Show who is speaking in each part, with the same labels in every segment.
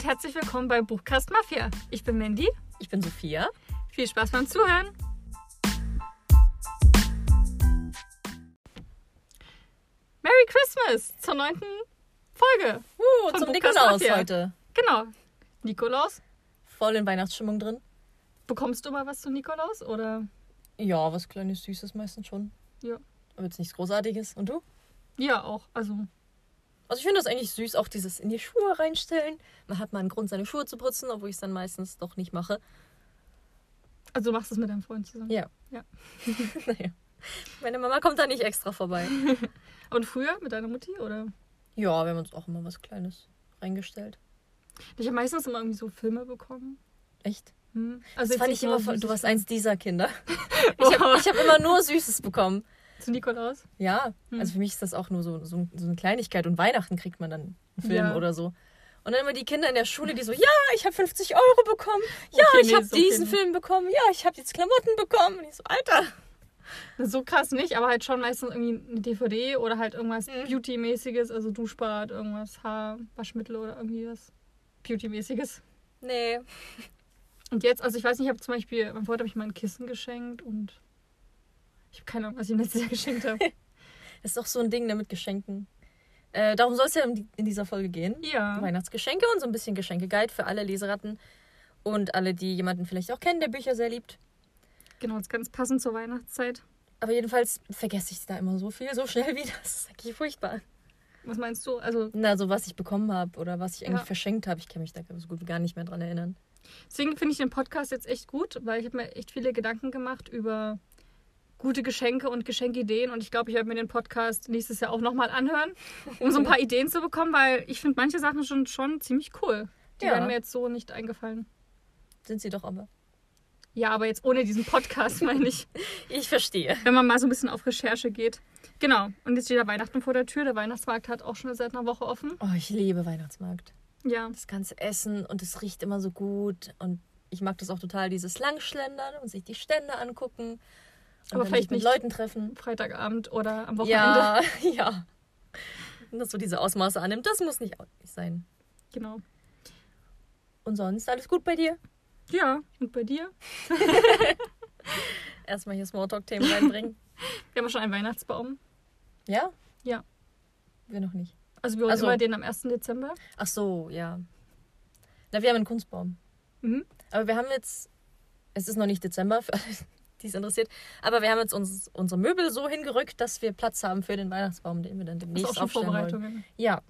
Speaker 1: und herzlich willkommen bei Buchcast Mafia. Ich bin Mandy.
Speaker 2: Ich bin Sophia.
Speaker 1: Viel Spaß beim Zuhören. Merry Christmas zur neunten Folge.
Speaker 2: Uh,
Speaker 1: Von
Speaker 2: zum
Speaker 1: Buchcast
Speaker 2: Nikolaus
Speaker 1: Mafia.
Speaker 2: heute.
Speaker 1: Genau. Nikolaus,
Speaker 2: Voll in Weihnachtsstimmung drin.
Speaker 1: bekommst du mal was zu Nikolaus oder?
Speaker 2: Ja, was kleines Süßes meistens schon.
Speaker 1: Ja.
Speaker 2: Aber jetzt nichts Großartiges. Und du?
Speaker 1: Ja, auch. Also,
Speaker 2: Also ich finde das eigentlich süß, auch dieses in die Schuhe reinstellen. Man hat mal einen Grund, seine Schuhe zu putzen, obwohl ich es dann meistens doch nicht mache.
Speaker 1: also du machst es mit deinem Freund zusammen.
Speaker 2: Ja.
Speaker 1: Ja.
Speaker 2: naja. Meine Mama kommt da nicht extra vorbei.
Speaker 1: Und früher mit deiner Mutti oder?
Speaker 2: Ja, wir haben uns auch immer was Kleines reingestellt.
Speaker 1: Ich habe meistens immer irgendwie so Filme bekommen.
Speaker 2: Echt?
Speaker 1: Hm.
Speaker 2: Das
Speaker 1: jetzt
Speaker 2: fand ich immer
Speaker 1: süßes
Speaker 2: du warst eins dieser Kinder. Ich habe hab immer nur Süßes bekommen.
Speaker 1: Zu Nikolaus.
Speaker 2: Ja,
Speaker 1: Hm.
Speaker 2: also für mich ist das auch nur so, so, so eine Kleinigkeit. Und Weihnachten kriegt man dann einen Film
Speaker 1: Ja.
Speaker 2: oder so. Und dann immer die Kinder in der Schule, die so, ja, ich habe 50 Euro bekommen. Ja,
Speaker 1: Okay,
Speaker 2: ich
Speaker 1: nee,
Speaker 2: habe
Speaker 1: okay,
Speaker 2: diesen
Speaker 1: nee.
Speaker 2: Film bekommen. Ja, ich habe jetzt Klamotten bekommen. Und ich so, Alter.
Speaker 1: So krass nicht, aber halt schon meistens irgendwie eine DVD oder halt irgendwas
Speaker 2: Mhm.
Speaker 1: Beauty-mäßiges, also Duschbad, irgendwas Haarwaschmittel oder irgendwie was Beauty-mäßiges.
Speaker 2: Nee.
Speaker 1: Und jetzt, also ich weiß nicht, ich habe zum Beispiel, mein Freund habe ich mal ein Kissen geschenkt und ich habe keine Ahnung, was ich ihm letztes Jahr geschenkt habe.
Speaker 2: Das ist doch so ein Ding ne, mit Geschenken. Äh, darum soll es ja in in dieser Folge gehen.
Speaker 1: ja.
Speaker 2: Weihnachtsgeschenke und so ein bisschen Geschenke-Guide für alle Leseratten und alle, die jemanden vielleicht auch kennen, der Bücher sehr liebt.
Speaker 1: Genau, das ist ganz passend zur Weihnachtszeit.
Speaker 2: Aber jedenfalls vergesse ich da immer so viel, so schnell wieder. Das ist eigentlich furchtbar.
Speaker 1: Was meinst du? Also,
Speaker 2: Na, so was ich bekommen habe oder was ich eigentlich
Speaker 1: Ja.
Speaker 2: verschenkt habe. Ich kann mich da so gut wie gar nicht mehr dran erinnern.
Speaker 1: deswegen finde ich den Podcast jetzt echt gut, weil ich habe mir echt viele Gedanken gemacht über gute Geschenke und Geschenkideen und ich glaube, ich werde mir den Podcast nächstes Jahr auch nochmal anhören, um so ein paar Ideen zu bekommen, weil ich finde manche Sachen schon, schon ziemlich cool. Die
Speaker 2: Ja.
Speaker 1: wären mir jetzt so nicht eingefallen.
Speaker 2: Sind sie doch aber.
Speaker 1: Ja, aber jetzt ohne diesen Podcast, meine ich.
Speaker 2: Ich verstehe.
Speaker 1: wenn man mal so ein bisschen auf Recherche geht. Genau. Und jetzt steht ja Weihnachten vor der Tür. Der Weihnachtsmarkt hat auch schon seit einer Woche offen.
Speaker 2: Oh, ich liebe Weihnachtsmarkt.
Speaker 1: Ja.
Speaker 2: Das ganze Essen und es riecht immer so gut. Und ich mag das auch total, dieses Langschlendern und sich die Stände angucken.
Speaker 1: Aber vielleicht
Speaker 2: mit
Speaker 1: nicht
Speaker 2: Leuten treffen.
Speaker 1: Freitagabend oder am Wochenende.
Speaker 2: Ja, ja. Und das so diese Ausmaße annimmt, das muss nicht sein.
Speaker 1: Genau.
Speaker 2: Und sonst alles gut bei dir?
Speaker 1: Ja. Und bei dir?
Speaker 2: Erstmal hier Smalltalk-Themen reinbringen.
Speaker 1: Wir haben schon einen Weihnachtsbaum.
Speaker 2: ja?
Speaker 1: Ja.
Speaker 2: Wir noch nicht.
Speaker 1: Also wir holen
Speaker 2: Also-
Speaker 1: den am 1. Dezember.
Speaker 2: Ach so, ja. Na, wir haben einen Kunstbaum.
Speaker 1: Mhm.
Speaker 2: Aber wir haben jetzt, es ist noch nicht Dezember für alle, die es interessiert, aber wir haben jetzt uns, unsere Möbel so hingerückt, dass wir Platz haben für den Weihnachtsbaum, den wir dann
Speaker 1: Das ist
Speaker 2: demnächst
Speaker 1: auch schon
Speaker 2: aufstellen wollen.
Speaker 1: Vorbereitungen.
Speaker 2: Ja,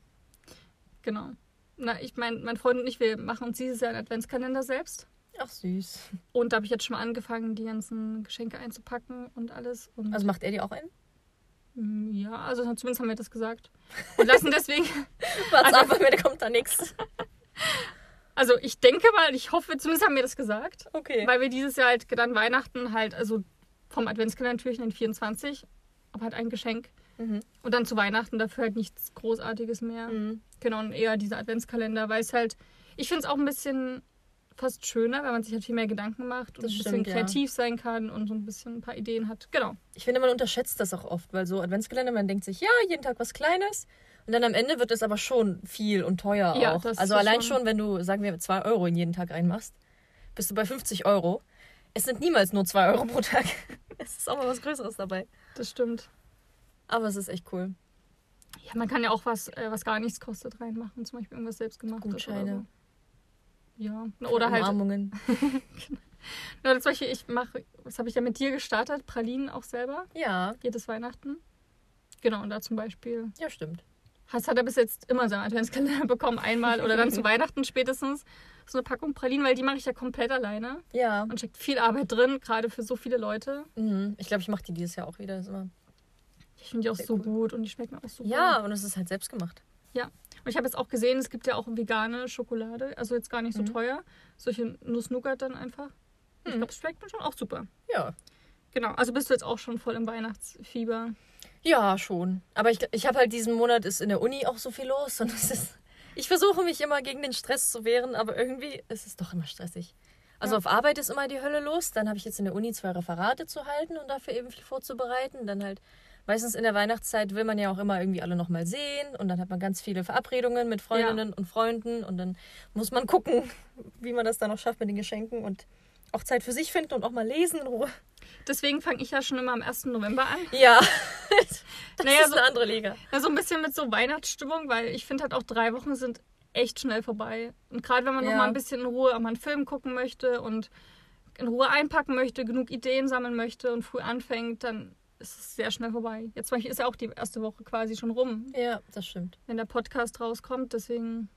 Speaker 1: Genau. Na, ich mein, mein Freund und ich, wir machen uns dieses Jahr einen Adventskalender selbst.
Speaker 2: ach süß.
Speaker 1: Und da habe ich jetzt schon mal angefangen, die ganzen Geschenke einzupacken und alles. Und
Speaker 2: Also macht er die auch ein?
Speaker 1: Mm, ja, also zumindest haben wir das gesagt. Und lassen deswegen
Speaker 2: Warte
Speaker 1: Also-
Speaker 2: ab, bei mir da kommt da nichts.
Speaker 1: Also ich denke mal, ich hoffe, zumindest haben wir das gesagt,
Speaker 2: Okay.
Speaker 1: weil wir dieses Jahr halt dann Weihnachten halt, also vom Adventskalender natürlich in den 24, aber halt ein Geschenk.
Speaker 2: Mhm.
Speaker 1: Und dann zu Weihnachten dafür halt nichts Großartiges mehr.
Speaker 2: Mhm.
Speaker 1: Genau, und eher dieser Adventskalender, weil es halt, ich finde es auch ein bisschen fast schöner, weil man sich halt viel mehr Gedanken macht und
Speaker 2: Das
Speaker 1: ein bisschen
Speaker 2: stimmt, ja.
Speaker 1: kreativ sein kann und so ein bisschen ein paar Ideen hat. Genau.
Speaker 2: Ich finde, man unterschätzt das auch oft, weil so Adventskalender, man denkt sich, ja, jeden Tag was Kleines. Und dann am Ende wird es aber schon viel und teuer
Speaker 1: Ja,
Speaker 2: auch.
Speaker 1: das
Speaker 2: Also allein
Speaker 1: schon-
Speaker 2: wenn du, sagen wir, 2 Euro in jeden Tag reinmachst, bist du bei 50 Euro. Es sind niemals nur 2 Euro pro Tag. Es ist auch mal was Größeres dabei.
Speaker 1: Das stimmt.
Speaker 2: Aber es ist echt cool.
Speaker 1: Ja, man kann ja auch was, äh, was gar nichts kostet, reinmachen. Zum Beispiel irgendwas selbstgemachtes.
Speaker 2: Gutscheine.
Speaker 1: So. Ja. Oder halt
Speaker 2: Umarmungen.
Speaker 1: Ja, zum Beispiel, ich mache, das habe ich ja mit dir gestartet, Pralinen auch selber,
Speaker 2: Ja,
Speaker 1: jedes Weihnachten. Genau, und da zum Beispiel,
Speaker 2: ja, stimmt.
Speaker 1: Hast hat er bis jetzt immer seinen Adventskalender bekommen, einmal oder dann zu Weihnachten spätestens, so eine Packung Pralinen, weil die mache ich ja komplett alleine
Speaker 2: Ja.
Speaker 1: und steckt viel Arbeit drin, gerade für so viele Leute.
Speaker 2: Mhm. Ich glaube, ich mache die dieses Jahr auch wieder. Das ist immer
Speaker 1: Ich finde die auch so
Speaker 2: cool.
Speaker 1: gut und die schmecken auch so
Speaker 2: ja,
Speaker 1: gut.
Speaker 2: und es ist halt selbst gemacht.
Speaker 1: Und ich habe jetzt auch gesehen, es gibt ja auch vegane Schokolade, also jetzt gar nicht so
Speaker 2: Mhm.
Speaker 1: teuer. Solche Nuss-Nougat dann einfach. Ich
Speaker 2: Mhm.
Speaker 1: glaube, es schmeckt mir schon auch super.
Speaker 2: Ja.
Speaker 1: Genau, also bist du jetzt auch schon voll im Weihnachtsfieber.
Speaker 2: Ja, schon. Aber ich, ich habe halt diesen Monat ist in der Uni auch so viel los und es ist. Ich versuche mich immer gegen den Stress zu wehren, aber irgendwie ist es doch immer stressig. Also
Speaker 1: Ja.
Speaker 2: auf Arbeit ist immer die Hölle los. Dann habe ich jetzt in der Uni zwei Referate zu halten und dafür eben viel vorzubereiten. Dann halt meistens in der Weihnachtszeit will man ja auch immer irgendwie alle nochmal sehen und dann hat man ganz viele Verabredungen mit Freundinnen ja. und Freunden und dann muss man gucken, wie man das dann noch schafft mit den Geschenken und auch Zeit für sich finden und auch mal lesen in Ruhe.
Speaker 1: Deswegen fange ich ja schon immer am 1. November an.
Speaker 2: Ja.
Speaker 1: das naja, ist eine andere Liga. Ja, so ein bisschen mit so Weihnachtsstimmung, weil ich finde halt auch drei Wochen sind echt schnell vorbei. Und gerade wenn man ja. noch mal ein bisschen in Ruhe an einen Film gucken möchte und in Ruhe einpacken möchte, genug Ideen sammeln möchte und früh anfängt, dann ist es sehr schnell vorbei. Jetzt ist ja auch die erste Woche quasi schon rum.
Speaker 2: Ja, das stimmt.
Speaker 1: Wenn der Podcast rauskommt, deswegen.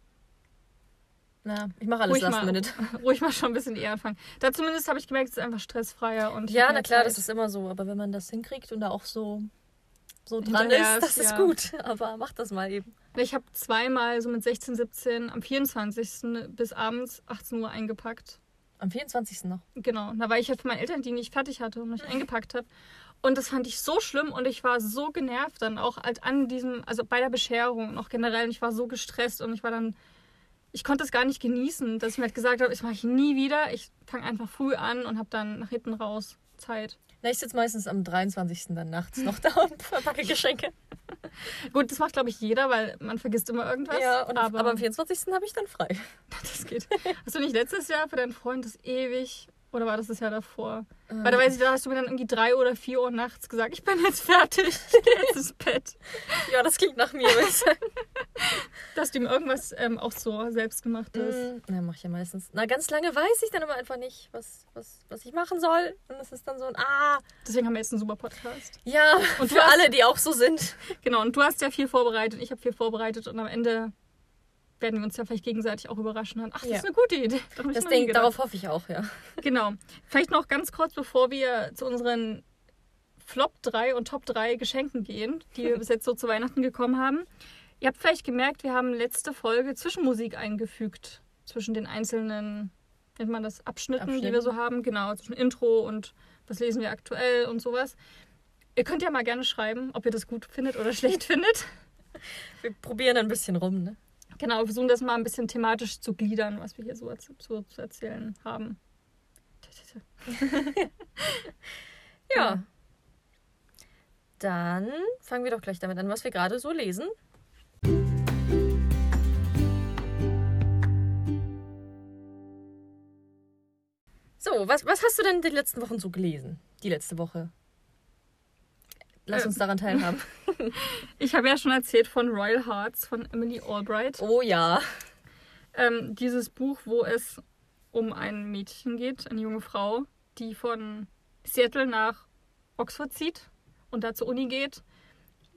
Speaker 2: Na, ich mache alles last
Speaker 1: mal,
Speaker 2: minute.
Speaker 1: Ruhig mal schon ein bisschen eher anfangen. Da zumindest habe ich gemerkt, es ist einfach stressfreier und.
Speaker 2: Ja, na klar, Zeit. das ist immer so. Aber wenn man das hinkriegt und da auch so, so dran ist, das ist ja. gut. Aber mach das mal eben.
Speaker 1: Ich habe zweimal so mit 16, 17 am 24. bis abends 18 Uhr eingepackt.
Speaker 2: Am 24. noch?
Speaker 1: Genau. Da war ich halt für meine Eltern, die nicht fertig hatte und mich eingepackt habe. Und das fand ich so schlimm und ich war so genervt dann auch als an diesem, also bei der Bescherung noch generell. Und ich war so gestresst und ich war dann, ich konnte es gar nicht genießen, dass ich mir halt gesagt habe, das mache ich nie wieder. Ich fange einfach früh an und habe dann nach hinten raus Zeit.
Speaker 2: Na, ich sitze meistens am 23. dann nachts noch da und verpacke Geschenke.
Speaker 1: Gut, das macht, glaube ich, jeder, weil man vergisst immer irgendwas.
Speaker 2: Ja, und, aber, aber am 24. habe ich dann frei.
Speaker 1: Das geht. Hast du nicht letztes Jahr für deinen Freund das ewig oder war das das Jahr davor? Ähm. Weil da weiß ich, da hast du mir dann irgendwie drei oder vier Uhr nachts gesagt, ich bin jetzt fertig, jetzt ins Bett.
Speaker 2: ja, das klingt nach mir, ich sagen.
Speaker 1: Dass du ihm irgendwas ähm, auch so selbst gemacht hast.
Speaker 2: Mm, na, mach ich ja meistens. Na, ganz lange weiß ich dann aber einfach nicht, was, was, was ich machen soll. Und es ist dann so ein Ah.
Speaker 1: Deswegen haben wir jetzt einen super Podcast.
Speaker 2: Ja, und für hast, alle, die auch so sind.
Speaker 1: Genau, und du hast ja viel vorbereitet, ich habe viel vorbereitet und am Ende werden wir uns ja vielleicht gegenseitig auch überraschen. Ach, das ja. ist eine gute Idee.
Speaker 2: Das denk, darauf hoffe ich auch, ja.
Speaker 1: Genau. Vielleicht noch ganz kurz, bevor wir zu unseren Flop 3 und Top 3 Geschenken gehen, die wir bis jetzt so zu Weihnachten gekommen haben. Ihr habt vielleicht gemerkt, wir haben letzte Folge Zwischenmusik eingefügt. Zwischen den einzelnen, nennt man das, Abschnitten, Abschnitten, die wir so haben. Genau, zwischen Intro und was lesen wir aktuell und sowas. Ihr könnt ja mal gerne schreiben, ob ihr das gut findet oder schlecht findet.
Speaker 2: Wir probieren ein bisschen rum, ne?
Speaker 1: Genau, wir versuchen das mal ein bisschen thematisch zu gliedern, was wir hier so, so zu erzählen haben.
Speaker 2: ja. Dann fangen wir doch gleich damit an, was wir gerade so lesen. So, was, was hast du denn die letzten Wochen so gelesen? Die letzte Woche? Lass uns daran teilhaben.
Speaker 1: ich habe ja schon erzählt von Royal Hearts von Emily Albright.
Speaker 2: Oh ja.
Speaker 1: Ähm, dieses Buch, wo es um ein Mädchen geht, eine junge Frau, die von Seattle nach Oxford zieht und da zur Uni geht,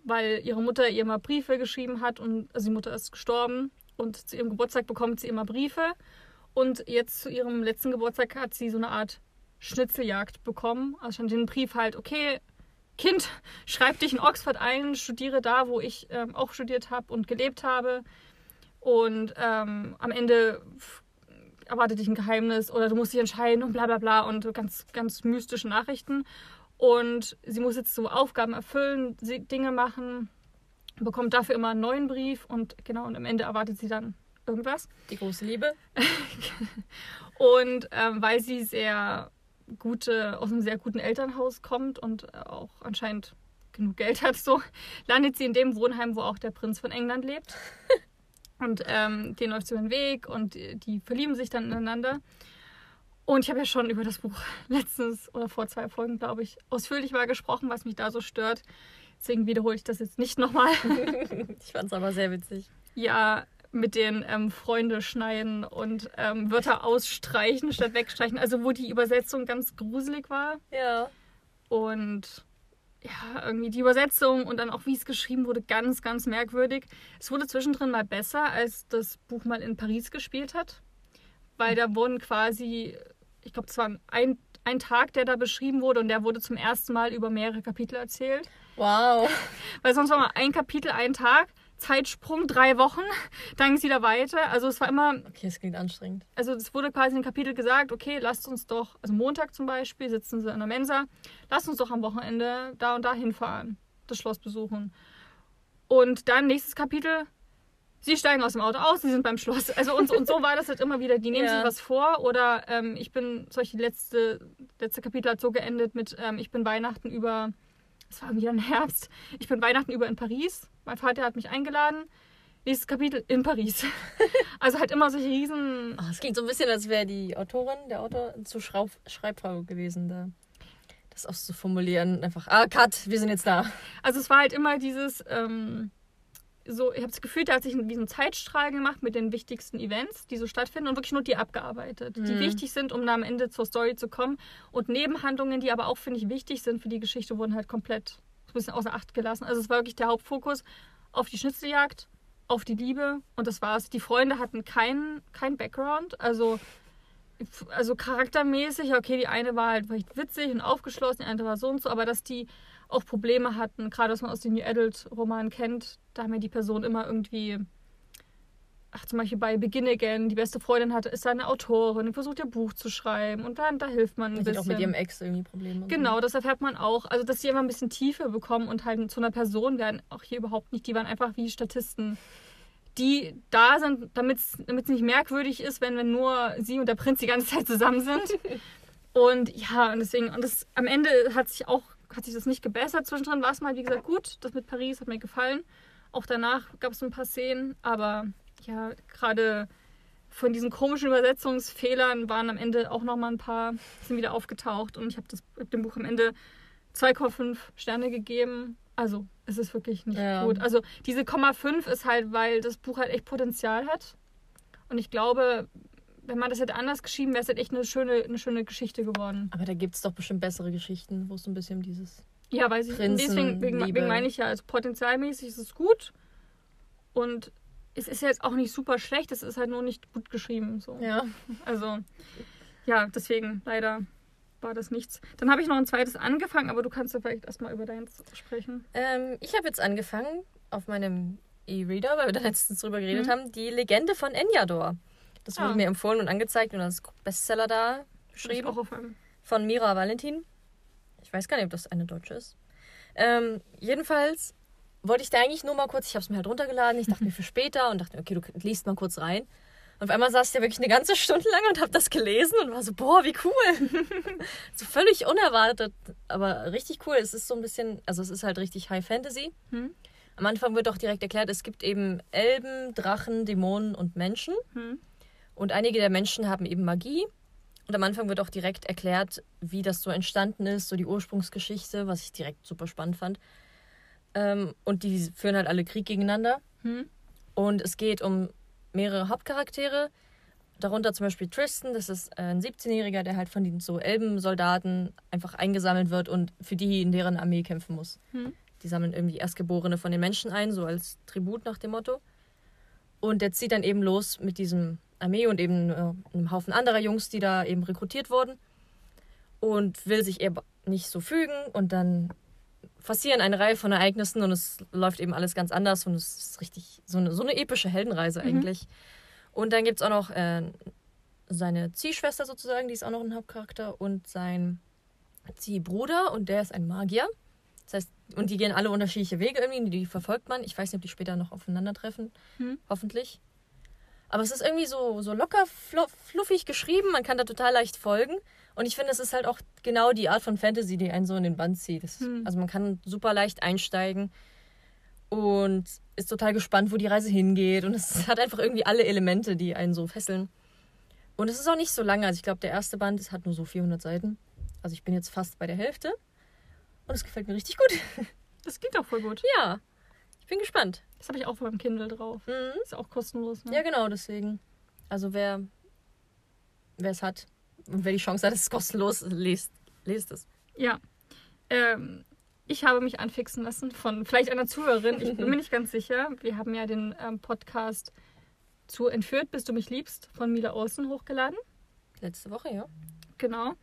Speaker 1: weil ihre Mutter ihr mal Briefe geschrieben hat und also die Mutter ist gestorben und zu ihrem Geburtstag bekommt sie immer Briefe und jetzt zu ihrem letzten Geburtstag hat sie so eine Art Schnitzeljagd bekommen. Also stand in den Brief halt, okay, Kind, schreib dich in Oxford ein, studiere da, wo ich ähm, auch studiert habe und gelebt habe. Und ähm, am Ende erwartet dich ein Geheimnis oder du musst dich entscheiden und bla bla bla und ganz, ganz mystische Nachrichten. Und sie muss jetzt so Aufgaben erfüllen, Dinge machen, bekommt dafür immer einen neuen Brief und genau, und am Ende erwartet sie dann irgendwas.
Speaker 2: Die große Liebe.
Speaker 1: und ähm, weil sie sehr gute, aus einem sehr guten Elternhaus kommt und auch anscheinend genug Geld hat, so landet sie in dem Wohnheim, wo auch der Prinz von England lebt. und ähm, den läuft sie über den Weg und die, die verlieben sich dann ineinander. Und ich habe ja schon über das Buch letztens oder vor zwei Folgen, glaube ich, ausführlich mal gesprochen, was mich da so stört. Deswegen wiederhole ich das jetzt nicht nochmal.
Speaker 2: ich fand es aber sehr witzig.
Speaker 1: Ja, mit den ähm, Freunde schneiden und ähm, Wörter ausstreichen statt wegstreichen. Also wo die Übersetzung ganz gruselig war.
Speaker 2: Ja.
Speaker 1: Und ja, irgendwie die Übersetzung und dann auch wie es geschrieben wurde, ganz, ganz merkwürdig. Es wurde zwischendrin mal besser, als das Buch mal in Paris gespielt hat. Weil da wurden quasi, ich glaube, es war ein, ein Tag, der da beschrieben wurde und der wurde zum ersten Mal über mehrere Kapitel erzählt.
Speaker 2: Wow.
Speaker 1: Weil sonst war mal ein Kapitel, ein Tag. Zeitsprung, drei Wochen, dann ging es wieder weiter. Also es war immer.
Speaker 2: Okay, es klingt anstrengend.
Speaker 1: Also es wurde quasi in dem Kapitel gesagt, okay, lasst uns doch, also Montag zum Beispiel, sitzen sie in der Mensa, lasst uns doch am Wochenende da und da hinfahren, das Schloss besuchen. Und dann nächstes Kapitel, sie steigen aus dem Auto aus, sie sind beim Schloss. Also und, und so war das halt immer wieder. Die nehmen ja. sich was vor oder ähm, ich bin, solche letzte, letzte Kapitel hat so geendet mit, ähm, ich bin Weihnachten über es war wieder ein Herbst. Ich bin Weihnachten über in Paris. Mein Vater hat mich eingeladen. Nächstes Kapitel in Paris. also halt immer solche riesen.
Speaker 2: Oh, es klingt so ein bisschen, als wäre die Autorin, der Autor, zu Schraub Schreibfrau gewesen da. Das auszuformulieren. Einfach, ah, Cut, wir sind jetzt da.
Speaker 1: Also es war halt immer dieses, ähm, so, ich habe das Gefühl, da hat sich wie so ein Zeitstrahl gemacht mit den wichtigsten Events, die so stattfinden und wirklich nur die abgearbeitet, die
Speaker 2: Mhm.
Speaker 1: wichtig sind, um am Ende zur Story zu kommen. Und Nebenhandlungen, die aber auch, finde ich, wichtig sind für die Geschichte, wurden halt komplett so ein bisschen außer Acht gelassen. Also es war wirklich der Hauptfokus auf die Schnitzeljagd, auf die Liebe und das war's. Die Freunde hatten keinen kein Background, also also charaktermäßig, okay, die eine war halt vielleicht witzig und aufgeschlossen, die andere war so und so, aber dass die auch Probleme hatten, gerade was man aus den New Adult Romanen kennt, da haben ja die Person immer irgendwie, ach zum Beispiel bei Begin Again, die beste Freundin hatte, ist eine Autorin, die versucht ihr Buch zu schreiben und dann da hilft man ein
Speaker 2: Die
Speaker 1: bisschen.
Speaker 2: auch mit ihrem Ex irgendwie Probleme.
Speaker 1: Genau, das erfährt man auch. Also, dass sie immer ein bisschen Tiefe bekommen und halt zu einer Person werden, auch hier überhaupt nicht. Die waren einfach wie Statisten, die da sind, damit es nicht merkwürdig ist, wenn, wenn nur sie und der Prinz die ganze Zeit zusammen sind. und ja, und deswegen, und das am Ende hat sich auch, hat sich das nicht gebessert. Zwischendrin war es mal, wie gesagt, gut. Das mit Paris hat mir gefallen. Auch danach gab es ein paar Szenen, aber ja, gerade von diesen komischen Übersetzungsfehlern waren am Ende auch noch mal ein paar, sind wieder aufgetaucht und ich habe hab dem Buch am Ende 2,5 Sterne gegeben. Also, es ist wirklich nicht
Speaker 2: Ja.
Speaker 1: gut. Also, diese Komma 5 ist halt, weil das Buch halt echt Potenzial hat. Und ich glaube, wenn man das hätte anders geschrieben, wäre es halt echt eine schöne, eine schöne Geschichte geworden.
Speaker 2: Aber da gibt es doch bestimmt bessere Geschichten, wo es so ein bisschen um dieses.
Speaker 1: Ja, weiß ich.
Speaker 2: Prinzen,
Speaker 1: deswegen wegen, wegen meine ich ja, also potenzialmäßig ist es gut. Und es ist jetzt auch nicht super schlecht, es ist halt nur nicht gut geschrieben. So.
Speaker 2: Ja.
Speaker 1: Also, ja, deswegen leider war das nichts. Dann habe ich noch ein zweites angefangen, aber du kannst ja vielleicht erstmal über deins sprechen.
Speaker 2: Ähm, ich habe jetzt angefangen auf meinem E-Reader, weil wir da letztens drüber geredet
Speaker 1: Mhm.
Speaker 2: haben, die Legende von Enyador. Das wurde
Speaker 1: Ah.
Speaker 2: mir empfohlen und angezeigt und als Bestseller da beschrieben.
Speaker 1: auch auf einem.
Speaker 2: von Mira Valentin. Ich weiß gar nicht, ob das eine deutsche ist. Ähm, jedenfalls wollte ich da eigentlich nur mal kurz, ich habe es mir halt runtergeladen, ich dachte mir für später und dachte, okay, du liest mal kurz rein. Und auf einmal saß ich da wirklich eine ganze Stunde lang und habe das gelesen und war so, boah, wie cool. so völlig unerwartet, aber richtig cool. Es ist so ein bisschen, also es ist halt richtig High Fantasy.
Speaker 1: Hm?
Speaker 2: Am Anfang wird auch direkt erklärt, es gibt eben Elben, Drachen, Dämonen und Menschen.
Speaker 1: Hm?
Speaker 2: Und einige der Menschen haben eben Magie. Und am Anfang wird auch direkt erklärt, wie das so entstanden ist, so die Ursprungsgeschichte, was ich direkt super spannend fand. Ähm, und die führen halt alle Krieg gegeneinander.
Speaker 1: Hm?
Speaker 2: Und es geht um mehrere Hauptcharaktere. Darunter zum Beispiel Tristan, das ist ein 17-Jähriger, der halt von den so Elbensoldaten einfach eingesammelt wird und für die in deren Armee kämpfen muss.
Speaker 1: Hm?
Speaker 2: Die sammeln irgendwie Erstgeborene von den Menschen ein, so als Tribut nach dem Motto. Und der zieht dann eben los mit diesem Armee und eben äh, einem Haufen anderer Jungs, die da eben rekrutiert wurden. Und will sich eben nicht so fügen. Und dann passieren eine Reihe von Ereignissen und es läuft eben alles ganz anders. Und es ist richtig so eine, so eine epische Heldenreise
Speaker 1: Mhm.
Speaker 2: eigentlich. Und dann gibt es auch noch äh, seine Ziehschwester sozusagen, die ist auch noch ein Hauptcharakter. Und sein Ziehbruder und der ist ein Magier. Das heißt, und die gehen alle unterschiedliche Wege irgendwie, die verfolgt man. Ich weiß nicht, ob die später noch aufeinandertreffen.
Speaker 1: Hm?
Speaker 2: Hoffentlich. Aber es ist irgendwie so, so locker, fluff, fluffig geschrieben. Man kann da total leicht folgen. Und ich finde, es ist halt auch genau die Art von Fantasy, die einen so in den Band zieht. Das,
Speaker 1: Hm.
Speaker 2: Also man kann super leicht einsteigen und ist total gespannt, wo die Reise hingeht. Und es hat einfach irgendwie alle Elemente, die einen so fesseln. Und es ist auch nicht so lange. Also ich glaube, der erste Band hat nur so 400 Seiten. Also ich bin jetzt fast bei der Hälfte. Und es gefällt mir richtig gut.
Speaker 1: Das klingt auch voll gut.
Speaker 2: Ja, ich bin gespannt.
Speaker 1: Das habe ich auch meinem Kindle drauf.
Speaker 2: Mhm.
Speaker 1: Ist auch kostenlos. Ne?
Speaker 2: Ja, genau, deswegen. Also wer wer es hat und wer die Chance hat, dass es kostenlos liest, lest es.
Speaker 1: Ja. Ähm, ich habe mich anfixen lassen von vielleicht einer Zuhörerin. Ich bin mir nicht ganz sicher. Wir haben ja den ähm, Podcast zu Entführt, bis du mich liebst von Mila Olsen hochgeladen.
Speaker 2: Letzte Woche, ja.
Speaker 1: Genau.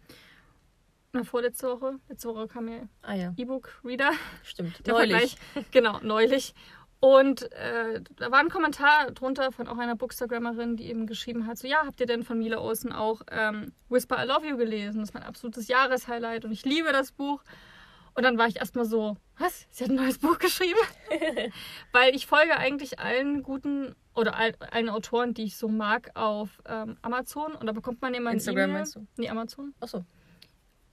Speaker 1: Na, vorletzte Woche. Letzte Woche kam ja
Speaker 2: Ah ja,
Speaker 1: E-Book-Reader.
Speaker 2: stimmt.
Speaker 1: Der
Speaker 2: Neulich.
Speaker 1: Vergleich. Genau, neulich. Und äh, da war ein Kommentar drunter von auch einer Bookstagrammerin, die eben geschrieben hat: So, ja, habt ihr denn von Mila Olsen auch ähm, Whisper I Love You gelesen? Das ist mein absolutes Jahreshighlight und ich liebe das Buch. Und dann war ich erstmal so: Was? Sie hat ein neues Buch geschrieben? Weil ich folge eigentlich allen guten oder all, allen Autoren, die ich so mag, auf ähm, Amazon. Und da bekommt man immer
Speaker 2: Instagram
Speaker 1: E-Mail.
Speaker 2: meinst du?
Speaker 1: Nee, Amazon.
Speaker 2: Achso.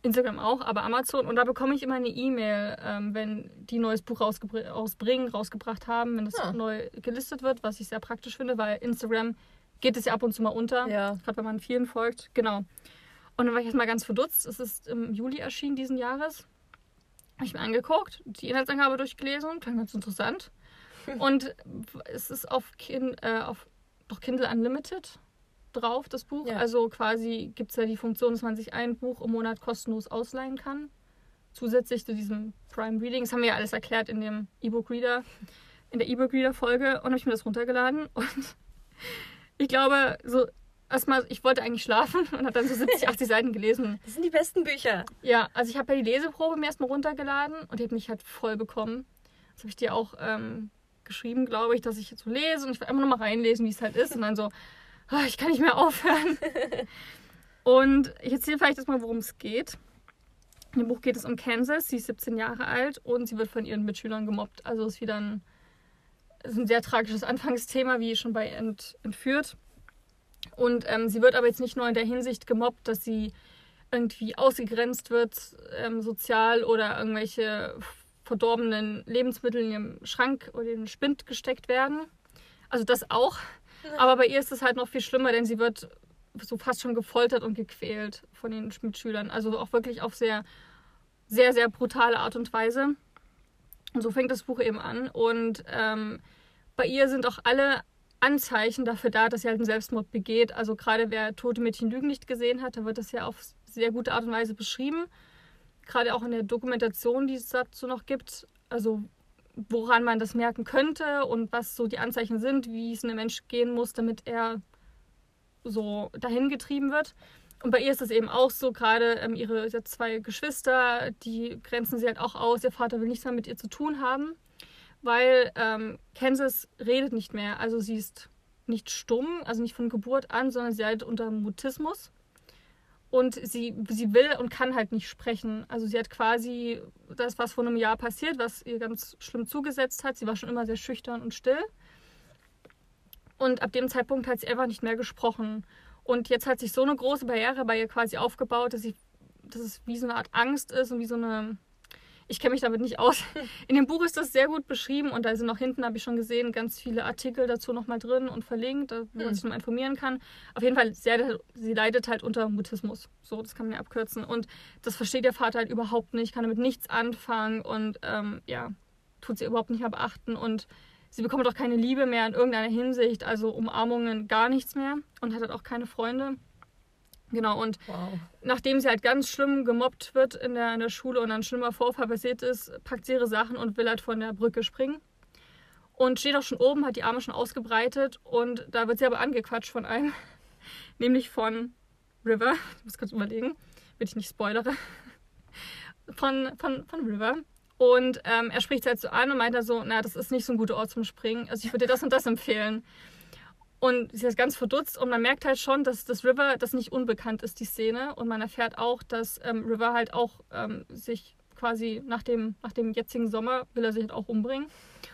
Speaker 1: Instagram auch, aber Amazon. Und da bekomme ich immer eine E-Mail, ähm, wenn die ein neues Buch rausbringen, rausgebracht haben, wenn das ja. neu gelistet wird, was ich sehr praktisch finde, weil Instagram geht es ja ab und zu mal unter. Ja. Gerade wenn man vielen folgt. Genau. Und dann war ich erstmal ganz verdutzt. Es ist im Juli erschienen diesen Jahres. Habe ich mir angeguckt, die Inhaltsangabe durchgelesen, klang ganz interessant. und es ist auf, Kin äh, auf doch Kindle Unlimited drauf, das Buch. Ja. Also quasi gibt es ja die Funktion, dass man sich ein Buch im Monat kostenlos ausleihen kann. Zusätzlich zu diesem Prime Reading. Das haben wir ja alles erklärt in dem E-Book Reader, in der E-Book Reader Folge. Und habe ich mir das runtergeladen. Und ich glaube, so erstmal, ich wollte eigentlich schlafen und habe dann so 70, 80 Seiten gelesen.
Speaker 2: Das sind die besten Bücher.
Speaker 1: Ja, also ich habe ja die Leseprobe mir erstmal runtergeladen und die hat mich halt voll bekommen. Das habe ich dir auch ähm, geschrieben, glaube ich, dass ich jetzt so lese und ich will einfach nur mal reinlesen, wie es halt ist. Und dann so, oh, ich kann nicht mehr aufhören. und ich erzähle vielleicht erstmal, worum es geht. In dem Buch geht es um Kansas. Sie ist 17 Jahre alt und sie wird von ihren Mitschülern gemobbt. Also ist wieder ein, ist ein sehr tragisches Anfangsthema, wie schon bei Ent, Entführt. Und ähm, sie wird aber jetzt nicht nur in der Hinsicht gemobbt, dass sie irgendwie ausgegrenzt wird, ähm, sozial oder irgendwelche verdorbenen Lebensmittel in ihrem Schrank oder in den Spind gesteckt werden. Also das auch. Aber bei ihr ist es halt noch viel schlimmer, denn sie wird so fast schon gefoltert und gequält von den Mitschülern. Also auch wirklich auf sehr, sehr, sehr brutale Art und Weise. Und so fängt das Buch eben an. Und ähm, bei ihr sind auch alle Anzeichen dafür da, dass sie halt einen Selbstmord begeht. Also gerade wer Tote Mädchen Lügen nicht gesehen hat, da wird das ja auf sehr gute Art und Weise beschrieben. Gerade auch in der Dokumentation, die es dazu noch gibt. Also woran man das merken könnte und was so die Anzeichen sind, wie es einem Mensch gehen muss, damit er so dahin getrieben wird. Und bei ihr ist es eben auch so, gerade ähm, ihre zwei Geschwister, die grenzen sie halt auch aus. Ihr Vater will nichts mehr mit ihr zu tun haben, weil ähm, Kansas redet nicht mehr. Also sie ist nicht stumm, also nicht von Geburt an, sondern sie hat unter Mutismus. Und sie, sie will und kann halt nicht sprechen. Also sie hat quasi das, was vor einem Jahr passiert, was ihr ganz schlimm zugesetzt hat. Sie war schon immer sehr schüchtern und still. Und ab dem Zeitpunkt hat sie einfach nicht mehr gesprochen. Und jetzt hat sich so eine große Barriere bei ihr quasi aufgebaut, dass, sie, dass es wie so eine Art Angst ist und wie so eine ich kenne mich damit nicht aus. In dem Buch ist das sehr gut beschrieben und da sind noch hinten, habe ich schon gesehen, ganz viele Artikel dazu nochmal drin und verlinkt, wo man hm. sich nochmal informieren kann. Auf jeden Fall, sehr, sie leidet halt unter Mutismus. So, das kann man ja abkürzen. Und das versteht ihr Vater halt überhaupt nicht, kann damit nichts anfangen und ähm, ja, tut sie überhaupt nicht mehr beachten und sie bekommt auch keine Liebe mehr in irgendeiner Hinsicht, also Umarmungen gar nichts mehr und hat halt auch keine Freunde. Genau, und wow. nachdem sie halt ganz schlimm gemobbt wird in der, in der Schule und ein schlimmer Vorfall passiert ist, packt sie ihre Sachen und will halt von der Brücke springen. Und steht auch schon oben, hat die Arme schon ausgebreitet und da wird sie aber angequatscht von einem, nämlich von River. Ich muss kurz überlegen, damit ich nicht spoilere. Von, von, von River. Und ähm, er spricht sie halt so an und meint da so, na, das ist nicht so ein guter Ort zum Springen. Also ich würde dir das und das empfehlen. Und sie ist ganz verdutzt und man merkt halt schon, dass das River das nicht unbekannt ist, die Szene. Und man erfährt auch, dass ähm, River halt auch ähm, sich quasi nach dem, nach dem jetzigen Sommer will er sich halt auch umbringen.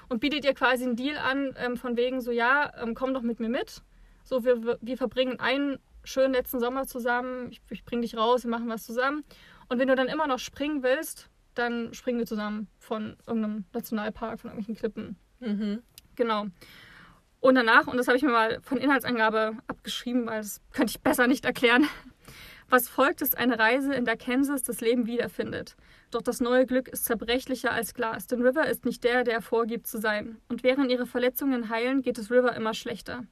Speaker 1: Und bietet ihr quasi einen Deal an, ähm, von wegen so, ja, ähm, komm doch mit mir mit. So, wir, wir verbringen einen schönen letzten Sommer zusammen. Ich, ich bring dich raus, wir machen was zusammen. Und wenn du dann immer noch springen willst, dann springen wir zusammen von irgendeinem Nationalpark, von irgendwelchen Klippen. Mhm. Genau. Und danach, und das habe ich mir mal von Inhaltsangabe abgeschrieben, weil das könnte ich besser nicht erklären. Was folgt, ist eine Reise, in der Kansas das Leben wiederfindet. Doch das neue Glück ist zerbrechlicher als Glas, denn River ist nicht der, der er vorgibt zu sein. Und während ihre Verletzungen heilen, geht es River immer schlechter.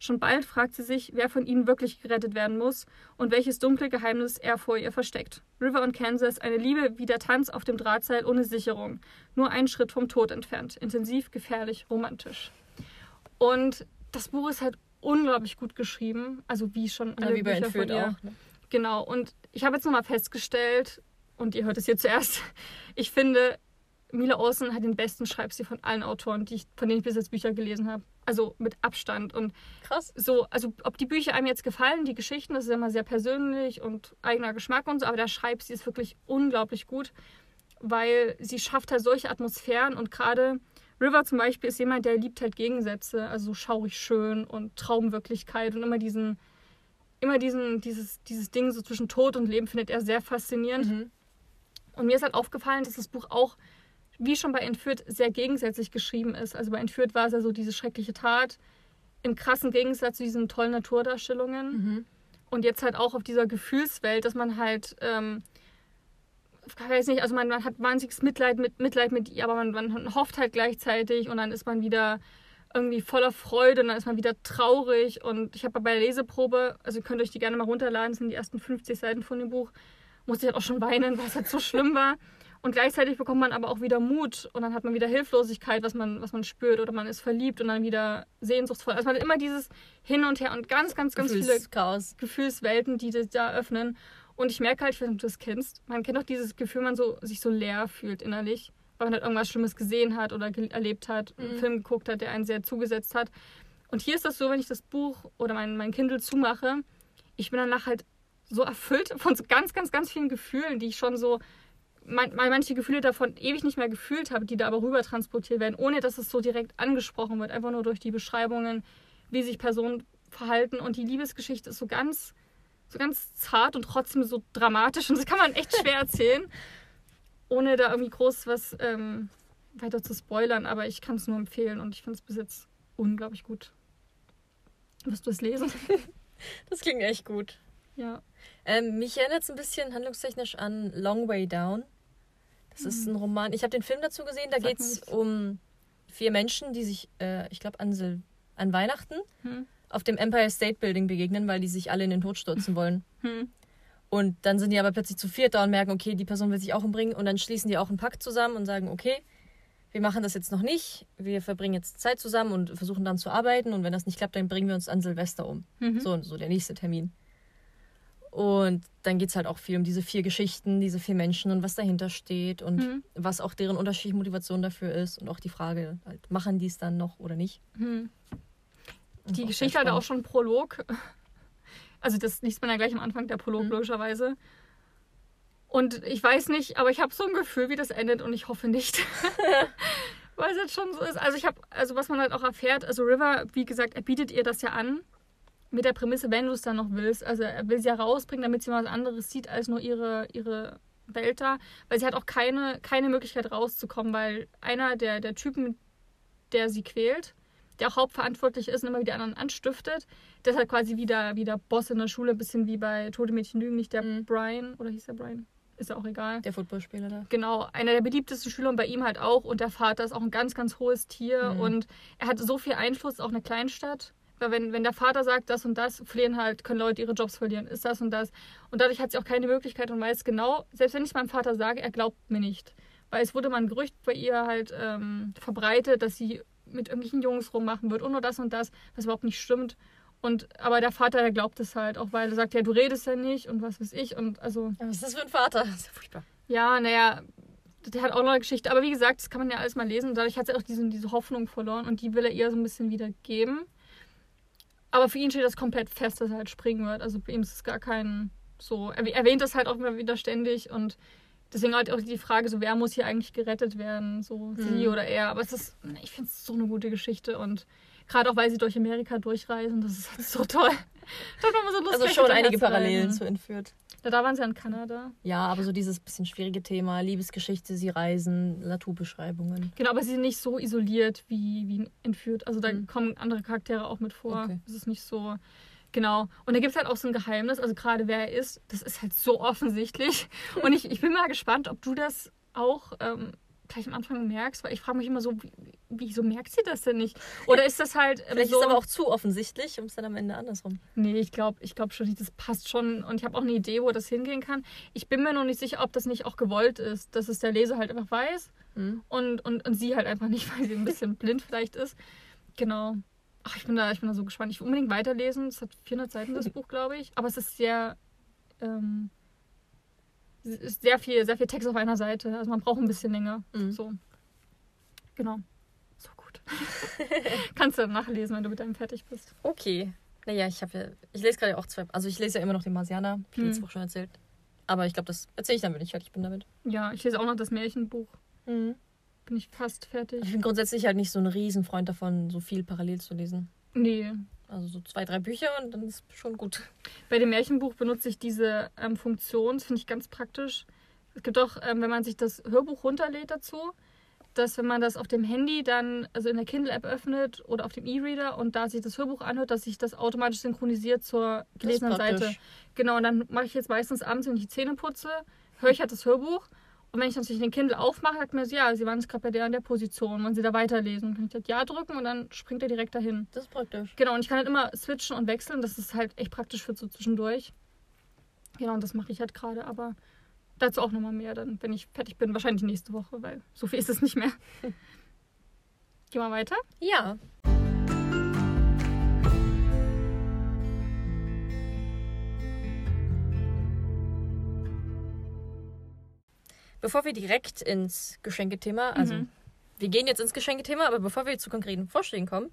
Speaker 1: Schon bald fragt sie sich, wer von ihnen wirklich gerettet werden muss und welches dunkle Geheimnis er vor ihr versteckt. River und Kansas, eine Liebe wie der Tanz auf dem Drahtseil ohne Sicherung. Nur einen Schritt vom Tod entfernt. Intensiv, gefährlich, romantisch. Und das Buch ist halt unglaublich gut geschrieben. Also wie schon alle ja, wie Bücher von ihr. Auch, ne? Genau. Und ich habe jetzt nochmal festgestellt, und ihr hört es hier zuerst, ich finde, Mila Olsen hat den besten Schreibstil von allen Autoren, die ich, von denen ich bis jetzt Bücher gelesen habe. Also mit Abstand. Und
Speaker 2: Krass.
Speaker 1: So, also ob die Bücher einem jetzt gefallen, die Geschichten, das ist immer sehr persönlich und eigener Geschmack und so, aber der Schreibstil ist wirklich unglaublich gut, weil sie schafft halt solche Atmosphären und gerade River zum Beispiel ist jemand, der liebt halt Gegensätze, also schaurig schön und Traumwirklichkeit und immer diesen, immer diesen, dieses, dieses Ding so zwischen Tod und Leben findet er sehr faszinierend.
Speaker 2: Mhm.
Speaker 1: Und mir ist halt aufgefallen, dass das Buch auch, wie schon bei Entführt, sehr gegensätzlich geschrieben ist. Also bei Entführt war es ja so diese schreckliche Tat im krassen Gegensatz zu diesen tollen Naturdarstellungen.
Speaker 2: Mhm.
Speaker 1: Und jetzt halt auch auf dieser Gefühlswelt, dass man halt, ähm, weiß nicht, also man, man hat wahnsinniges Mitleid mit, Mitleid mit ihr, aber man, man hofft halt gleichzeitig und dann ist man wieder irgendwie voller Freude und dann ist man wieder traurig. Und ich habe bei der Leseprobe, also ihr könnt euch die gerne mal runterladen, das sind die ersten 50 Seiten von dem Buch, musste ich halt auch schon weinen, weil es halt so schlimm war. Und gleichzeitig bekommt man aber auch wieder Mut und dann hat man wieder Hilflosigkeit, was man, was man spürt oder man ist verliebt und dann wieder sehnsuchtsvoll. Also man hat immer dieses Hin und Her und ganz, ganz, ganz viele
Speaker 2: Gefühlschaos.
Speaker 1: Gefühlswelten, die das da öffnen. Und ich merke halt, ich weiß nicht, ob du das kennst, man kennt auch dieses Gefühl, man so, sich so leer fühlt innerlich, weil man halt irgendwas Schlimmes gesehen hat oder ge erlebt hat, einen
Speaker 2: Mhm.
Speaker 1: Film geguckt hat, der einen sehr zugesetzt hat. Und hier ist das so, wenn ich das Buch oder mein, mein Kindle zumache, ich bin danach halt so erfüllt von so ganz, ganz, ganz vielen Gefühlen, die ich schon so, man, manche Gefühle davon ewig nicht mehr gefühlt habe, die da aber rüber transportiert werden, ohne dass es so direkt angesprochen wird, einfach nur durch die Beschreibungen, wie sich Personen verhalten. Und die Liebesgeschichte ist so ganz, so ganz zart und trotzdem so dramatisch. Und das kann man echt schwer erzählen, ohne da irgendwie groß was ähm, weiter zu spoilern. Aber ich kann es nur empfehlen und ich finde es bis jetzt unglaublich gut. Wirst du es lesen?
Speaker 2: Das klingt echt gut.
Speaker 1: ja.
Speaker 2: Ähm, mich erinnert es ein bisschen handlungstechnisch an Long Way Down. Das ist ein Roman. Ich habe den Film dazu gesehen. Da geht es um vier Menschen, die sich, äh, ich glaube, an, Sil an Weihnachten
Speaker 1: Hm.
Speaker 2: Auf dem Empire State Building begegnen, weil die sich alle in den Tod stürzen wollen.
Speaker 1: Hm.
Speaker 2: Und dann sind die aber plötzlich zu viert da und merken, okay, die Person will sich auch umbringen. Und dann schließen die auch einen Pakt zusammen und sagen, okay, wir machen das jetzt noch nicht. Wir verbringen jetzt Zeit zusammen und versuchen dann zu arbeiten. Und wenn das nicht klappt, dann bringen wir uns an Silvester um.
Speaker 1: Mhm.
Speaker 2: So, so der nächste Termin. Und dann geht es halt auch viel um diese vier Geschichten, diese vier Menschen und was dahinter steht und
Speaker 1: Mhm.
Speaker 2: was auch deren unterschiedliche Motivation dafür ist. Und auch die Frage, halt, machen die es dann noch oder nicht?
Speaker 1: Hm. Die Geschichte
Speaker 2: sehr
Speaker 1: hatte auch
Speaker 2: spannend.
Speaker 1: schon einen Prolog. Also das liest man ja gleich am Anfang, der Prolog
Speaker 2: Mhm.
Speaker 1: logischerweise. Und ich weiß nicht, aber ich habe so ein Gefühl, wie das endet und ich hoffe nicht. Weil es jetzt schon so ist. Also ich habe, also was man halt auch erfährt, also River, wie gesagt, er bietet ihr das ja an. Mit der Prämisse, wenn du es dann noch willst. Also er will sie ja rausbringen, damit sie mal was anderes sieht als nur ihre, ihre Welt da. Weil sie hat auch keine, keine Möglichkeit rauszukommen, weil einer der, der Typen, der sie quält, der auch hauptverantwortlich ist und immer wieder anderen anstiftet, der ist halt quasi wieder, wieder Boss in der Schule, ein bisschen wie bei Tote Mädchen Lügen, nicht der
Speaker 2: Mhm.
Speaker 1: Brian, oder hieß der Brian? Ist ja auch egal.
Speaker 2: Der Footballspieler da.
Speaker 1: Genau, einer der beliebtesten Schüler und bei ihm halt auch. Und der Vater ist auch ein ganz, ganz hohes Tier.
Speaker 2: Mhm.
Speaker 1: Und er hat so viel Einfluss auf eine Kleinstadt. Weil wenn, wenn der Vater sagt, das und das, verlieren halt, können Leute ihre Jobs verlieren, ist das und das. Und dadurch hat sie auch keine Möglichkeit und weiß genau, selbst wenn ich meinem Vater sage, er glaubt mir nicht. Weil es wurde mal ein Gerücht bei ihr halt ähm, verbreitet, dass sie mit irgendwelchen Jungs rummachen wird und nur das und das, was überhaupt nicht stimmt. Und aber der Vater, der glaubt es halt, auch weil er sagt, ja, du redest ja nicht und was weiß ich. Und also
Speaker 2: Was ist das für ein Vater? Das ist ja furchtbar.
Speaker 1: ja, naja, der hat auch noch eine Geschichte. Aber wie gesagt, das kann man ja alles mal lesen. Dadurch hat sie auch diese, diese Hoffnung verloren und die will er ihr so ein bisschen wieder geben. Aber für ihn steht das komplett fest, dass er halt springen wird. Also für ihn ist es gar kein so. Er erwähnt das halt auch immer wieder ständig und deswegen halt auch die Frage, so wer muss hier eigentlich gerettet werden? So sie
Speaker 2: Mhm.
Speaker 1: oder er. Aber es ist, ich finde es so eine gute Geschichte und gerade auch weil sie durch Amerika durchreisen, das ist halt so toll. Das war immer so lustig.
Speaker 2: Also schon einige. Parallelen zu entführt.
Speaker 1: Ja, da waren sie ja in Kanada.
Speaker 2: Ja, aber so dieses bisschen schwierige Thema, Liebesgeschichte, sie reisen, Naturbeschreibungen.
Speaker 1: Genau, aber sie sind nicht so isoliert wie, wie entführt. Also da
Speaker 2: Mhm.
Speaker 1: kommen andere Charaktere auch mit vor.
Speaker 2: Okay.
Speaker 1: Es ist nicht so. Genau. Und da gibt es halt auch so ein Geheimnis, also gerade wer er ist, das ist halt so offensichtlich. Und ich, ich bin mal gespannt, ob du das auch ähm, gleich am Anfang merkst, weil ich frage mich immer so, wie, wieso merkt sie das denn nicht? Oder ist das halt ähm,
Speaker 2: Vielleicht
Speaker 1: so.
Speaker 2: ist es aber auch zu offensichtlich und ist dann am Ende andersrum.
Speaker 1: Nee, ich glaube ich glaub schon nicht, das passt schon. Und ich habe auch eine Idee, wo das hingehen kann. Ich bin mir noch nicht sicher, ob das nicht auch gewollt ist, dass es der Leser halt einfach weiß
Speaker 2: Hm?
Speaker 1: und, und, und sie halt einfach nicht, weil sie ein bisschen blind vielleicht ist. Genau. Ach, ich bin da, ich bin da so gespannt. Ich will unbedingt weiterlesen. Es hat 400 Seiten, das Buch, glaube ich. Aber es ist sehr, ähm, ist sehr viel, sehr viel Text auf einer Seite. Also man braucht ein bisschen länger.
Speaker 2: Mhm.
Speaker 1: So. Genau. So gut. Kannst du nachlesen, wenn du mit deinem fertig bist.
Speaker 2: Okay. Naja, ich habe ja, ich lese gerade auch zwei, also ich lese ja immer noch den Marsianer, wie
Speaker 1: Hm.
Speaker 2: letzte Woche schon erzählt. Aber ich glaube, das erzähle ich dann, wenn ich fertig bin damit.
Speaker 1: Ja, ich lese auch noch das Märchenbuch.
Speaker 2: Mhm.
Speaker 1: Bin ich fast fertig.
Speaker 2: Ich bin grundsätzlich halt nicht so ein Riesenfreund davon, so viel parallel zu lesen.
Speaker 1: Nee,
Speaker 2: Also so zwei, drei Bücher und dann ist schon gut.
Speaker 1: Bei dem Märchenbuch benutze ich diese ähm, Funktion, das finde ich ganz praktisch. Es gibt auch, ähm, wenn man sich das Hörbuch runterlädt dazu, dass wenn man das auf dem Handy dann, also in der Kindle-App öffnet oder auf dem E-Reader und da sich das Hörbuch anhört, dass sich das automatisch synchronisiert zur gelesenen Seite. Genau, und dann mache ich jetzt meistens abends, wenn ich die Zähne putze, höre ich halt das Hörbuch. Und wenn ich natürlich den Kindle aufmache, sagt mir so, ja, sie waren jetzt gerade bei der und der Position, wollen sie da weiterlesen. Kann ich halt Ja drücken und dann springt er direkt dahin.
Speaker 2: Das ist praktisch.
Speaker 1: Genau, und ich kann halt immer switchen und wechseln. Das ist halt echt praktisch für so zwischendurch. Genau, und das mache ich halt gerade, aber dazu auch nochmal mehr, dann, wenn ich fertig bin, wahrscheinlich nächste Woche, weil so viel ist es nicht mehr. Gehen wir weiter?
Speaker 2: Ja. Bevor wir direkt ins Geschenkethema, also
Speaker 1: Mhm.
Speaker 2: wir gehen jetzt ins Geschenkethema, aber bevor wir zu konkreten Vorschlägen kommen,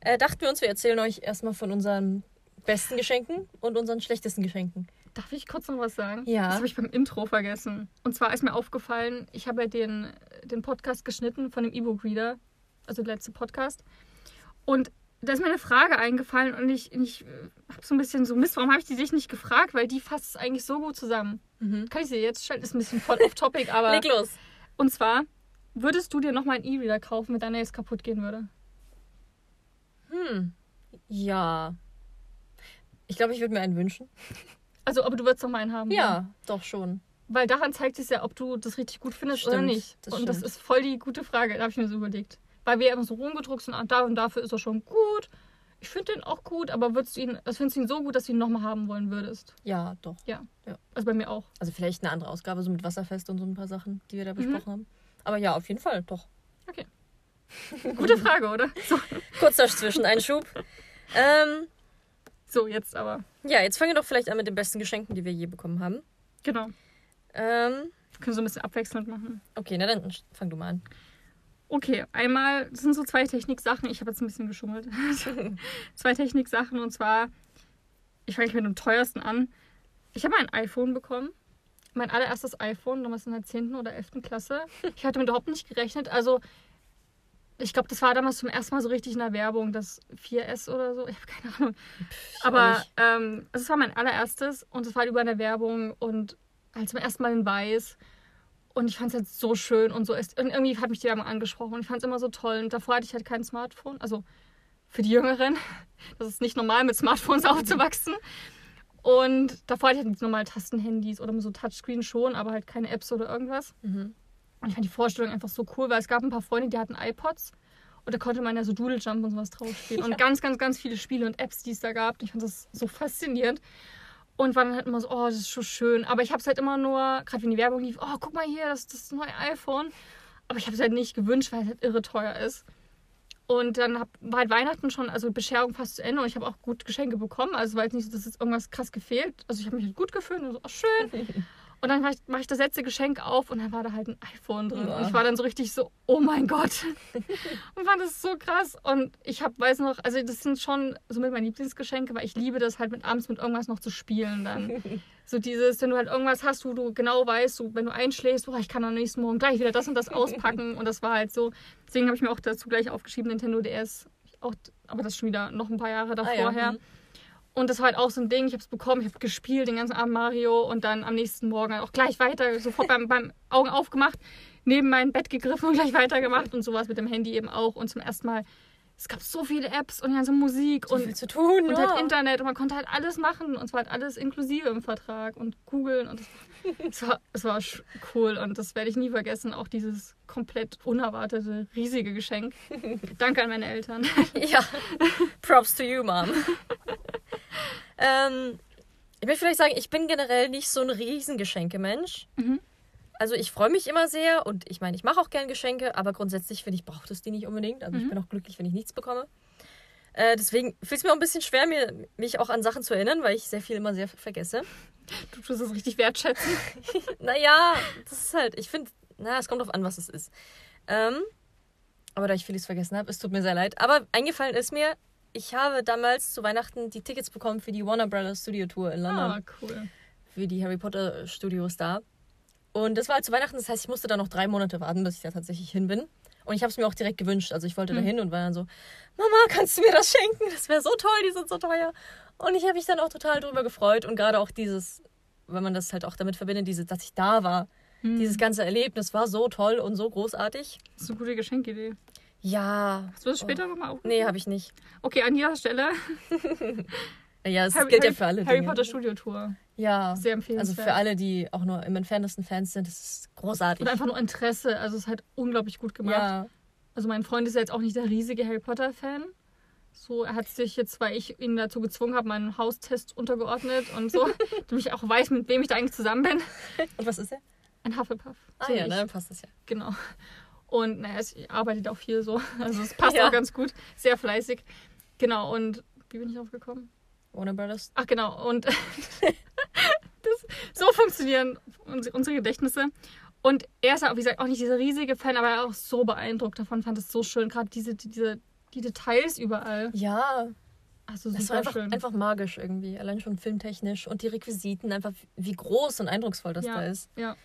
Speaker 2: äh, dachten wir uns, wir erzählen euch erstmal von unseren besten Geschenken und unseren schlechtesten Geschenken.
Speaker 1: Darf ich kurz noch was sagen?
Speaker 2: Ja.
Speaker 1: Das habe ich beim Intro vergessen. Und zwar ist mir aufgefallen, ich habe ja den, den Podcast geschnitten von dem E-Book-Reader, also der letzte Podcast. Und da ist mir eine Frage eingefallen und ich, ich habe so ein bisschen so, Mist, warum habe ich die dich nicht gefragt? Weil die fasst es eigentlich so gut zusammen. Kann ich sie jetzt stellen? Ist ein bisschen voll off-topic, aber...
Speaker 2: Leg los.
Speaker 1: Und zwar, würdest du dir nochmal einen E-Reader kaufen, wenn deiner jetzt kaputt gehen würde?
Speaker 2: Hm. Ja. Ich glaube, ich würde mir einen wünschen.
Speaker 1: Also, aber du würdest noch mal einen haben. ne?
Speaker 2: Ja, doch schon.
Speaker 1: Weil daran zeigt es ja, ob du das richtig gut findest oder
Speaker 2: Stimmt,
Speaker 1: nicht.
Speaker 2: das
Speaker 1: und das
Speaker 2: stimmt.
Speaker 1: ist voll die gute Frage, da habe ich mir so überlegt. Weil wir immer so rumgedruckt sind, ah, da und dafür ist er schon gut. Ich finde den auch gut, aber würdest du ihn, das findest du ihn so gut, dass du ihn nochmal haben wollen würdest?
Speaker 2: Ja, doch.
Speaker 1: Also bei mir auch.
Speaker 2: Also vielleicht eine andere Ausgabe, so mit Wasserfest und so ein paar Sachen, die wir da
Speaker 1: Mhm.
Speaker 2: besprochen haben. Aber ja, auf jeden Fall, doch.
Speaker 1: Gute Frage, oder? So,
Speaker 2: Kurzer Zwischeneinschub. ähm,
Speaker 1: so jetzt aber.
Speaker 2: ja, jetzt fangen wir doch vielleicht an mit den besten Geschenken, die wir je bekommen haben.
Speaker 1: Genau.
Speaker 2: Ähm,
Speaker 1: Wir können so ein bisschen abwechselnd machen.
Speaker 2: okay, na dann fang du mal an.
Speaker 1: Okay, einmal, das sind so zwei Techniksachen. Ich habe jetzt ein bisschen geschummelt. zwei Techniksachen und zwar, ich fange mit dem teuersten an. Ich habe ein iPhone bekommen. Mein allererstes iPhone, damals in der 10. oder 11. Klasse. Ich hatte damit überhaupt nicht gerechnet. Also, ich glaube, das war damals zum ersten Mal so richtig in der Werbung, das 4S oder so. Ich habe keine Ahnung.
Speaker 2: Auch
Speaker 1: Aber ähm, es war mein allererstes und es war über eine Werbung und halt zum ersten Mal in weiß. Und ich fand es halt so schön und so. ist- Und irgendwie hat mich die Werbung angesprochen und ich fand es immer so toll. Und davor hatte ich halt kein Smartphone. Also für die Jüngeren. Das ist nicht normal, mit Smartphones aufzuwachsen. Und davor hatte ich halt normale Tastenhandys oder so Touchscreen schon, aber halt keine Apps oder irgendwas.
Speaker 2: Mhm.
Speaker 1: Und ich fand die Vorstellung einfach so cool, weil es gab ein paar Freunde, die hatten iPods. Und da konnte man ja so Doodle Jump und sowas drauf spielen. Und
Speaker 2: Ja.
Speaker 1: ganz, ganz, ganz viele Spiele und Apps, die es da gab. Ich fand das so faszinierend. Und war dann halt immer so, oh, das ist so schön. Aber ich habe es halt immer nur, gerade wenn die Werbung lief, oh, guck mal hier, das ist das neue iPhone. Aber ich habe es halt nicht gewünscht, weil es halt irre teuer ist. Und dann hab, war halt Weihnachten schon, also Bescherung fast zu Ende und ich habe auch gut Geschenke bekommen. Also war jetzt nicht so, dass jetzt irgendwas krass gefehlt. Also ich habe mich halt gut gefühlt und so, oh, schön. Und dann mache ich, mach ich das letzte Geschenk auf und dann war da halt ein iPhone drin.
Speaker 2: Ja.
Speaker 1: Und ich war dann so richtig so, oh mein Gott. und fand das so krass. Und ich habe, weiß noch, also das sind schon so mit meinen Lieblingsgeschenke, weil ich liebe das halt mit abends mit irgendwas noch zu spielen dann. so dieses, wenn du halt irgendwas hast, wo du genau weißt, so, wenn du einschläfst, oh, ich kann am nächsten Morgen gleich wieder das und das auspacken. und das war halt so. Deswegen habe ich mir auch dazu gleich aufgeschrieben, Nintendo DS. Auch, aber das schon wieder noch ein paar Jahre davor
Speaker 2: Ah, ja.
Speaker 1: her. Und das war halt auch so ein Ding, ich habe es bekommen, ich habe gespielt den ganzen Abend Mario und dann am nächsten Morgen halt auch gleich weiter, sofort beim, beim Augen aufgemacht, neben mein Bett gegriffen und gleich weitergemacht und sowas mit dem Handy eben auch. Und zum ersten Mal, es gab so viele Apps und die ganze Musik
Speaker 2: So
Speaker 1: und,
Speaker 2: viel zu tun,
Speaker 1: und
Speaker 2: ja.
Speaker 1: halt Internet und man konnte halt alles machen und es war halt alles inklusive im Vertrag und googeln und es war, es war cool und das werde ich nie vergessen, auch dieses komplett unerwartete, riesige Geschenk. Danke an meine Eltern.
Speaker 2: Ja, Props to you, Mom. ähm, ich möchte vielleicht sagen, ich bin generell nicht so ein Riesengeschenke-Mensch.
Speaker 1: Mhm.
Speaker 2: Also ich freue mich immer sehr und ich meine, ich mache auch gern Geschenke, aber grundsätzlich finde ich, braucht es die nicht unbedingt. Also ich
Speaker 1: Mhm.
Speaker 2: bin auch glücklich, wenn ich nichts bekomme. Äh, deswegen fühlt es mir auch ein bisschen schwer, mir, mich auch an Sachen zu erinnern, weil ich sehr viel immer sehr vergesse.
Speaker 1: Du tust es richtig wertschätzen.
Speaker 2: Naja, das ist halt, ich finde, na, es kommt drauf an, was es ist. Ähm, aber da ich vieles vergessen habe, es tut mir sehr leid. Aber eingefallen ist mir, ich habe damals zu Weihnachten die Tickets bekommen für die Warner Brothers Studio Tour in London.
Speaker 1: Ah, cool.
Speaker 2: Für die Harry Potter Studios da. Und das war halt zu Weihnachten, das heißt, ich musste da noch drei Monate warten, bis ich da tatsächlich hin bin. Und ich habe es mir auch direkt gewünscht. Also ich wollte
Speaker 1: Mhm.
Speaker 2: dahin und war dann so, Mama, kannst du mir das schenken? Das wäre so toll, die sind so teuer. Und ich habe mich dann auch total drüber gefreut. Und gerade auch dieses, wenn man das halt auch damit verbindet, diese, dass ich da war.
Speaker 1: Hm.
Speaker 2: Dieses ganze Erlebnis war so toll und so großartig.
Speaker 1: Das ist eine gute Geschenkidee.
Speaker 2: Ja.
Speaker 1: Hast du das später nochmal auf?
Speaker 2: Nee, habe ich nicht.
Speaker 1: Okay, an dieser Stelle
Speaker 2: Ja, es
Speaker 1: Harry,
Speaker 2: gilt ja für alle
Speaker 1: Harry
Speaker 2: Dinge.
Speaker 1: Potter Studio Tour.
Speaker 2: Ja.
Speaker 1: Sehr
Speaker 2: Also
Speaker 1: empfehlenswert.
Speaker 2: für alle, die auch nur im entferntesten Fans sind, das ist großartig.
Speaker 1: Und einfach nur Interesse. Also es ist halt unglaublich gut gemacht.
Speaker 2: ja.
Speaker 1: Also mein Freund ist ja jetzt auch nicht der riesige Harry Potter-Fan. So, er hat sich jetzt, weil ich ihn dazu gezwungen habe, meinen Haustest untergeordnet und so, damit ich auch weiß, mit wem ich da eigentlich zusammen bin.
Speaker 2: Und was ist er?
Speaker 1: Ein Hufflepuff.
Speaker 2: Ah
Speaker 1: So
Speaker 2: ja,
Speaker 1: ich.
Speaker 2: dann passt das ja.
Speaker 1: Genau. Und naja, es arbeitet auch viel so. Also es passt
Speaker 2: Ja.
Speaker 1: auch ganz gut. Sehr fleißig. Genau, und wie bin ich aufgekommen?
Speaker 2: Warner Brothers.
Speaker 1: Ach genau, und das, so funktionieren unsere, Gedächtnisse. Und er ist ja, wie gesagt, auch nicht dieser riesige Fan, aber er war auch so beeindruckt davon, fand es so schön. Gerade diese, diese, die Details überall.
Speaker 2: Ja,
Speaker 1: Also
Speaker 2: das war
Speaker 1: super
Speaker 2: einfach,
Speaker 1: schön.
Speaker 2: einfach magisch irgendwie. Allein schon filmtechnisch und die Requisiten, einfach wie groß und eindrucksvoll das
Speaker 1: Ja,
Speaker 2: da ist.
Speaker 1: ja.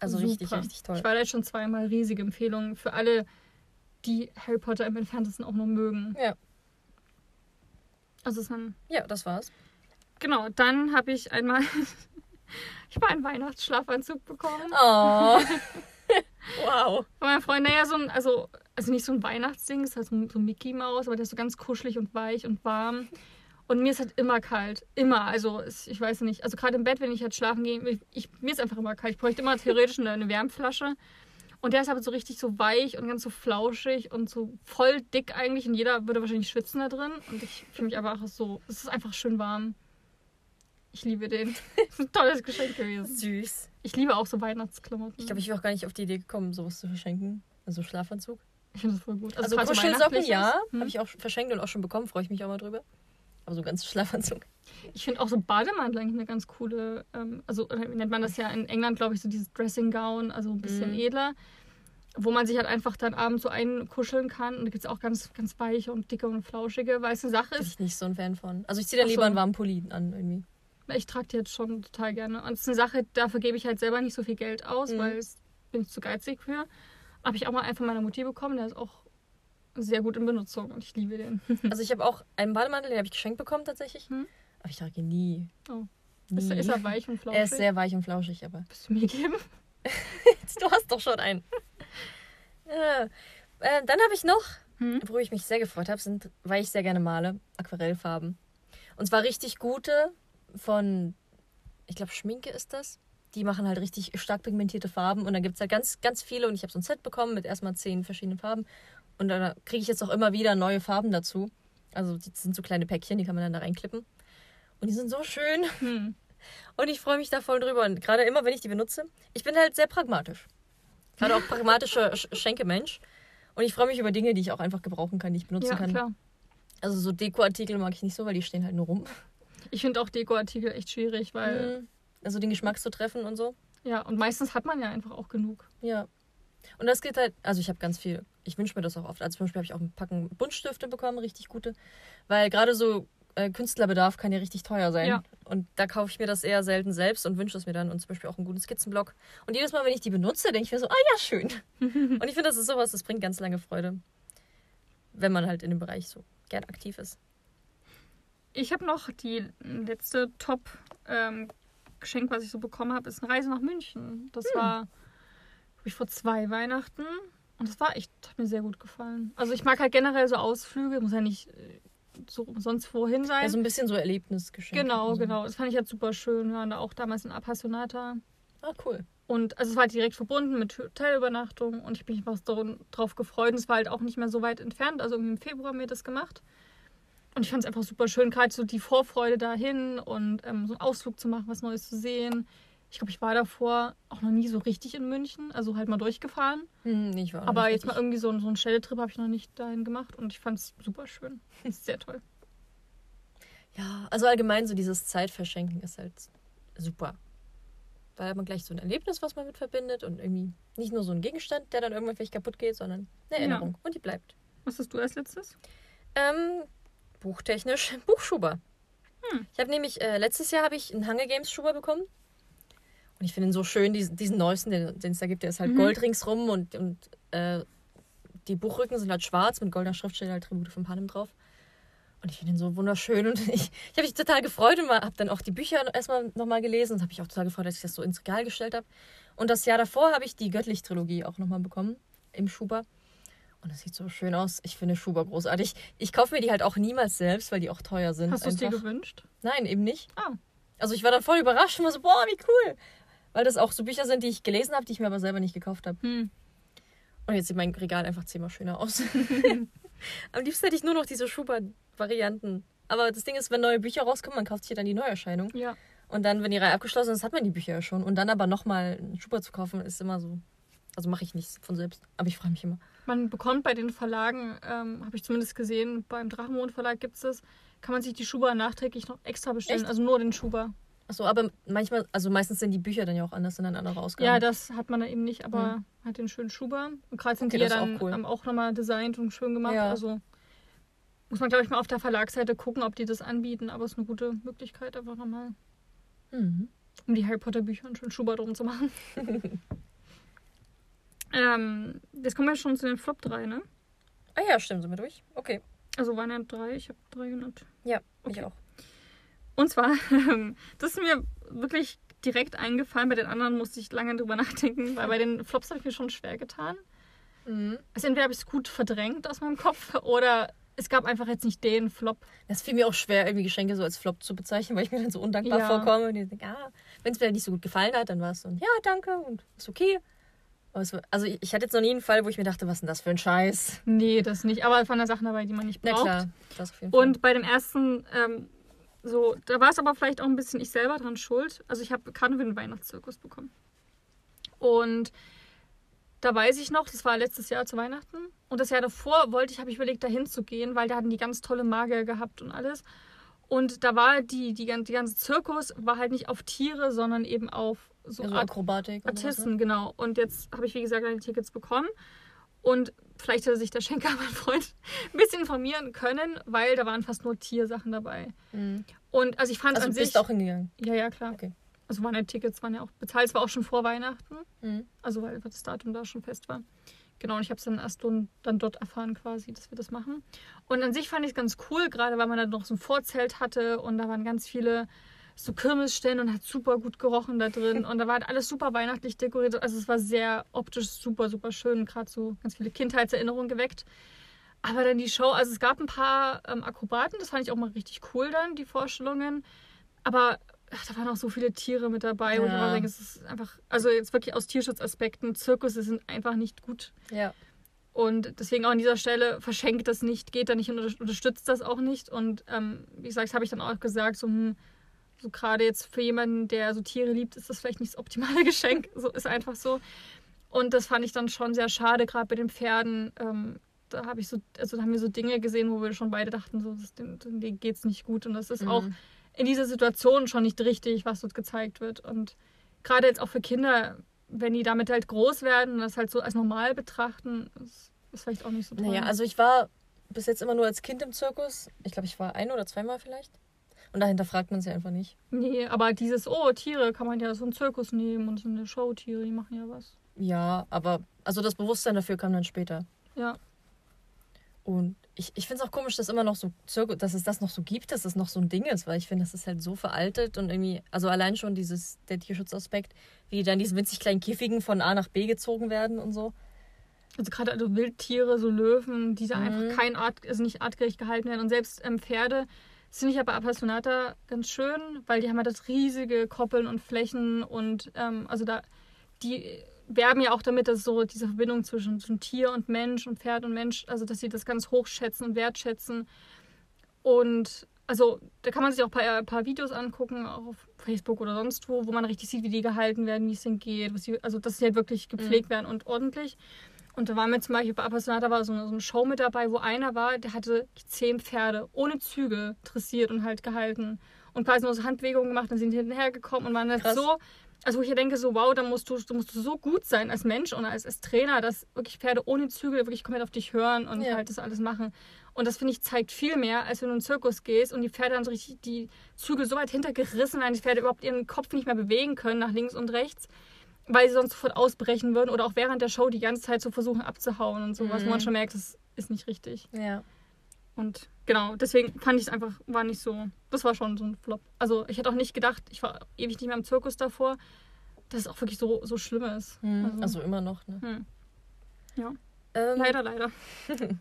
Speaker 2: Also
Speaker 1: Super.
Speaker 2: richtig, richtig toll.
Speaker 1: Ich war da jetzt schon zweimal riesige Empfehlungen für alle, die Harry Potter im Entferntesten auch nur mögen.
Speaker 2: Ja.
Speaker 1: Also es ist ein
Speaker 2: Ja, das war's.
Speaker 1: Genau, dann habe ich einmal ich habe einen Weihnachtsschlafanzug bekommen.
Speaker 2: Oh. wow.
Speaker 1: Von meinem Freund, naja, so ein, also, also nicht so ein Weihnachtsding, es ist halt so ein, so ein Mickey Maus, aber der ist so ganz kuschelig und weich und warm. Und mir ist halt immer kalt. Immer. Also ich weiß nicht. Also gerade im Bett, wenn ich halt schlafen gehe, ich, ich, mir ist einfach immer kalt. Ich bräuchte immer theoretisch eine, eine Wärmflasche. Und der ist aber so richtig so weich und ganz so flauschig und so voll dick eigentlich. Und jeder würde wahrscheinlich schwitzen da drin. Und ich fühle mich aber auch so. Es ist einfach schön warm. Ich liebe den. Das ist ein tolles Geschenk gewesen.
Speaker 2: Süß.
Speaker 1: Ich liebe auch so Weihnachtsklamotten.
Speaker 2: Ich glaube, ich wäre auch gar nicht auf die Idee gekommen, sowas zu verschenken. Also Schlafanzug.
Speaker 1: Ich finde das voll gut.
Speaker 2: Also,
Speaker 1: gerade so
Speaker 2: Kuschelsocken, ja.
Speaker 1: Hm.
Speaker 2: Habe ich auch verschenkt und auch schon bekommen. Freue ich mich auch mal drüber. Aber so ganz Schlafanzug.
Speaker 1: Ich finde auch so Bademantel eigentlich eine ganz coole, ähm, also äh, nennt man das ja in England, glaube ich, so dieses Dressing Gown, also ein bisschen
Speaker 2: Mhm.
Speaker 1: edler, wo man sich halt einfach dann abends so einkuscheln kann. Und da gibt es auch ganz, ganz weiche und dicke und flauschige, weil es eine Sache
Speaker 2: Bin ich nicht so ein Fan von. Also ich ziehe dann
Speaker 1: Ach
Speaker 2: lieber
Speaker 1: so.
Speaker 2: einen warmen Pulli an irgendwie.
Speaker 1: Ich trage die jetzt schon total gerne. Und es ist eine Sache, dafür gebe ich halt selber nicht so viel Geld aus,
Speaker 2: Mhm.
Speaker 1: weil es bin ich zu geizig für. Habe ich auch mal von meiner Mutti bekommen, der ist auch sehr gut in Benutzung und ich liebe den.
Speaker 2: Also ich habe auch einen Bademantel, den habe ich geschenkt bekommen tatsächlich.
Speaker 1: Hm.
Speaker 2: Aber ich trage ihn nie.
Speaker 1: Oh.
Speaker 2: nie.
Speaker 1: Ist, ist er weich und flauschig?
Speaker 2: er ist sehr weich und flauschig, aber
Speaker 1: Willst du mir geben?
Speaker 2: du hast doch schon einen. Ja. Äh, dann habe ich noch,
Speaker 1: Hm?
Speaker 2: worüber ich mich sehr gefreut habe, sind, weil ich sehr gerne male, Aquarellfarben. Und zwar richtig gute von, ich glaube, Schminke ist das. Die machen halt richtig stark pigmentierte Farben und dann gibt es halt ganz, ganz viele und ich habe so ein Set bekommen mit erstmal zehn verschiedenen Farben und da kriege ich jetzt auch immer wieder neue Farben dazu. Also die sind so kleine Päckchen, die kann man dann da reinklippen. Und die sind so schön
Speaker 1: Hm.
Speaker 2: und ich freue mich da voll drüber. Und gerade immer, wenn ich die benutze, ich bin halt sehr pragmatisch. Gerade auch pragmatischer Sch- Schenkemensch. Und ich freue mich über Dinge, die ich auch einfach gebrauchen kann, die ich benutzen
Speaker 1: Ja,
Speaker 2: kann.
Speaker 1: klar.
Speaker 2: Also so Dekoartikel mag ich nicht so, weil die stehen halt nur rum.
Speaker 1: Ich finde auch Dekoartikel echt schwierig, weil
Speaker 2: Mhm. Also den Geschmack zu treffen und so.
Speaker 1: Ja, und meistens hat man ja einfach auch genug.
Speaker 2: Ja. Und das geht halt, also ich habe ganz viel, ich wünsche mir das auch oft. Also zum Beispiel habe ich auch ein Packen Buntstifte bekommen, richtig gute. Weil gerade so äh, Künstlerbedarf kann ja richtig teuer sein.
Speaker 1: Ja.
Speaker 2: Und da kaufe ich mir das eher selten selbst und wünsche es mir dann. Und zum Beispiel auch einen guten Skizzenblock. Und jedes Mal, wenn ich die benutze, denke ich mir so, ah ja, schön. und ich finde, das ist sowas, das bringt ganz lange Freude. Wenn man halt in dem Bereich so gern aktiv ist.
Speaker 1: Ich habe noch die letzte Top-Geschenk, was ich so bekommen habe, ist eine Reise nach München. Das
Speaker 2: Hm.
Speaker 1: war, glaube ich, vor zwei Weihnachten. Und das war echt, hat mir sehr gut gefallen. Also ich mag halt generell so Ausflüge, muss ja nicht äh, so sonst wohin sein.
Speaker 2: Also ein bisschen so Erlebnisgeschenk.
Speaker 1: genau,
Speaker 2: so.
Speaker 1: genau. Das fand ich halt super schön. Wir waren da auch damals in Appassionata.
Speaker 2: Ah, cool.
Speaker 1: Und also es war direkt verbunden mit Hotelübernachtung und ich bin einfach so drauf gefreut. Und es war halt auch nicht mehr so weit entfernt. Also irgendwie im Februar haben wir das gemacht. Und ich fand es einfach super schön, gerade so die Vorfreude dahin und ähm, so einen Ausflug zu machen, was Neues zu sehen. Ich glaube, ich war davor auch noch nie so richtig in München, also halt mal durchgefahren.
Speaker 2: Hm, ich war
Speaker 1: Aber jetzt mal irgendwie so, einen- so einen Städtetrip habe ich noch nicht dahin gemacht und ich fand es super schön. Ist sehr toll.
Speaker 2: Ja, also allgemein so dieses Zeitverschenken ist halt super. Weil man gleich so ein Erlebnis, was man mit verbindet und irgendwie nicht nur so ein Gegenstand, der dann irgendwann vielleicht kaputt geht, sondern eine
Speaker 1: Ja.
Speaker 2: Erinnerung. Und die bleibt.
Speaker 1: Was hast du als letztes?
Speaker 2: Ähm, buchtechnisch Buchschuber.
Speaker 1: Hm.
Speaker 2: Ich habe nämlich, äh, letztes Jahr habe ich einen Hunger Games Schuber bekommen. Und ich finde ihn so schön, diesen, diesen neuesten, den es da gibt, der ist halt
Speaker 1: Mhm.
Speaker 2: Gold ringsrum und, und äh, die Buchrücken sind halt schwarz mit goldener Schrift, steht halt Tribute von Panem drauf. Und ich finde ihn so wunderschön und ich, ich habe mich total gefreut und habe dann auch die Bücher erstmal nochmal gelesen und habe mich auch total gefreut, dass ich das so ins Regal gestellt habe. Und das Jahr davor habe ich die Göttlich-Trilogie auch nochmal bekommen im Schuber. Und das sieht so schön aus. Ich finde Schuber großartig. Ich kaufe mir die halt auch niemals selbst, weil die auch teuer sind.
Speaker 1: Hast du es dir gewünscht?
Speaker 2: Nein, eben nicht.
Speaker 1: Ah.
Speaker 2: Also ich war dann voll überrascht und war so, boah, wie cool. Weil das auch so Bücher sind, die ich gelesen habe, die ich mir aber selber nicht gekauft habe.
Speaker 1: Hm.
Speaker 2: Und jetzt sieht mein Regal einfach zehnmal schöner aus. Am liebsten hätte ich nur noch diese Schubert-Varianten. Aber das Ding ist, wenn neue Bücher rauskommen, man kauft sich dann die Neuerscheinung.
Speaker 1: Ja.
Speaker 2: Und dann, wenn die Reihe abgeschlossen ist, hat man die Bücher ja schon. Und dann aber nochmal einen Schubert zu kaufen, ist immer so. Also mache ich nicht von selbst. Aber ich freue mich immer.
Speaker 1: Man bekommt bei den Verlagen, ähm, habe ich zumindest gesehen, beim Drachenmond Verlag gibt es das, kann man sich die Schuber nachträglich noch extra bestellen.
Speaker 2: Echt?
Speaker 1: Also nur den Schuber.
Speaker 2: Achso, aber manchmal, also meistens sind die Bücher dann ja auch anders, sind dann andere Ausgaben.
Speaker 1: Ja, das hat man da eben nicht, aber hat den schönen Schuber. Und gerade sind
Speaker 2: Okay,
Speaker 1: die ja dann
Speaker 2: auch cool.
Speaker 1: ähm, auch nochmal designt und schön gemacht.
Speaker 2: Ja.
Speaker 1: Also muss man, glaube ich, mal auf der Verlagsseite gucken, ob die das anbieten. Aber es ist eine gute Möglichkeit, einfach nochmal,
Speaker 2: Mhm.
Speaker 1: um die Harry Potter Bücher einen schönen Schuber drum zu machen. ähm, jetzt kommen wir schon zu den Flop 3, ne?
Speaker 2: Ah ja, stimmt, sind wir durch. Okay.
Speaker 1: Also waren ja drei, ich habe drei genannt.
Speaker 2: Ja,
Speaker 1: Okay.
Speaker 2: ich auch.
Speaker 1: Und zwar, das ist mir wirklich direkt eingefallen. Bei den anderen musste ich lange drüber nachdenken, weil bei den Flops habe ich mir schon schwer getan.
Speaker 2: Mhm.
Speaker 1: Also entweder habe ich es gut verdrängt aus meinem Kopf oder es gab einfach jetzt nicht den Flop.
Speaker 2: Das fiel mir auch schwer, irgendwie Geschenke so als Flop zu bezeichnen, weil ich mir dann so undankbar
Speaker 1: Ja.
Speaker 2: vorkomme. Und ich denke, ah, wenn es mir nicht so gut gefallen hat, dann war es so, ja, danke und ist okay. Es war, also ich, ich hatte jetzt noch nie einen Fall, wo ich mir dachte, was ist denn das für ein Scheiß?
Speaker 1: Nee, das nicht. Aber es waren da Sachen dabei, die man nicht
Speaker 2: Na
Speaker 1: braucht.
Speaker 2: klar, das auf jeden Fall.
Speaker 1: Und bei dem ersten, ähm, so, da war es aber vielleicht auch ein bisschen ich selber dran schuld. Also ich habe für den Weihnachtszirkus bekommen. Und da weiß ich noch, das war letztes Jahr zu Weihnachten. Und das Jahr davor wollte ich, habe ich überlegt, dahin zu gehen, weil da hatten die ganz tolle Magier gehabt und alles. Und da war die, die, die ganze Zirkus war halt nicht auf Tiere, sondern eben auf so
Speaker 2: ja, so
Speaker 1: Art
Speaker 2: Akrobatik.
Speaker 1: Artisten, genau. Und jetzt habe ich, wie gesagt, meine Tickets bekommen. Und vielleicht hätte sich der Schenker, mein Freund, ein bisschen informieren können, weil da waren fast nur Tiersachen dabei.
Speaker 2: Mhm.
Speaker 1: Und also ich fand
Speaker 2: Also
Speaker 1: an
Speaker 2: du
Speaker 1: sich.
Speaker 2: bist auch hingegangen.
Speaker 1: ja, ja, klar.
Speaker 2: Okay.
Speaker 1: Also waren ja Tickets, waren ja auch bezahlt. Es war auch schon vor Weihnachten.
Speaker 2: Mhm.
Speaker 1: Also weil das Datum da schon fest war. Genau, und ich habe es dann erst dann, dann dort erfahren quasi, dass wir das machen. Und an sich fand ich es ganz cool, gerade weil man da noch so ein Vorzelt hatte und da waren ganz viele so Kirmesstände und hat super gut gerochen da drin. Und da war halt alles super weihnachtlich dekoriert. Also es war sehr optisch super, super schön. Gerade so ganz viele Kindheitserinnerungen geweckt. Aber dann die Show, also es gab ein paar ähm, Akrobaten, das fand ich auch mal richtig cool dann, die Vorstellungen. Aber ach, da waren auch so viele Tiere mit dabei, ich
Speaker 2: Ja.
Speaker 1: immer denke, es ist einfach, also jetzt wirklich aus Tierschutzaspekten, Zirkusse sind einfach nicht gut.
Speaker 2: Ja.
Speaker 1: Und deswegen auch an dieser Stelle verschenkt das nicht, geht da nicht und unter- unterstützt das auch nicht. Und ähm, wie gesagt, habe ich dann auch gesagt, so, hm, so gerade jetzt für jemanden, der so Tiere liebt, ist das vielleicht nicht das optimale Geschenk. So ist einfach so. Und das fand ich dann schon sehr schade, gerade bei den Pferden. Ähm, da habe ich so, also da haben wir so Dinge gesehen, wo wir schon beide dachten, so, das, denen, denen geht's nicht gut. Und das ist auch
Speaker 2: Mhm.
Speaker 1: in dieser Situation schon nicht richtig, was dort gezeigt wird. Und gerade jetzt auch für Kinder, wenn die damit halt groß werden und das halt so als normal betrachten, ist, ist vielleicht auch nicht so toll.
Speaker 2: Naja, also ich war bis jetzt immer nur als Kind im Zirkus. Ich glaube, ich war ein oder zweimal vielleicht. Und dahinter fragt man sie einfach nicht.
Speaker 1: Nee, aber dieses, oh, Tiere kann man ja so einen Zirkus nehmen und so eine Showtiere, die machen ja was.
Speaker 2: Ja, aber also das Bewusstsein dafür kam dann später.
Speaker 1: Ja.
Speaker 2: Und ich, ich finde es auch komisch, dass immer noch so Zirkus, dass es das noch so gibt, dass es noch so ein Ding ist, weil ich finde, das ist halt so veraltet und irgendwie, also allein schon dieses, der Tierschutzaspekt, wie die dann in diesen winzig kleinen Käfigen von A nach B gezogen werden und so.
Speaker 1: Also gerade also Wildtiere, so Löwen, die da
Speaker 2: Mhm.
Speaker 1: einfach kein Art, also nicht artgerecht gehalten werden. Und selbst ähm, Pferde, das finde ich aber Appassionata ganz schön, weil die haben ja das riesige Koppeln und Flächen und ähm, also da, die werben ja auch damit, dass so diese Verbindung zwischen, zwischen Tier und Mensch und Pferd und Mensch, also dass sie das ganz hochschätzen und wertschätzen. Und also da kann man sich auch ein paar, ein paar Videos angucken, auch auf Facebook oder sonst wo, wo man richtig sieht, wie die gehalten werden, wie es denen geht, sie, also dass sie halt wirklich gepflegt werden und ordentlich. Und da war mir zum Beispiel bei Appassionata war so eine, so eine Show mit dabei, wo einer war, der hatte zehn Pferde ohne Zügel dressiert und halt gehalten. Und quasi nur so Handbewegungen gemacht, dann sind die hinterher gekommen und waren halt so, also wo ich ja denke, so wow, da musst du, du musst so gut sein als Mensch und als, als Trainer, dass wirklich Pferde ohne Zügel wirklich komplett auf dich hören und
Speaker 2: Ja.
Speaker 1: halt das alles machen. Und das finde ich zeigt viel mehr, als wenn du in einen Zirkus gehst und die Pferde dann so richtig die Zügel so weit hintergerissen werden, die Pferde überhaupt ihren Kopf nicht mehr bewegen können nach links und rechts. Weil sie sonst sofort ausbrechen würden oder auch während der Show die ganze Zeit so versuchen abzuhauen und sowas,
Speaker 2: Mhm.
Speaker 1: wo man schon merkt, das ist nicht richtig.
Speaker 2: Ja.
Speaker 1: Und genau, deswegen fand ich es einfach, war nicht so, das war schon so ein Flop. Also ich hätte auch nicht gedacht, ich war ewig nicht mehr im Zirkus davor, dass es auch wirklich so, so schlimm ist.
Speaker 2: Mhm. Also immer noch, ne?
Speaker 1: hm. Ja,
Speaker 2: Ähm,
Speaker 1: leider, leider.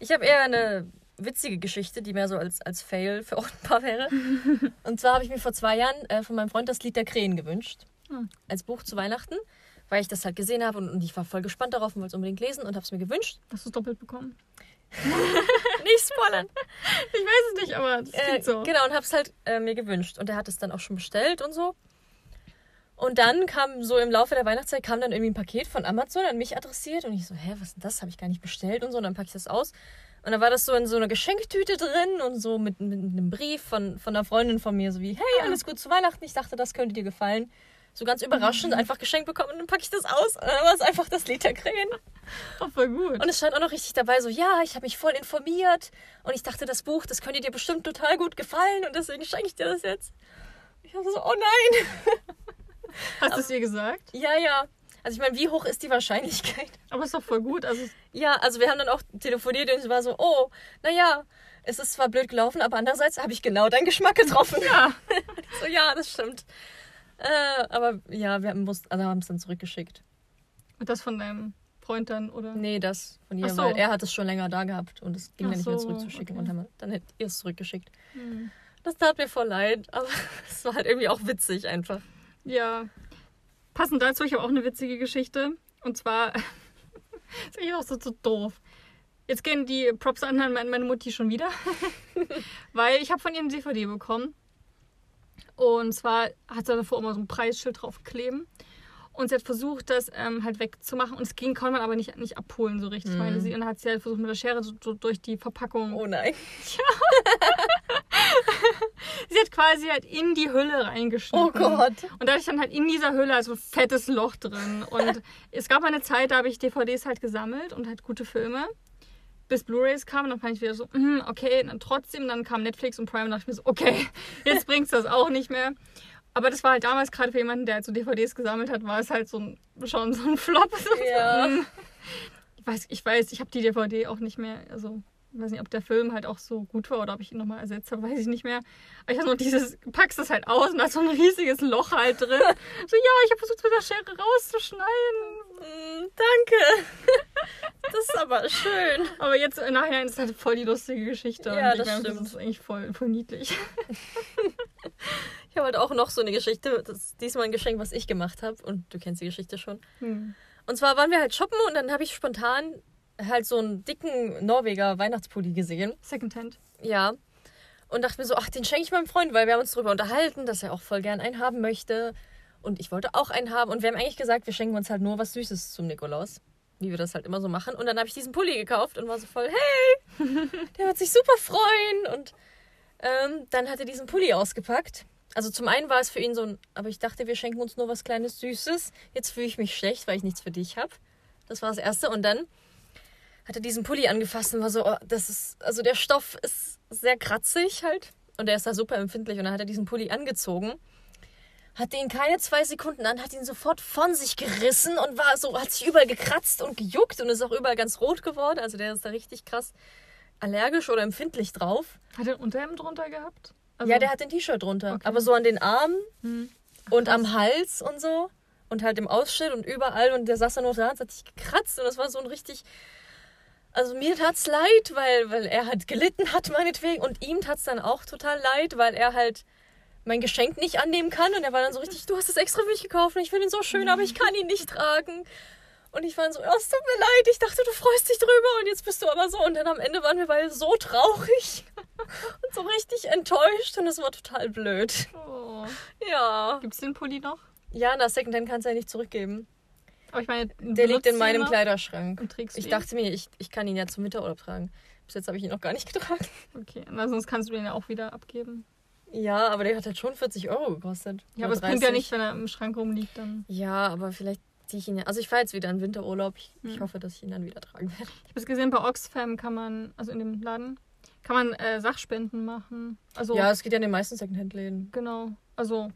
Speaker 2: Ich habe eher eine witzige Geschichte, die mehr so als, als Fail für Offenbar wäre. Und zwar habe ich mir vor zwei Jahren äh, von meinem Freund das Lied der Krähen gewünscht.
Speaker 1: Hm.
Speaker 2: Als Buch zu Weihnachten, weil ich das halt gesehen habe und, und ich war voll gespannt darauf und wollte es unbedingt lesen und habe es mir gewünscht.
Speaker 1: Hast du es doppelt bekommen?
Speaker 2: Nicht spoilern!
Speaker 1: Ich weiß es nicht, aber das
Speaker 2: Äh,
Speaker 1: klingt so.
Speaker 2: Genau, und habe es halt äh, mir gewünscht. Und er hat es dann auch schon bestellt und so. Und dann kam so im Laufe der Weihnachtszeit kam dann irgendwie ein Paket von Amazon an mich adressiert und ich so, hä, was ist denn das? Habe ich gar nicht bestellt und so. Und dann packe ich das aus. Und dann war das so in so einer Geschenktüte drin und so mit, mit einem Brief von, von einer Freundin von mir, so wie, hey, alles gut zu Weihnachten. Ich dachte, das könnte dir gefallen. So ganz überraschend einfach geschenkt bekommen und dann packe ich das aus. Und dann war es einfach das Lied der Krähen.
Speaker 1: Oh, voll gut.
Speaker 2: Und es stand auch noch richtig dabei, so, ja, ich habe mich voll informiert und ich dachte, das Buch, das könnte dir bestimmt total gut gefallen und deswegen schenke ich dir das jetzt. Ich habe so, oh nein.
Speaker 1: Hast du es ihr gesagt?
Speaker 2: Ja, ja. Also ich meine, wie hoch ist die Wahrscheinlichkeit?
Speaker 1: Aber ist doch voll gut. Also,
Speaker 2: Ja, also wir haben dann auch telefoniert und es war so, oh, naja, es ist zwar blöd gelaufen, aber andererseits habe ich genau deinen Geschmack getroffen.
Speaker 1: ja.
Speaker 2: so, ja, das stimmt. Äh, aber ja, wir haben es also haben es dann zurückgeschickt.
Speaker 1: Und das von deinem Freund dann, oder?
Speaker 2: Nee, das von ihr,
Speaker 1: so.
Speaker 2: weil er hat es schon länger da gehabt und es ging
Speaker 1: Ach
Speaker 2: dann nicht mehr zurückzuschicken
Speaker 1: okay.
Speaker 2: und haben, dann hätte ihr es zurückgeschickt.
Speaker 1: Hm.
Speaker 2: Das tat mir voll leid, aber es war halt irgendwie auch witzig einfach.
Speaker 1: Ja. Passend dazu, ich habe auch eine witzige Geschichte. Und zwar, ist eigentlich auch so, so doof. Jetzt gehen die Props an meine, meine Mutti schon wieder. Weil ich habe von ihr eine DVD bekommen. Und zwar hat sie davor immer so ein Preisschild drauf kleben. Und sie hat versucht, das ähm, halt wegzumachen. Und es ging, konnte man aber nicht, nicht abholen so richtig,
Speaker 2: Mhm.
Speaker 1: meine sie. Und dann hat sie halt versucht, mit der Schere so, so durch die Verpackung.
Speaker 2: Oh nein.
Speaker 1: Sie hat quasi halt in die Hülle reingeschnitten.
Speaker 2: Oh Gott.
Speaker 1: Und da ist dann halt in dieser Hülle also ein fettes Loch drin. Und es gab mal eine Zeit, da habe ich DVDs halt gesammelt und halt gute Filme. Bis Blu-Rays kamen, und dann fand ich wieder so, hm, okay, dann trotzdem, dann kam Netflix und Prime und dachte ich mir so, okay, jetzt bringt's das auch nicht mehr. Aber das war halt damals gerade für jemanden, der halt so DVDs gesammelt hat, war es halt so ein, schon so ein Flop.
Speaker 2: Ja.
Speaker 1: Ich weiß, ich weiß, ich habe die DVD auch nicht mehr, also ich weiß nicht, ob der Film halt auch so gut war oder ob ich ihn nochmal ersetzt habe, weiß ich nicht mehr. Aber ich habe nur dieses, packst das halt aus und da ist so ein riesiges Loch halt drin. So, ja, ich habe versucht, mit der Schere rauszuschneiden.
Speaker 2: Mm, danke. Das ist aber schön.
Speaker 1: Aber jetzt im Nachhinein ist es halt voll die lustige Geschichte.
Speaker 2: Ja,
Speaker 1: und ich
Speaker 2: das stimmt.
Speaker 1: Das ist eigentlich voll, voll niedlich.
Speaker 2: Ich habe halt auch noch so eine Geschichte. Das ist diesmal ein Geschenk, was ich gemacht habe. Und du kennst die Geschichte schon.
Speaker 1: Hm.
Speaker 2: Und zwar waren wir halt shoppen und dann habe ich spontan halt so einen dicken Norweger Weihnachtspulli gesehen.
Speaker 1: Secondhand.
Speaker 2: Ja. Und dachte mir so, ach, den schenke ich meinem Freund, weil wir haben uns darüber unterhalten, dass er auch voll gern einen haben möchte. Und ich wollte auch einen haben. Und wir haben eigentlich gesagt, wir schenken uns halt nur was Süßes zum Nikolaus. Wie wir das halt immer so machen. Und dann habe ich diesen Pulli gekauft und war so voll, hey, der wird sich super freuen. Und ähm, dann hat er diesen Pulli ausgepackt. Also zum einen war es für ihn so ein, aber ich dachte, wir schenken uns nur was Kleines Süßes. Jetzt fühle ich mich schlecht, weil ich nichts für dich habe. Das war das Erste. Und dann hat er diesen Pulli angefasst und war so, oh, das ist, also der Stoff ist sehr kratzig halt. Und der ist da super empfindlich. Und dann hat er diesen Pulli angezogen, hatte ihn keine zwei Sekunden an, hat ihn sofort von sich gerissen und war so, hat sich überall gekratzt und gejuckt und ist auch überall ganz rot geworden. Also der ist da richtig krass allergisch oder empfindlich drauf.
Speaker 1: Hat er ein Unterhemd drunter gehabt? Also-
Speaker 2: ja, der hat ein T-Shirt drunter.
Speaker 1: Okay.
Speaker 2: Aber so an den Armen
Speaker 1: Hm.
Speaker 2: und am Hals und so. Und halt im Ausschnitt und überall. Und der saß da nur da und hat sich gekratzt. Und das war so ein richtig. Also mir tat's leid, weil, weil er halt gelitten hat, meinetwegen. Und ihm tat's dann auch total leid, weil er halt mein Geschenk nicht annehmen kann. Und er war dann so richtig, du hast es extra für mich gekauft und ich finde ihn so schön, aber ich kann ihn nicht tragen. Und ich war dann so, oh, es tut mir leid, ich dachte, du freust dich drüber und jetzt bist du aber so. Und dann am Ende waren wir beide so traurig und so richtig enttäuscht und es war total blöd.
Speaker 1: Oh.
Speaker 2: Ja.
Speaker 1: Gibt es den Pulli noch?
Speaker 2: Ja, na, Secondhand kannst du ja nicht zurückgeben.
Speaker 1: Aber ich meine,
Speaker 2: Der liegt in meinem? Kleiderschrank.
Speaker 1: Und trägst
Speaker 2: Ich
Speaker 1: ihn?
Speaker 2: dachte mir, ich, ich kann ihn ja zum Winterurlaub tragen. Bis jetzt habe ich ihn noch gar nicht getragen.
Speaker 1: Okay, na, sonst kannst du den ja auch wieder abgeben.
Speaker 2: Ja, aber der hat halt schon 40 Euro gekostet.
Speaker 1: Ja, aber es bringt ja
Speaker 2: 30.
Speaker 1: nicht, wenn er im Schrank rumliegt, dann.
Speaker 2: Ja, aber vielleicht ziehe ich ihn ja. Also ich fahre jetzt wieder in Winterurlaub. Ich, ich
Speaker 1: Hm.
Speaker 2: hoffe, dass ich ihn dann wieder tragen werde.
Speaker 1: Ich habe es gesehen, bei Oxfam kann man, also in dem Laden, kann man äh, Sachspenden machen. Also,
Speaker 2: Ja, es geht ja in den meisten Secondhand-Läden.
Speaker 1: genau. Also,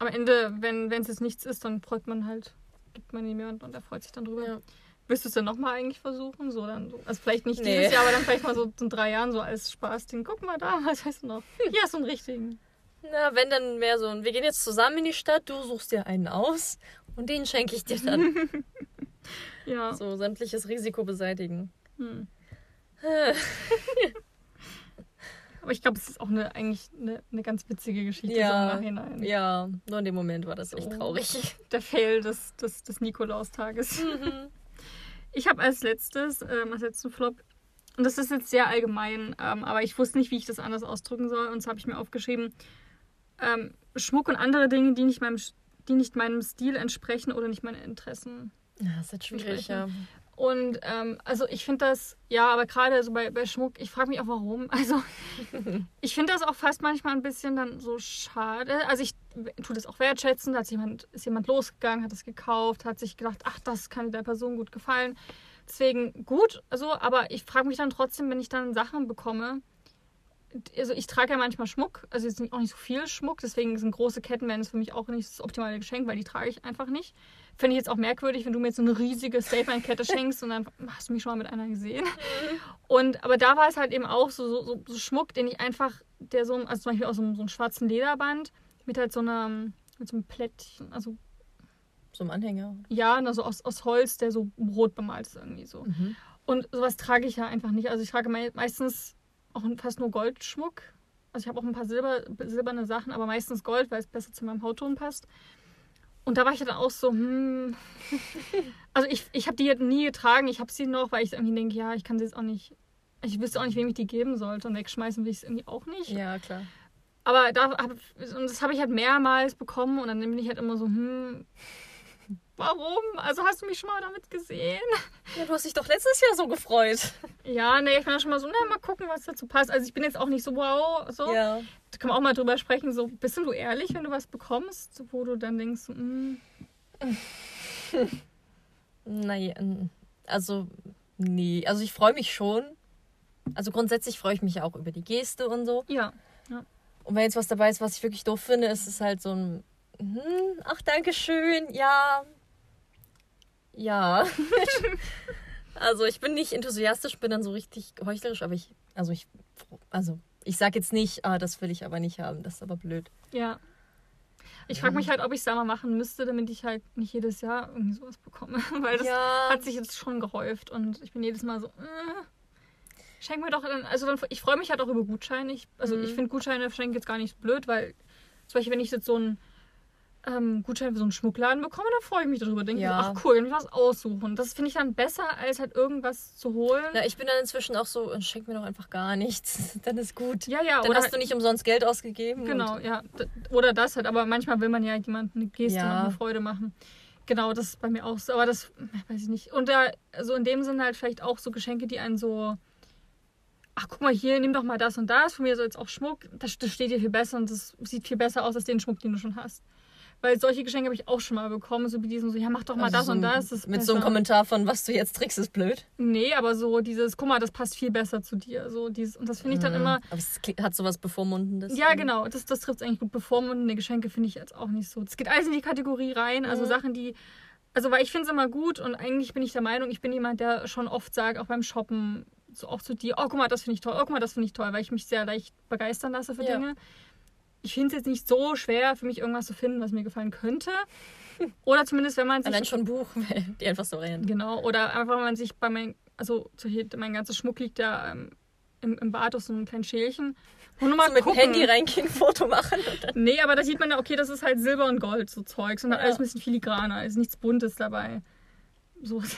Speaker 1: am Ende, wenn es jetzt nichts ist, dann freut man halt gibt man ihm jemand und er freut sich dann drüber.
Speaker 2: Ja.
Speaker 1: Willst du es dann nochmal eigentlich versuchen? So dann so, also vielleicht nicht
Speaker 2: Nee.
Speaker 1: dieses Jahr, aber dann vielleicht mal so in drei Jahren so als Spaßding. Guck mal da, was heißt du noch? Hast du einen richtigen.
Speaker 2: Na, wenn dann mehr so ein, wir gehen jetzt zusammen in die Stadt, du suchst dir einen aus und den schenke ich dir dann.
Speaker 1: Ja.
Speaker 2: so sämtliches Risiko beseitigen.
Speaker 1: Hm. Aber ich glaube, es ist auch eine, eigentlich eine, eine ganz witzige Geschichte
Speaker 2: Ja.
Speaker 1: so im Nachhinein.
Speaker 2: Ja, nur in dem Moment war das echt
Speaker 1: So.
Speaker 2: traurig.
Speaker 1: Der Fail des, des, des Nikolaustages.
Speaker 2: Mhm.
Speaker 1: Ich habe als letztes, ähm, als letzten Flop, und das ist jetzt sehr allgemein, ähm, aber ich wusste nicht, wie ich das anders ausdrücken soll. Und so habe ich mir aufgeschrieben, ähm, Schmuck und andere Dinge, die nicht, meinem, die nicht meinem Stil entsprechen oder nicht meinen Interessen.
Speaker 2: Ja, das ist halt schwierig, ja.
Speaker 1: Und ähm, also ich finde das, ja, aber gerade so bei, bei Schmuck, ich frage mich auch warum. Also ich finde das auch fast manchmal ein bisschen dann so schade. Also ich tue das auch wertschätzen. Da jemand, ist jemand losgegangen, hat es gekauft, hat sich gedacht, ach, das kann der Person gut gefallen. Deswegen gut, also, aber ich frage mich dann trotzdem, wenn ich dann Sachen bekomme. Also ich trage ja manchmal Schmuck, also jetzt auch nicht so viel Schmuck, deswegen sind große Ketten wären es für mich auch nicht das optimale Geschenk, weil die trage ich einfach nicht. Finde ich jetzt auch merkwürdig, wenn du mir jetzt so eine riesige Statement-Kette schenkst und dann hast du mich schon mal mit einer gesehen. Und aber da war es halt eben auch so, so, so, so Schmuck, den ich einfach, der so, also zum Beispiel aus so, einem- so einem schwarzen Lederband mit halt so einer, mit so einem Plättchen, also
Speaker 2: So im Anhänger.
Speaker 1: ja, also aus, aus Holz, der so rot bemalt ist irgendwie so.
Speaker 2: Mhm.
Speaker 1: Und sowas trage ich ja einfach nicht. Also ich trage mei- meistens auch fast nur Goldschmuck. Also ich habe auch ein paar Silber, silberne Sachen, aber meistens Gold, weil es besser zu meinem Hautton passt. Und da war ich dann auch so, hm. Also ich, ich habe die jetzt nie getragen. Ich habe sie noch, weil ich irgendwie denke, ja, ich kann sie jetzt auch nicht. Ich wüsste auch nicht, wem ich die geben sollte. Und wegschmeißen will ich es irgendwie auch nicht.
Speaker 2: Ja, klar.
Speaker 1: Aber da hab, und das habe ich halt mehrmals bekommen und dann bin ich halt immer so, hm, warum? Also hast du mich schon mal damit gesehen?
Speaker 2: Ja, du hast dich doch letztes Jahr so gefreut.
Speaker 1: Ja, nee, ich bin da schon mal so, na, mal gucken, was dazu passt. Also ich bin jetzt auch nicht so, wow, so.
Speaker 2: Ja.
Speaker 1: Da kann man auch mal drüber sprechen, so, bist du ehrlich, wenn du was bekommst, wo du dann denkst, hm,
Speaker 2: Naja, also, nee. Also ich freue mich schon. Also grundsätzlich freue ich mich auch über die Geste und so.
Speaker 1: ja.
Speaker 2: Und wenn jetzt was dabei ist, was ich wirklich doof finde, ist es halt so ein, hm, ach, danke schön, ja. Ja. also ich bin nicht enthusiastisch, bin dann so richtig heuchlerisch, aber ich, also ich, also ich sag jetzt nicht, ah, das will ich aber nicht haben, das ist aber blöd.
Speaker 1: Ja. Ich frage mich halt, ob ich es da mal machen müsste, damit ich halt nicht jedes Jahr irgendwie sowas bekomme. Weil das
Speaker 2: ja,
Speaker 1: hat sich jetzt schon gehäuft und ich bin jedes Mal so, äh, schenk mir doch, dann, also dann, ich freue mich halt auch über Gutscheine. Ich, also
Speaker 2: Mhm.
Speaker 1: ich finde Gutscheine schenken jetzt gar nicht blöd, weil zum Beispiel, wenn ich jetzt so einen ähm, Gutschein für so einen Schmuckladen bekomme, dann freue ich mich darüber. Denke
Speaker 2: Ja.
Speaker 1: ich, so, ach cool, dann will ich was aussuchen. Das finde ich dann besser, als halt irgendwas zu holen.
Speaker 2: na, ich bin dann inzwischen auch so, schenk mir doch einfach gar nichts, dann ist gut.
Speaker 1: ja, ja,
Speaker 2: Dann
Speaker 1: oder
Speaker 2: hast du nicht umsonst Geld ausgegeben.
Speaker 1: Genau, ja. Oder das halt. Aber manchmal will man ja jemandem eine Geste
Speaker 2: Ja.
Speaker 1: und eine Freude machen. Genau, das ist bei mir auch so. Aber das äh, weiß ich nicht. Und da, also in dem Sinne halt vielleicht auch so Geschenke, die einen so. Ach, guck mal hier, nimm doch mal das und das. Von mir so jetzt auch Schmuck. Das, das steht dir viel besser und das sieht viel besser aus als den Schmuck, den du schon hast. Weil solche Geschenke habe ich auch schon mal bekommen. So wie diesen, so, ja, mach doch mal
Speaker 2: also
Speaker 1: das
Speaker 2: so
Speaker 1: und das. das
Speaker 2: Mit so einem
Speaker 1: besser.
Speaker 2: Kommentar von, was du jetzt trägst, ist blöd.
Speaker 1: Nee, aber so dieses, guck mal, das passt viel besser zu dir. So dieses, und das finde ich dann
Speaker 2: Mhm.
Speaker 1: immer.
Speaker 2: Aber es hat sowas Bevormundendes.
Speaker 1: Ja, genau. Das, das trifft es eigentlich gut. Bevormundende Geschenke finde ich jetzt auch nicht so. Es geht alles in die Kategorie rein. Also
Speaker 2: Mhm.
Speaker 1: Sachen, die. Also, weil ich finde es immer gut und eigentlich bin ich der Meinung, ich bin jemand, der schon oft sagt, auch beim Shoppen, so auch zu dir, oh, guck mal, das finde ich toll, oh, guck mal, das finde ich toll, weil ich mich sehr leicht begeistern lasse für
Speaker 2: Ja.
Speaker 1: Dinge. Ich finde es jetzt nicht so schwer, für mich irgendwas zu finden, was mir gefallen könnte. Oder zumindest, wenn man sich.
Speaker 2: Allein schon ein Buch, die einfach so rennen.
Speaker 1: Genau, oder einfach, wenn man sich bei mein, also mein ganzer Schmuck liegt ja ähm, im, im Bad aus so einem kleinen Schälchen. Und nur mal
Speaker 2: So mit dem
Speaker 1: gucken.
Speaker 2: Handy reingehen, Foto machen.
Speaker 1: Nee, aber da sieht man ja, okay, das ist halt Silber und Gold, so Zeugs. Und
Speaker 2: Ja.
Speaker 1: alles ein bisschen filigraner, ist nichts Buntes dabei. So.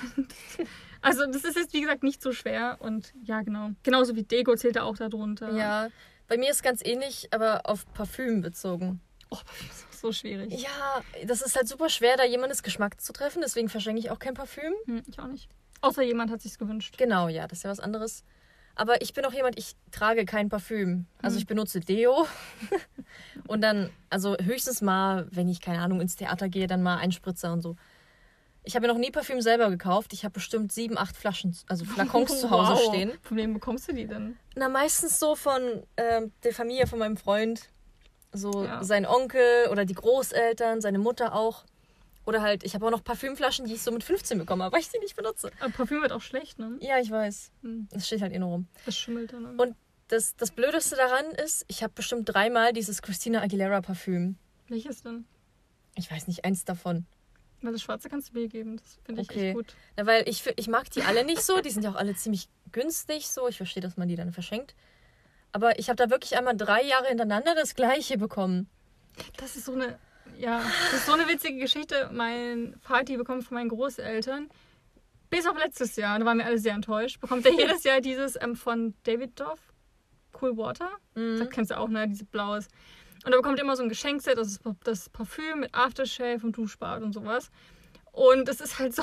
Speaker 1: Also, das ist jetzt, wie gesagt, nicht so schwer. Und ja, genau. Genauso wie Deko zählt da auch darunter.
Speaker 2: Ja, bei mir ist ganz ähnlich, aber auf Parfüm bezogen.
Speaker 1: Oh, Parfüm ist auch so schwierig.
Speaker 2: Ja, das ist halt super schwer, da jemandes Geschmack zu treffen, deswegen verschenke ich auch kein Parfüm.
Speaker 1: Hm, ich auch nicht. Außer jemand hat sich's gewünscht.
Speaker 2: Genau, ja, das ist ja was anderes. Aber ich bin auch jemand, ich trage kein Parfüm. Also
Speaker 1: Hm.
Speaker 2: ich benutze Deo. und dann, also höchstens mal, wenn ich, keine Ahnung, ins Theater gehe, dann mal ein Spritzer und so. Ich habe mir noch nie Parfüm selber gekauft. Ich habe bestimmt sieben, acht Flaschen, also Flakons zu Hause
Speaker 1: Wow.
Speaker 2: stehen.
Speaker 1: Von wem bekommst du die denn?
Speaker 2: Na, meistens so von ähm, der Familie von meinem Freund. So
Speaker 1: Ja.
Speaker 2: sein Onkel oder die Großeltern, seine Mutter auch. Oder halt, ich habe auch noch Parfümflaschen, die ich so mit 15 bekommen habe, weil ich die nicht benutze.
Speaker 1: Aber Parfüm wird auch schlecht, ne?
Speaker 2: Ja, ich weiß.
Speaker 1: Hm.
Speaker 2: Das steht halt eh nur rum.
Speaker 1: Das schimmelt dann.
Speaker 2: Und das, das Blödeste daran ist, ich habe bestimmt dreimal dieses Christina Aguilera Parfüm.
Speaker 1: Welches denn?
Speaker 2: Ich weiß nicht, eins davon.
Speaker 1: Weil das Schwarze kannst du mir geben. Das finde ich
Speaker 2: Okay.
Speaker 1: echt gut.
Speaker 2: Na, weil ich, ich mag die alle nicht so. Die sind ja auch alle ziemlich günstig so. Ich verstehe, dass man die dann verschenkt. Aber ich habe da wirklich einmal drei Jahre hintereinander das gleiche bekommen.
Speaker 1: Das ist so eine, ja, das ist so eine witzige Geschichte. Mein Vati bekommt von meinen Großeltern, bis auf letztes Jahr, da waren wir alle sehr enttäuscht, bekommt er jedes Jahr dieses ähm, von David Doff, Cool Water.
Speaker 2: Mhm.
Speaker 1: Das kennst du auch, ne? Diese blaues. Und er bekommt immer so ein Geschenkset, das ist das Parfüm mit Aftershave und Duschbad und sowas. Und das ist halt so.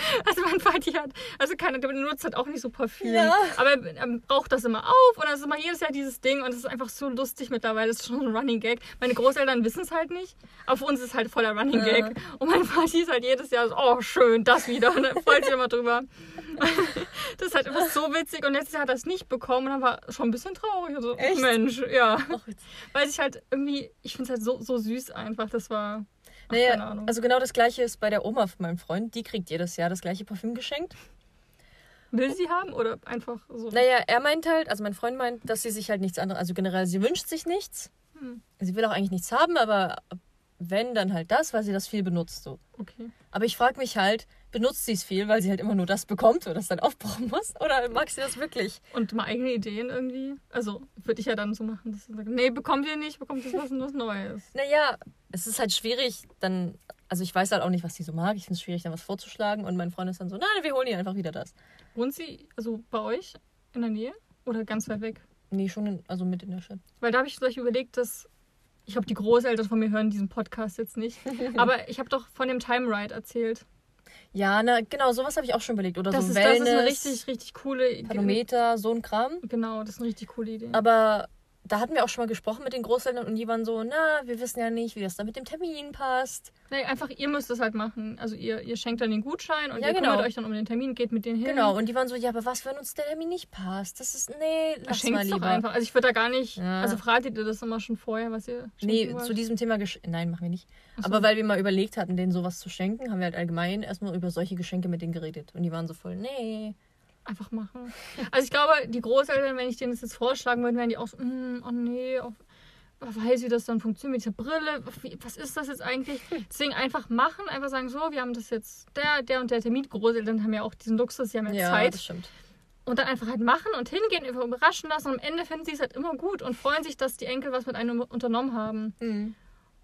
Speaker 1: Also mein Vati hat, also keiner, der benutzt halt auch nicht so Parfüm.
Speaker 2: Ja.
Speaker 1: Aber er, er braucht das immer auf und dann ist immer jedes Jahr dieses Ding und es ist einfach so lustig mittlerweile. Das ist schon ein Running Gag. Meine Großeltern wissen es halt nicht, aber für uns ist es halt voller Running
Speaker 2: Ja.
Speaker 1: Gag. Und mein Vati ist halt jedes Jahr so, oh schön, das wieder. Und er freut sich immer drüber. Das ist halt immer so witzig und letztes Jahr hat er es nicht bekommen und dann war schon ein bisschen traurig. Also,
Speaker 2: Echt?
Speaker 1: Mensch, ja.
Speaker 2: Ach,
Speaker 1: Weil ich halt irgendwie, ich finde es halt so, so süß einfach. Das war.
Speaker 2: Naja,
Speaker 1: keine Ahnung.
Speaker 2: also genau das gleiche ist bei der Oma von meinem Freund. Die kriegt jedes Jahr das gleiche Parfüm geschenkt.
Speaker 1: Will sie haben oder einfach so?
Speaker 2: Naja, er meint halt, also mein Freund meint, dass sie sich halt nichts anderes, also generell, sie wünscht sich nichts.
Speaker 1: Hm,
Speaker 2: Sie will auch eigentlich nichts haben, aber wenn, dann halt das, weil sie das viel benutzt. So.
Speaker 1: okay.
Speaker 2: Aber ich frage mich halt, benutzt sie es viel, weil sie halt immer nur das bekommt oder das dann aufbrauchen muss? Oder mag sie das wirklich?
Speaker 1: Und mal eigene Ideen irgendwie. Also würde ich ja dann so machen, dass sie sagt, nee, bekommt ihr nicht, bekommt ihr was, was Neues.
Speaker 2: Naja, es ist halt schwierig, dann, also ich weiß halt auch nicht, was sie so mag. Ich finde es schwierig, dann was vorzuschlagen. Und mein Freund ist dann so, nein, wir holen ihr einfach wieder das.
Speaker 1: Wohnt sie also bei euch in der Nähe oder ganz weit weg?
Speaker 2: Nee, schon, in, also mit in der Stadt.
Speaker 1: Weil da habe ich gleich überlegt, dass ich glaube, die Großeltern von mir hören diesen Podcast jetzt nicht. Aber ich habe doch von dem Time Ride erzählt.
Speaker 2: Ja, na, genau, sowas habe ich auch schon überlegt. Oder
Speaker 1: Das,
Speaker 2: so
Speaker 1: ist, das
Speaker 2: Wellness,
Speaker 1: ist eine richtig, richtig coole
Speaker 2: Panometer, so ein Kram.
Speaker 1: Genau, das ist eine richtig coole Idee.
Speaker 2: Aber da hatten wir auch schon mal gesprochen mit den Großeltern und die waren so, na, wir wissen ja nicht, wie das da mit dem Termin passt.
Speaker 1: Nee, einfach, ihr müsst das halt machen. Also ihr, ihr schenkt dann den Gutschein und
Speaker 2: Ja,
Speaker 1: ihr
Speaker 2: genau.
Speaker 1: kümmert euch dann um den Termin, geht mit denen hin.
Speaker 2: Genau, und die waren so, ja, aber was, wenn uns der Termin nicht passt? Das ist, nee, lass
Speaker 1: Schenkt
Speaker 2: mal
Speaker 1: doch
Speaker 2: lieber.
Speaker 1: einfach. Also ich würde da gar nicht.
Speaker 2: Ja.
Speaker 1: Also fratet ihr das immer schon vorher, was ihr
Speaker 2: Nee,
Speaker 1: wollt?
Speaker 2: zu diesem Thema, nein, machen wir nicht.
Speaker 1: So.
Speaker 2: Aber weil wir mal überlegt hatten, denen sowas zu schenken, haben wir halt allgemein erstmal über solche Geschenke mit denen geredet. Und die waren so voll, nee.
Speaker 1: Einfach machen. Also ich glaube, die Großeltern, wenn ich denen das jetzt vorschlagen würde, wären die auch so, mm, oh nee, wer weiß, wie das dann funktioniert mit dieser Brille. Was ist das jetzt eigentlich? Deswegen einfach machen, einfach sagen, so, wir haben das jetzt, der, der und der Termin. Großeltern haben ja auch diesen Luxus, die haben ja,
Speaker 2: Ja,
Speaker 1: Zeit.
Speaker 2: das stimmt.
Speaker 1: Und dann einfach halt machen und hingehen, überraschen lassen. Und am Ende finden sie es halt immer gut und freuen sich, dass die Enkel was mit einem unternommen haben.
Speaker 2: Mhm.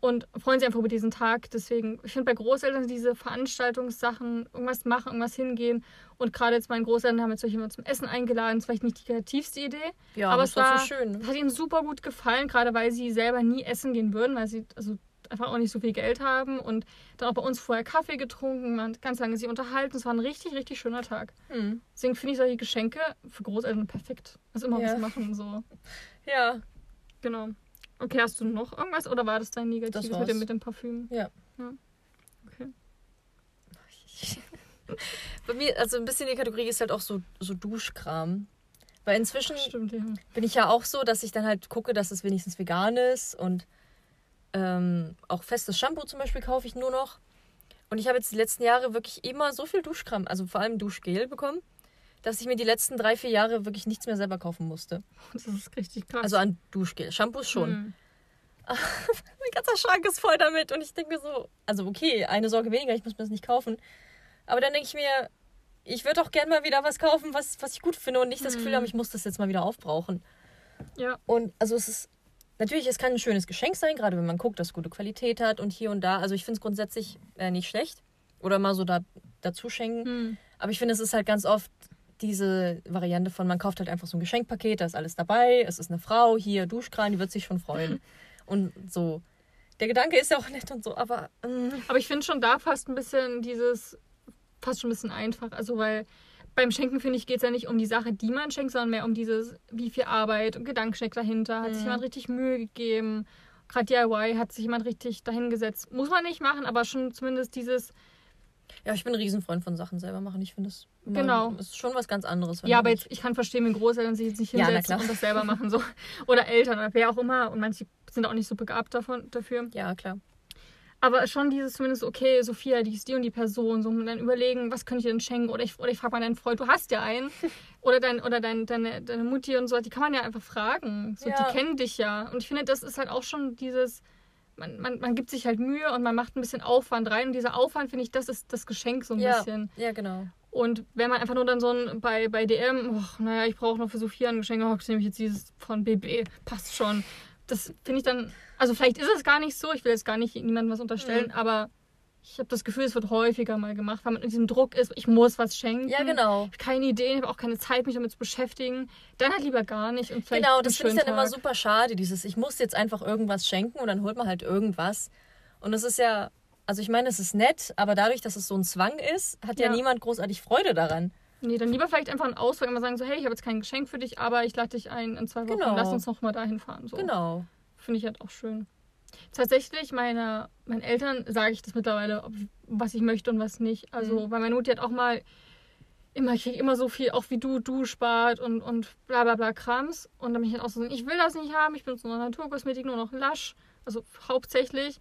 Speaker 1: Und freuen sich einfach über diesen Tag. Deswegen, ich finde bei Großeltern diese Veranstaltungssachen, irgendwas machen, irgendwas hingehen. Und gerade jetzt meine Großeltern haben jetzt immer zum Essen eingeladen. Das ist vielleicht nicht die kreativste Idee.
Speaker 2: Ja,
Speaker 1: aber es
Speaker 2: war
Speaker 1: war,
Speaker 2: so schön.
Speaker 1: das hat ihnen super gut gefallen, gerade weil sie selber nie essen gehen würden, weil sie also einfach auch nicht so viel Geld haben. Und dann auch bei uns vorher Kaffee getrunken, man hat ganz lange sie unterhalten. Es war ein richtig, richtig schöner Tag.
Speaker 2: Mhm.
Speaker 1: Deswegen finde ich solche Geschenke für Großeltern perfekt. Also immer
Speaker 2: Ja.
Speaker 1: was machen, so.
Speaker 2: Ja.
Speaker 1: Genau. Okay, hast du noch irgendwas oder war das dein Negatives
Speaker 2: Das
Speaker 1: mit dem, mit dem Parfüm?
Speaker 2: Ja.
Speaker 1: ja. Okay.
Speaker 2: Bei mir, also ein bisschen die Kategorie ist halt auch so, so Duschkram. Weil inzwischen
Speaker 1: Stimmt, ja.
Speaker 2: bin ich ja auch so, dass ich dann halt gucke, dass es wenigstens vegan ist und ähm, auch festes Shampoo zum Beispiel kaufe ich nur noch. Und ich habe jetzt die letzten Jahre wirklich immer so viel Duschkram, also vor allem Duschgel bekommen, dass ich mir die letzten drei, vier Jahre wirklich nichts mehr selber kaufen musste.
Speaker 1: Das ist richtig krass.
Speaker 2: Also an Duschgel. Shampoos schon.
Speaker 1: Hm.
Speaker 2: Mein ganzer Schrank ist voll damit und ich denke mir so, also okay, eine Sorge weniger, ich muss mir das nicht kaufen. Aber dann denke ich mir, ich würde auch gerne mal wieder was kaufen, was, was ich gut finde und nicht das Gefühl
Speaker 1: Mhm.
Speaker 2: haben, ich muss das jetzt mal wieder aufbrauchen.
Speaker 1: Ja.
Speaker 2: Und also es ist, natürlich, es kann ein schönes Geschenk sein, gerade wenn man guckt, dass es gute Qualität hat und hier und da. Also ich finde es grundsätzlich äh, nicht schlecht. Oder mal so da, dazu schenken.
Speaker 1: Hm.
Speaker 2: Aber ich finde, es ist halt ganz oft diese Variante von, man kauft halt einfach so ein Geschenkpaket, da ist alles dabei, es ist eine Frau, hier Duschkran, die wird sich schon freuen. und so. Der Gedanke ist ja auch nett und so, aber ähm,
Speaker 1: Aber ich finde schon da fast ein bisschen dieses, fast schon ein bisschen einfach. Also, weil beim Schenken, finde ich, geht es ja nicht um die Sache, die man schenkt, sondern mehr um dieses, wie viel Arbeit und Gedanken steckt dahinter. Hat sich
Speaker 2: Mhm.
Speaker 1: jemand richtig Mühe gegeben? Gerade DIY hat sich jemand richtig dahingesetzt. Muss man nicht machen, aber schon zumindest dieses,
Speaker 2: ja, ich bin ein Riesenfreund von Sachen selber machen. Ich finde das immer-
Speaker 1: Genau.
Speaker 2: ist schon was ganz anderes.
Speaker 1: ja, aber jetzt, ich kann verstehen, wenn Großeltern sich jetzt nicht
Speaker 2: Ja,
Speaker 1: hinsetzen
Speaker 2: klar.
Speaker 1: und das selber machen. So. Oder Eltern oder wer auch immer. Und manche sind auch nicht so begabt davon, dafür.
Speaker 2: Ja, klar.
Speaker 1: Aber schon dieses zumindest, okay, Sophia, die ist die und die Person, so und dann überlegen, was könnte ich dir denn schenken? Oder ich, oder ich frage mal deinen Freund, du hast ja einen. Oder, dein, oder dein, deine, deine Mutti und so, die kann man ja einfach fragen. So,
Speaker 2: Ja.
Speaker 1: Die kennen dich ja. Und ich finde, das ist halt auch schon dieses, man, man, man gibt sich halt Mühe und man macht ein bisschen Aufwand rein. Und dieser Aufwand, finde ich, das ist das Geschenk so ein
Speaker 2: Ja,
Speaker 1: bisschen.
Speaker 2: ja, genau.
Speaker 1: Und wenn man einfach nur dann so ein bei, bei DM, och, naja, ich brauche noch für Sophia ein Geschenk, oh, nehme ich jetzt dieses von BB, passt schon. Das finde ich dann, also vielleicht ist es gar nicht so, ich will jetzt gar nicht niemandem was unterstellen,
Speaker 2: Mhm.
Speaker 1: aber ich habe das Gefühl, es wird häufiger mal gemacht, weil man in diesem Druck ist, ich muss was schenken.
Speaker 2: Ja, genau.
Speaker 1: Ich habe keine Ideen, ich habe auch keine Zeit, mich damit zu beschäftigen. Dann halt lieber gar nicht und vielleicht
Speaker 2: Genau, das finde ich dann immer
Speaker 1: Tag.
Speaker 2: super schade, dieses, ich muss jetzt einfach irgendwas schenken und dann holt man halt irgendwas. Und das ist ja, also ich meine, es ist nett, aber dadurch, dass es so ein Zwang ist, hat ja,
Speaker 1: Ja.
Speaker 2: niemand großartig Freude daran.
Speaker 1: Nee, dann lieber vielleicht einfach einen Ausflug, immer sagen so, hey, ich habe jetzt kein Geschenk für dich, aber ich lade dich ein in zwei Wochen,
Speaker 2: Genau.
Speaker 1: lass uns noch mal dahin fahren. So.
Speaker 2: Genau.
Speaker 1: Finde ich halt auch schön. Tatsächlich, meine, meinen Eltern sage ich das mittlerweile, ob, was ich möchte und was nicht. Also,
Speaker 2: Mhm.
Speaker 1: weil meine Mutti hat auch mal immer, ich kriege immer so viel, auch wie du, du spart und, und bla bla bla Krams. Und dann bin ich halt auch so, ich will das nicht haben, ich benutze nur Naturkosmetik, nur noch Lasch. Also hauptsächlich.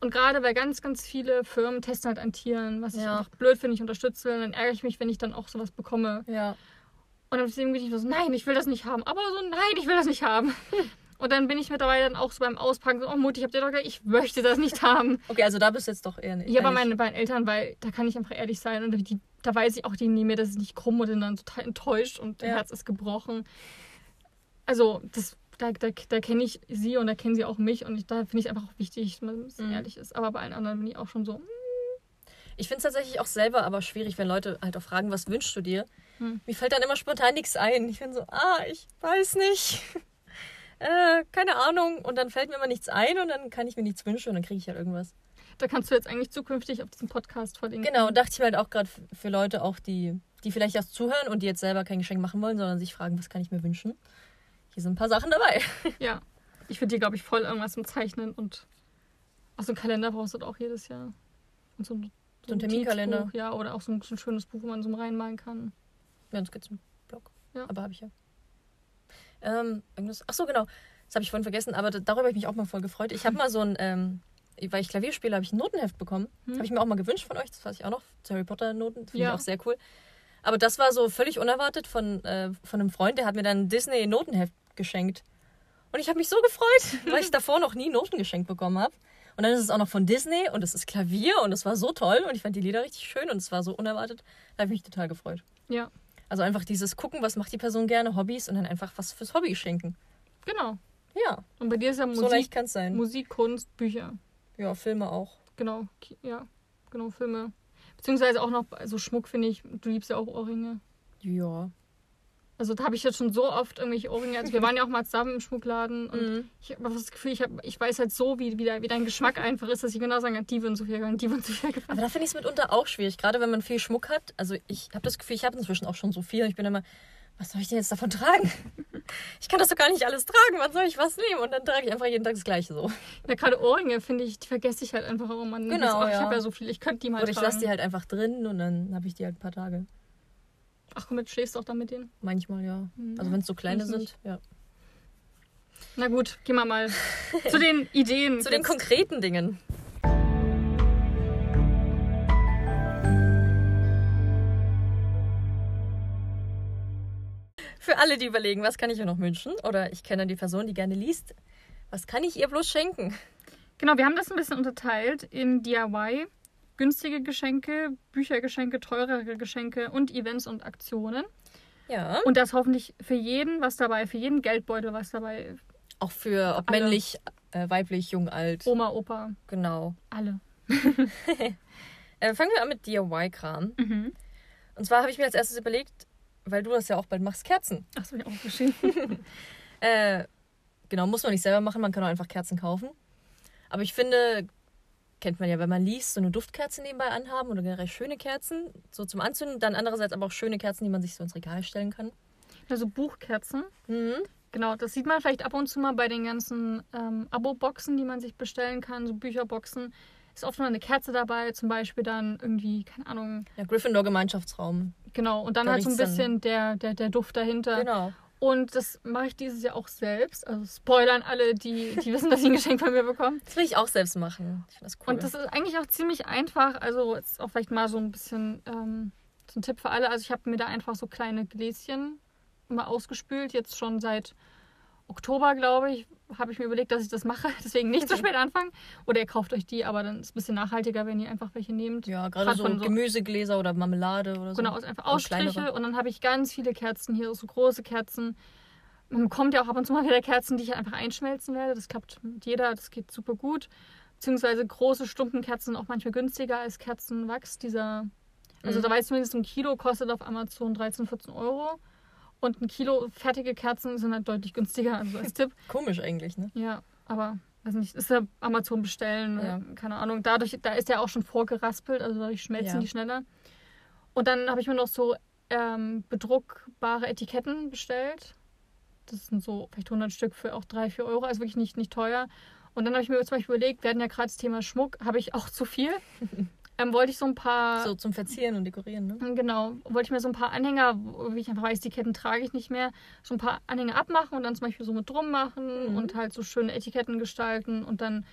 Speaker 1: Und gerade weil ganz, ganz viele Firmen testen halt an Tieren, was ich
Speaker 2: Ja.
Speaker 1: einfach blöd finde, ich unterstütze. Dann ärgere ich mich, wenn ich dann auch sowas bekomme.
Speaker 2: Ja.
Speaker 1: Und dann deswegen bin ich so, nein, ich will das nicht haben. Aber so, nein, ich will das nicht haben. Und dann bin ich mittlerweile dann auch so beim Auspacken so, oh Mutti, ich hab dir doch gesagt, ich möchte das nicht haben.
Speaker 2: Okay, also da bist du jetzt doch eher nicht.
Speaker 1: Ja, aber
Speaker 2: ehrlich.
Speaker 1: meine beiden Eltern, weil da kann ich einfach ehrlich sein. Und die, da weiß ich auch, die nehmen mir das nicht krumm und sind dann total enttäuscht und
Speaker 2: Ja.
Speaker 1: Herz ist gebrochen. Also, das, da, da, da kenne ich sie und da kennen sie auch mich. Und ich, da finde ich einfach auch wichtig, dass man ein bisschen
Speaker 2: Mhm.
Speaker 1: ehrlich ist. Aber bei allen anderen bin ich auch schon so, mm,
Speaker 2: Ich finde es tatsächlich auch selber aber schwierig, wenn Leute halt auch fragen, was wünschst du dir?
Speaker 1: Hm.
Speaker 2: Mir fällt dann immer spontan nichts ein. Ich bin so, ah, ich weiß nicht. äh, keine Ahnung. Und dann fällt mir immer nichts ein und dann kann ich mir nichts wünschen und dann kriege ich halt irgendwas.
Speaker 1: da kannst du jetzt eigentlich zukünftig auf diesen Podcast verlinken.
Speaker 2: Genau, und dachte ich mir halt auch gerade für Leute auch, die, die vielleicht erst zuhören und die jetzt selber kein Geschenk machen wollen, sondern sich fragen, was kann ich mir wünschen? Hier sind ein paar Sachen dabei.
Speaker 1: Ja. Ich würde dir, glaube ich, voll irgendwas mit Zeichnen und auch so einen Kalender brauchst du auch jedes Jahr. Und so ein,
Speaker 2: So ein Terminkalender.
Speaker 1: Notizbuch, Ja, oder auch so ein, so ein schönes Buch, wo man so reinmalen kann.
Speaker 2: Ja, ein Skizzenblock.
Speaker 1: Ja.
Speaker 2: Aber habe ich ja. Ähm, irgendwas. Ach so, genau. Das habe ich vorhin vergessen, aber da- darüber habe ich mich auch mal voll gefreut. Ich habe mal so ein, ähm, weil ich Klavier spiele, habe ich ein Notenheft bekommen.
Speaker 1: Hm.
Speaker 2: Habe ich mir auch mal gewünscht von euch. Das weiß ich auch noch. Harry Potter Noten. Finde
Speaker 1: Ja.
Speaker 2: ich auch sehr cool. Aber das war so völlig unerwartet von, äh, von einem Freund, der hat mir dann ein Disney Notenheft geschenkt. Und ich habe mich so gefreut, weil ich davor noch nie Noten geschenkt bekommen habe. Und dann ist es auch noch von Disney und es ist Klavier und es war so toll und ich fand die Lieder richtig schön und es war so unerwartet. Da habe ich mich total gefreut.
Speaker 1: Ja,
Speaker 2: Also einfach dieses gucken, was macht die Person gerne, Hobbys und dann einfach was fürs Hobby schenken.
Speaker 1: genau.
Speaker 2: Ja,
Speaker 1: Und bei dir ist ja
Speaker 2: so
Speaker 1: Musik,
Speaker 2: leicht kann es sein.
Speaker 1: Musik, Kunst, Bücher.
Speaker 2: Ja, Filme auch.
Speaker 1: Genau. Ja, genau, Filme. Beziehungsweise auch noch so Schmuck, finde ich. Du liebst ja auch Ohrringe.
Speaker 2: Ja.
Speaker 1: Also da habe ich jetzt schon so oft irgendwelche Ohrringe. Also wir waren ja auch mal zusammen im Schmuckladen und
Speaker 2: Mhm.
Speaker 1: ich habe das Gefühl, ich, hab, ich weiß halt so, wie, wie, de- wie dein Geschmack einfach ist, dass ich genau sagen kann, die würden so viel gefallen, die würden so viel gefallen.
Speaker 2: Aber da finde ich es mitunter auch schwierig, gerade wenn man viel Schmuck hat. Also ich habe das Gefühl, ich habe inzwischen auch schon so viel. Ich bin immer, was soll ich denn jetzt davon tragen? Ich kann das doch gar nicht alles tragen. Wann soll ich was nehmen? Und dann trage ich einfach jeden Tag das Gleiche so.
Speaker 1: Ja, gerade Ohrringe, finde ich, die vergesse ich halt einfach auch immer.
Speaker 2: Genau,
Speaker 1: Ach, Ich
Speaker 2: ja.
Speaker 1: habe ja so viel, ich könnte die mal
Speaker 2: Oder ich
Speaker 1: tragen.
Speaker 2: lasse die halt einfach drin und dann habe ich die halt ein paar Tage.
Speaker 1: Ach komm, jetzt schläfst du auch da mit denen?
Speaker 2: Manchmal ja.
Speaker 1: Mhm.
Speaker 2: Also wenn es so kleine sind,
Speaker 1: nicht.
Speaker 2: ja.
Speaker 1: Na gut, gehen wir mal zu den Ideen.
Speaker 2: Zu den konkreten Dingen. Für alle, die überlegen, was kann ich ihr noch wünschen? Oder ich kenne die Person, die gerne liest. Was kann ich ihr bloß schenken?
Speaker 1: Genau, wir haben das ein bisschen unterteilt in DIY, günstige Geschenke, Büchergeschenke, teurere Geschenke und Events und Aktionen.
Speaker 2: Ja.
Speaker 1: Und das hoffentlich für jeden was dabei, für jeden Geldbeutel was dabei.
Speaker 2: Auch für ob
Speaker 1: Alle.
Speaker 2: männlich, äh, weiblich, jung, alt.
Speaker 1: Oma, Opa,
Speaker 2: Genau.
Speaker 1: alle.
Speaker 2: Äh, fangen wir an mit DIY-Kram.
Speaker 1: Mhm.
Speaker 2: Und zwar habe ich mir als erstes überlegt, weil du das ja auch bald machst, Kerzen.
Speaker 1: Ach, das habe ich auch geschrieben.
Speaker 2: Äh, genau, muss man nicht selber machen, man kann auch einfach Kerzen kaufen. Aber ich finde, kennt man ja, wenn man liest, so eine Duftkerze nebenbei anhaben oder generell schöne Kerzen, so zum Anzünden. Dann andererseits aber auch schöne Kerzen, die man sich so ins Regal stellen kann.
Speaker 1: Also Buchkerzen.
Speaker 2: Mhm.
Speaker 1: Genau, das sieht man vielleicht ab und zu mal bei den ganzen ähm, Abo-Boxen, die man sich bestellen kann, so Bücherboxen. Ist oft noch eine Kerze dabei, zum Beispiel dann irgendwie, keine Ahnung,
Speaker 2: Ja, Gryffindor Gemeinschaftsraum.
Speaker 1: genau. Und dann
Speaker 2: Da
Speaker 1: halt so ein
Speaker 2: dann-
Speaker 1: bisschen der, der, der Duft dahinter.
Speaker 2: Genau.
Speaker 1: Und das mache ich dieses Jahr auch selbst. Also spoilern alle, die, die wissen, dass sie ein Geschenk von mir bekommen.
Speaker 2: Das will ich auch selbst machen. Ich das cool.
Speaker 1: Und das ist eigentlich auch ziemlich einfach. Also ist auch vielleicht mal so ein bisschen ähm, so ein Tipp für alle. Also ich habe mir da einfach so kleine Gläschen immer ausgespült. Jetzt schon seit Oktober, glaube ich, habe ich mir überlegt, dass ich das mache. Deswegen nicht zu spät anfangen. Oder ihr kauft euch die, aber dann ist es ein bisschen nachhaltiger, wenn ihr einfach welche nehmt.
Speaker 2: ja, gerade so,
Speaker 1: so-
Speaker 2: Gemüsegläser oder Marmelade oder so.
Speaker 1: Genau, also einfach Ausstriche
Speaker 2: kleinere.
Speaker 1: und dann habe ich ganz viele Kerzen hier, so große Kerzen. Man bekommt ja auch ab und zu mal wieder Kerzen, die ich einfach einschmelzen werde. Das klappt mit jeder, das geht super gut. Beziehungsweise große Stumpenkerzen sind auch manchmal günstiger als Kerzenwachs. Dieser, also
Speaker 2: Mhm.
Speaker 1: da weiß ich zumindest, ein Kilo kostet auf Amazon 13, 14 Euro. Und ein Kilo fertige Kerzen sind halt deutlich günstiger, also als Tipp.
Speaker 2: Komisch eigentlich, ne?
Speaker 1: Ja, aber weiß nicht, ist ja Amazon bestellen,
Speaker 2: Ja.
Speaker 1: keine Ahnung. Dadurch, da ist ja auch schon vorgeraspelt, also dadurch schmelzen
Speaker 2: Ja.
Speaker 1: die schneller. Und dann habe ich mir noch so ähm, bedruckbare Etiketten bestellt. Das sind so vielleicht 100 Stück für auch 3, 4 Euro, also wirklich nicht, nicht teuer. Und dann habe ich mir zum Beispiel überlegt, wir hatten ja gerade das Thema Schmuck, habe ich auch zu viel. ähm, wollte ich so ein paar
Speaker 2: So zum Verzieren und Dekorieren, ne?
Speaker 1: Genau, wollte ich mir so ein paar Anhänger, wo ich einfach weiß, die Ketten trage ich nicht mehr, so ein paar Anhänger abmachen und dann zum Beispiel so mit drum machen
Speaker 2: Mhm.
Speaker 1: und halt so schöne Etiketten gestalten und dann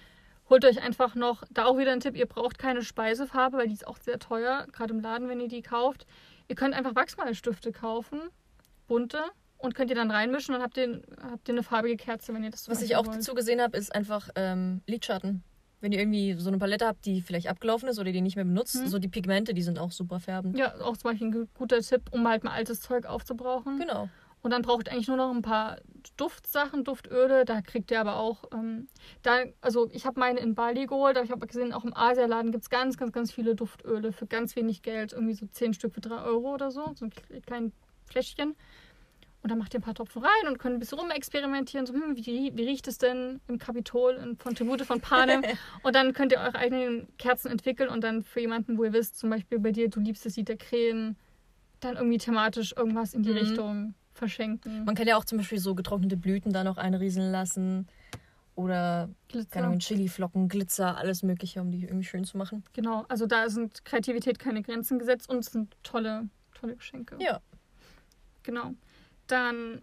Speaker 1: holt euch einfach noch, da auch wieder ein Tipp, ihr braucht keine Speisefarbe, weil die ist auch sehr teuer, gerade im Laden, wenn ihr die kauft. Ihr könnt einfach Wachsmalstifte kaufen, bunte, und könnt ihr dann reinmischen und habt ihr, habt ihr eine farbige Kerze, wenn ihr das zum
Speaker 2: Was ich auch
Speaker 1: wollt.
Speaker 2: dazu gesehen habe, ist einfach ähm, Lidschatten. Wenn ihr irgendwie so eine Palette habt, die vielleicht abgelaufen ist oder die nicht mehr benutzt,
Speaker 1: Mhm.
Speaker 2: so die Pigmente, die sind auch super färbend.
Speaker 1: Ja, auch zum Beispiel ein gu- guter Tipp, um halt mal altes Zeug aufzubrauchen.
Speaker 2: Genau.
Speaker 1: Und dann braucht ihr eigentlich nur noch ein paar Duftsachen, Duftöle. Da kriegt ihr aber auch, ähm, da, also ich habe meine in Bali geholt, aber ich habe gesehen, auch im Asialaden gibt es ganz, ganz, ganz viele Duftöle für ganz wenig Geld. Irgendwie so 10 Stück für 3 Euro oder so, so ein kle- kleines Fläschchen. Und dann macht ihr ein paar Tropfen rein und könnt ein bisschen rumexperimentieren. So, hm, wie, wie riecht es denn im Kapitol in, von Tribute von Panem? und dann könnt ihr eure eigenen Kerzen entwickeln und dann für jemanden, wo ihr wisst, zum Beispiel bei dir, du liebst das Lied der Krähen, dann irgendwie thematisch irgendwas in die
Speaker 2: Mhm.
Speaker 1: Richtung verschenken.
Speaker 2: Man kann ja auch zum Beispiel so getrocknete Blüten da noch einrieseln lassen. Oder,
Speaker 1: Glitzer.
Speaker 2: Chiliflocken, Glitzer, alles Mögliche, um die irgendwie schön zu machen.
Speaker 1: Genau, also da sind Kreativität keine Grenzen gesetzt und es sind tolle, tolle Geschenke.
Speaker 2: Ja.
Speaker 1: Genau. Dann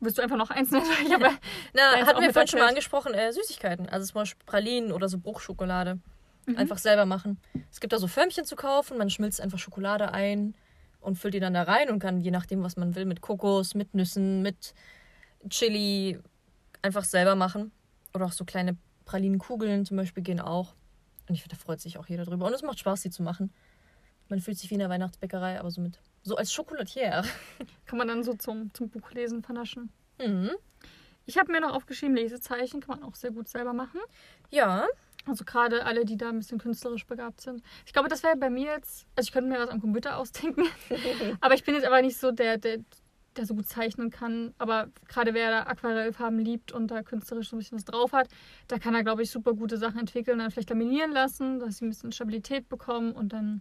Speaker 1: willst du einfach noch eins nennen? Ich habe
Speaker 2: Na, hatten wir vorhin schon mal angesprochen, äh, Süßigkeiten. Also zum Beispiel Pralinen oder so Bruchschokolade.
Speaker 1: Mhm.
Speaker 2: Einfach selber machen. Es gibt da so Förmchen zu kaufen, man schmilzt einfach Schokolade ein und füllt die dann da rein und kann je nachdem, was man will, mit Kokos, mit Nüssen, mit Chili einfach selber machen. Oder auch so kleine Pralinenkugeln zum Beispiel gehen auch. Und ich finde, da freut sich auch jeder drüber. Und es macht Spaß, die zu machen. Man fühlt sich wie in der Weihnachtsbäckerei, aber so mit so als Schokolatier.
Speaker 1: kann man dann so zum, zum Buchlesen vernaschen.
Speaker 2: Mhm.
Speaker 1: Ich habe mir noch aufgeschrieben, Lesezeichen kann man auch sehr gut selber machen.
Speaker 2: Ja,
Speaker 1: Also gerade alle, die da ein bisschen künstlerisch begabt sind. Ich glaube, das wäre bei mir jetzt, also ich könnte mir was am Computer ausdenken, aber ich bin jetzt aber nicht so der, der, der so gut zeichnen kann. Aber gerade wer da Aquarellfarben liebt und da künstlerisch so ein bisschen was drauf hat, da kann er, glaube ich, super gute Sachen entwickeln, dann vielleicht laminieren lassen, dass sie ein bisschen Stabilität bekommen und dann,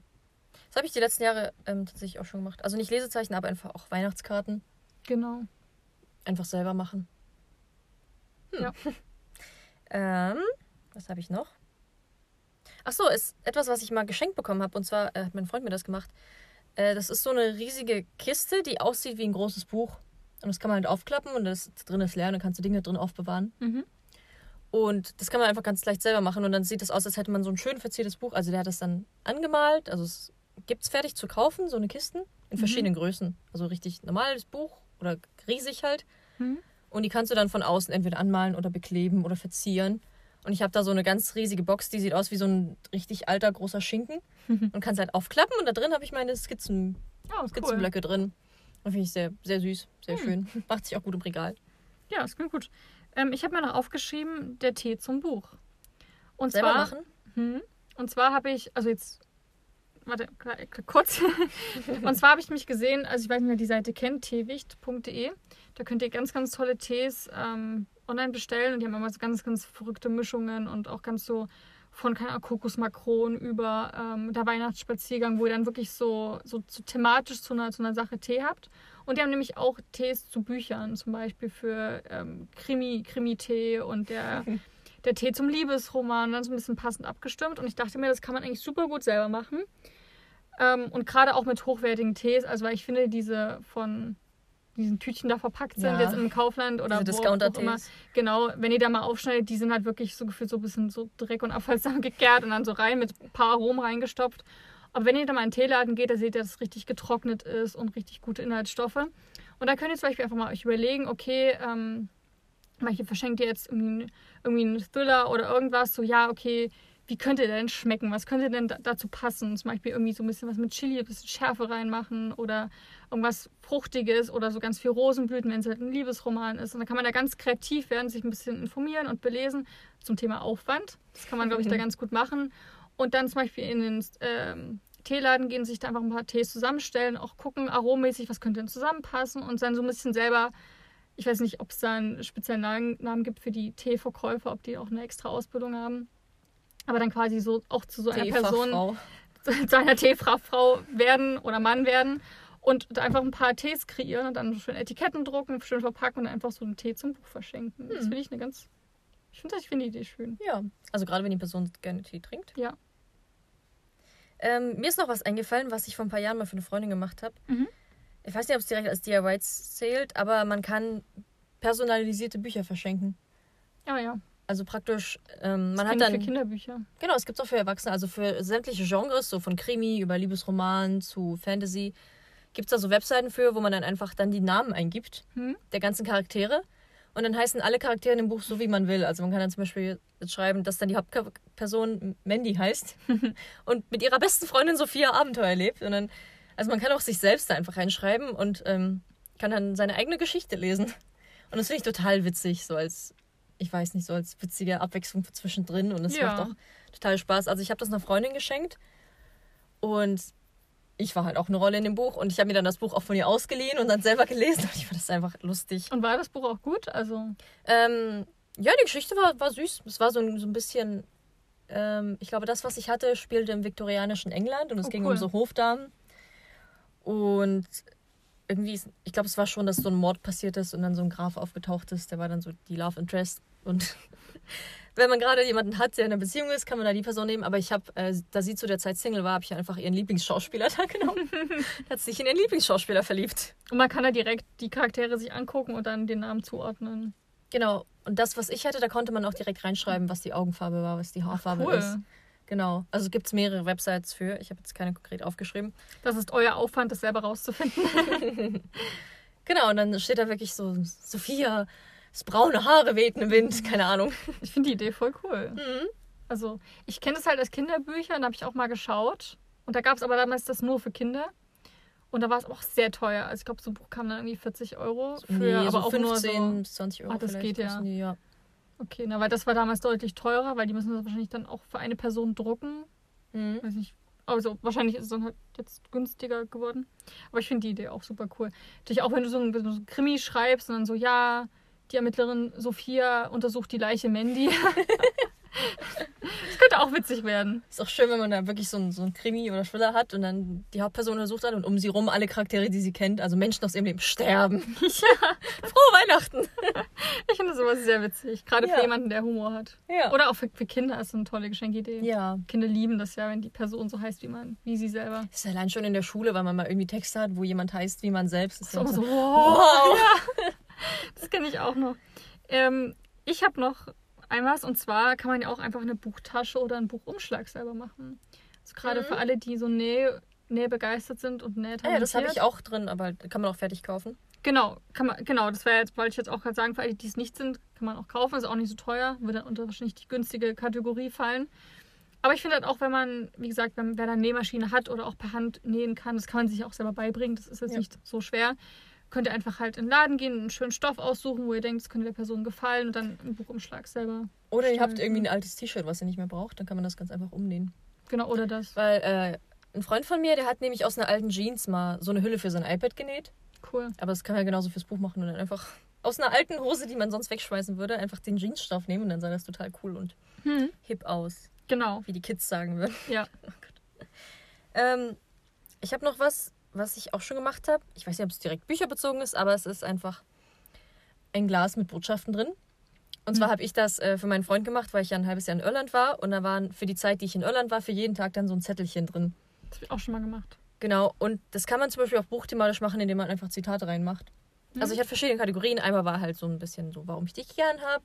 Speaker 2: das habe ich die letzten Jahre ähm, tatsächlich auch schon gemacht. Also nicht Lesezeichen, aber einfach auch Weihnachtskarten.
Speaker 1: genau.
Speaker 2: Einfach selber machen. Hm.
Speaker 1: Ja.
Speaker 2: ähm, was habe ich noch? Ach so, ist etwas, was ich mal geschenkt bekommen habe. Und zwar äh, hat mein Freund mir das gemacht. Äh, das ist so eine riesige Kiste, die aussieht wie ein großes Buch. Und das kann man halt aufklappen und das drin ist leer und dann kannst du Dinge drin aufbewahren.
Speaker 1: Mhm.
Speaker 2: Und das kann man einfach ganz leicht selber machen. Und dann sieht es aus, als hätte man so ein schön verziertes Buch. Also der hat das dann angemalt. Also es gibt es fertig zu kaufen, so eine Kisten in
Speaker 1: Mhm.
Speaker 2: verschiedenen Größen. Also richtig normales Buch oder riesig halt.
Speaker 1: Mhm.
Speaker 2: Und die kannst du dann von außen entweder anmalen oder bekleben oder verzieren. Und ich habe da so eine ganz riesige Box, die sieht aus wie so ein richtig alter großer Schinken. Und kannst halt aufklappen und da drin habe ich meine Skizzen,
Speaker 1: Ja, ist cool.
Speaker 2: Skizzenblöcke drin. Und finde ich sehr, sehr süß, sehr
Speaker 1: Hm.
Speaker 2: schön. Macht sich auch gut im Regal.
Speaker 1: Ja, das klingt gut. Ähm, ich habe mir noch aufgeschrieben, der Tee zum Buch. Und
Speaker 2: Selber
Speaker 1: zwar,
Speaker 2: machen?
Speaker 1: Hm. Und zwar habe ich, also jetzt, warte, kurz. und zwar habe ich mich gesehen, also ich weiß nicht, wer die Seite kennt, teewicht.de. Da könnt ihr ganz, ganz tolle Tees ähm, online bestellen und die haben immer so ganz, ganz verrückte Mischungen und auch ganz so von, keine Ahnung, Kokosmakron über ähm, der Weihnachtsspaziergang, wo ihr dann wirklich so, so, so thematisch zu einer, zu einer Sache Tee habt. Und die haben nämlich auch Tees zu Büchern, zum Beispiel für ähm, Krimi, Krimi-Tee und der, der Tee zum Liebesroman, dann so ein bisschen passend abgestimmt. Und ich dachte mir, das kann man eigentlich super gut selber machen. Ähm, und gerade auch mit hochwertigen Tees, also weil ich finde, diese von diesen Tütchen da verpackt sind,
Speaker 2: Ja.
Speaker 1: jetzt im Kaufland oder
Speaker 2: Diese
Speaker 1: wo, auch immer. Genau, wenn ihr da mal aufschneidet, die sind halt wirklich so gefühlt so ein bisschen so Dreck und Abfall zusammengekehrt und dann so rein mit ein paar Aromen reingestopft. Aber wenn ihr da mal in den Teeladen geht, da seht ihr, dass es richtig getrocknet ist und richtig gute Inhaltsstoffe. Und da könnt ihr zum Beispiel einfach mal euch überlegen, okay, ähm, manche verschenkt ihr jetzt irgendwie, irgendwie einen Thriller oder irgendwas, so ja, okay, wie könnte der denn schmecken? Was könnte denn da, dazu passen? Zum Beispiel irgendwie so ein bisschen was mit Chili, ein bisschen Schärfe reinmachen oder irgendwas Fruchtiges oder so ganz viel Rosenblüten, wenn es halt ein Liebesroman ist. Und dann kann man da ganz kreativ werden, sich ein bisschen informieren und belesen zum Thema Aufwand. Das kann man, glaube ich, da ganz gut machen. Und dann zum Beispiel in den ähm, Teeladen gehen, sich da einfach ein paar Tees zusammenstellen, auch gucken, arommäßig, was könnte denn zusammenpassen und dann so ein bisschen selber, ich weiß nicht, ob es da einen speziellen Namen gibt für die Teeverkäufer, ob die auch eine extra Ausbildung haben. Aber dann quasi so auch zu so einer Person, zu einer Teefrau werden oder Mann werden und einfach ein paar Tees kreieren und dann schön Etiketten drucken, schön verpacken und einfach so einen Tee zum Buch verschenken. Das
Speaker 2: Hm.
Speaker 1: finde ich eine ganz. Ich finde ich find die Idee schön.
Speaker 2: Ja, also gerade wenn die Person gerne Tee trinkt.
Speaker 1: Ja.
Speaker 2: Ähm, mir ist noch was eingefallen, was ich vor ein paar Jahren mal für eine Freundin gemacht habe.
Speaker 1: Mhm.
Speaker 2: Ich weiß nicht, ob es direkt als DIY zählt, aber man kann personalisierte Bücher verschenken.
Speaker 1: Ja, ja.
Speaker 2: Also praktisch, ähm, man hat dann.
Speaker 1: für Kinderbücher.
Speaker 2: Genau, es gibt es auch für Erwachsene, also für sämtliche Genres, so von Krimi über Liebesroman zu Fantasy, gibt es da so Webseiten für, wo man dann einfach dann die Namen eingibt
Speaker 1: Hm?
Speaker 2: der ganzen Charaktere. Und dann heißen alle Charaktere in dem Buch so, wie man will. Also man kann dann zum Beispiel jetzt schreiben, dass dann die Hauptperson Mandy heißt und mit ihrer besten Freundin Sophia Abenteuer erlebt. Und dann, also man kann auch sich selbst da einfach reinschreiben und ähm, kann dann seine eigene Geschichte lesen. Und das finde ich total witzig, so als, ich weiß nicht, so als witzige Abwechslung zwischendrin. Und es
Speaker 1: Ja.
Speaker 2: macht auch total Spaß. Also ich habe das einer Freundin geschenkt und ich war halt auch eine Rolle in dem Buch und ich habe mir dann das Buch auch von ihr ausgeliehen und dann selber gelesen und ich fand das einfach lustig.
Speaker 1: Und war das Buch auch gut? Also,
Speaker 2: Ähm, ja, die Geschichte war, war süß. Es war so ein, so ein bisschen, ähm, ich glaube, das, was ich hatte, spielte im viktorianischen England und es
Speaker 1: Oh,
Speaker 2: ging
Speaker 1: cool.
Speaker 2: um so Hofdamen. Und irgendwie, ist, ich glaube, es war schon, dass so ein Mord passiert ist und dann so ein Graf aufgetaucht ist. Der war dann so die Love Interest. Und wenn man gerade jemanden hat, der in einer Beziehung ist, kann man da die Person nehmen. Aber ich habe, äh, da sie zu der Zeit Single war, habe ich einfach ihren Lieblingsschauspieler da genommen. hat sich in ihren Lieblingsschauspieler verliebt.
Speaker 1: und man kann da direkt die Charaktere sich angucken und dann den Namen zuordnen.
Speaker 2: Genau. Und das, was ich hatte, da konnte man auch direkt reinschreiben, was die Augenfarbe war, was die Haarfarbe
Speaker 1: cool.
Speaker 2: ist. Genau. Also gibt es mehrere Websites für. Ich habe jetzt keine konkret aufgeschrieben.
Speaker 1: Das ist euer Aufwand, das selber rauszufinden.
Speaker 2: Genau, und dann steht da wirklich so, Sophia, das braune Haare wehten im Wind. Keine Ahnung.
Speaker 1: Ich finde die Idee voll cool.
Speaker 2: Mhm.
Speaker 1: Also, ich kenne das halt als Kinderbücher und da habe ich auch mal geschaut. Und da gab es aber damals das nur für Kinder. Und da war es auch sehr teuer. Also, ich glaube, so ein Buch kam dann irgendwie 40 Euro. Für,
Speaker 2: Nee,
Speaker 1: aber
Speaker 2: so
Speaker 1: auch
Speaker 2: 15
Speaker 1: nur so.
Speaker 2: bis 20 Euro
Speaker 1: Ah, das
Speaker 2: vielleicht
Speaker 1: geht ja.
Speaker 2: Die, ja.
Speaker 1: Okay, na, weil das war damals deutlich teurer, weil die müssen das wahrscheinlich dann auch für eine Person drucken.
Speaker 2: Mhm.
Speaker 1: Weiß nicht. Also, wahrscheinlich ist es dann halt jetzt günstiger geworden. Aber ich finde die Idee auch super cool. Natürlich auch, wenn du so ein, wenn du so ein Krimi schreibst und dann so, ja, die Ermittlerin Sophia untersucht die Leiche Mandy. das könnte auch witzig werden.
Speaker 2: Ist auch schön, wenn man da wirklich so einen, so einen Krimi oder Thriller hat und dann die Hauptperson untersucht hat und um sie rum alle Charaktere, die sie kennt, also Menschen aus ihrem Leben, sterben.
Speaker 1: Ja,
Speaker 2: Frohe Weihnachten!
Speaker 1: ich finde sowas sehr witzig. Gerade
Speaker 2: Ja.
Speaker 1: für jemanden, der Humor hat.
Speaker 2: Ja.
Speaker 1: Oder auch für, für Kinder ist so eine tolle Geschenkidee.
Speaker 2: ja.
Speaker 1: Kinder lieben das ja, wenn die Person so heißt wie man, wie sie selber.
Speaker 2: Das ist allein schon in der Schule, weil man mal irgendwie Texte hat, wo jemand heißt, wie man selbst ist.
Speaker 1: So,
Speaker 2: ja
Speaker 1: so,
Speaker 2: so,
Speaker 1: wow.
Speaker 2: wow!
Speaker 1: Ja. Das kenne ich auch noch. Ähm, ich habe noch einmal und zwar kann man ja auch einfach eine Buchtasche oder einen Buchumschlag selber machen. Also gerade
Speaker 2: Mhm.
Speaker 1: für alle, die so Nähe, Nähe begeistert sind und Nähe
Speaker 2: Ah, ja, das habe ich auch drin, aber kann man auch fertig kaufen.
Speaker 1: Genau, kann man, genau, das wäre jetzt, wollte ich jetzt auch gerade sagen, für alle, die es nicht sind, kann man auch kaufen, ist auch nicht so teuer, würde dann unter wahrscheinlich die günstige Kategorie fallen. Aber ich finde halt auch, wenn man, wie gesagt, wenn, wer da eine Nähmaschine hat oder auch per Hand nähen kann, das kann man sich auch selber beibringen, das ist jetzt
Speaker 2: Ja.
Speaker 1: nicht so schwer. Könnt ihr einfach halt in den Laden gehen, einen schönen Stoff aussuchen, wo ihr denkt, das könnte der Person gefallen und dann einen Buchumschlag selber.
Speaker 2: Oder ihr habt irgendwie ein altes T-Shirt, was ihr nicht mehr braucht, dann kann man das ganz einfach umnähen.
Speaker 1: Genau, oder das.
Speaker 2: Weil äh, ein Freund von mir, der hat nämlich aus einer alten Jeans mal so eine Hülle für sein iPad genäht.
Speaker 1: Cool.
Speaker 2: Aber das kann man ja genauso fürs Buch machen und dann einfach aus einer alten Hose, die man sonst wegschmeißen würde, einfach den Jeansstoff nehmen und dann sah das total cool und
Speaker 1: Hm,
Speaker 2: hip aus,
Speaker 1: genau,
Speaker 2: wie die Kids sagen würden.
Speaker 1: ja.
Speaker 2: Ähm, ich habe noch was, was ich auch schon gemacht habe. Ich weiß nicht, ob es direkt bücherbezogen ist, aber es ist einfach ein Glas mit Botschaften drin. Und zwar
Speaker 1: Mhm.
Speaker 2: habe ich das äh, für meinen Freund gemacht, weil ich ja ein halbes Jahr in Irland war. Und da waren für die Zeit, die ich in Irland war, für jeden Tag dann so ein Zettelchen drin.
Speaker 1: Das habe ich auch schon mal gemacht.
Speaker 2: Genau. Und das kann man zum Beispiel auch buchthematisch machen, indem man einfach Zitate reinmacht. Also ich hatte verschiedene Kategorien. Einmal war halt so ein bisschen so, warum ich dich gern habe.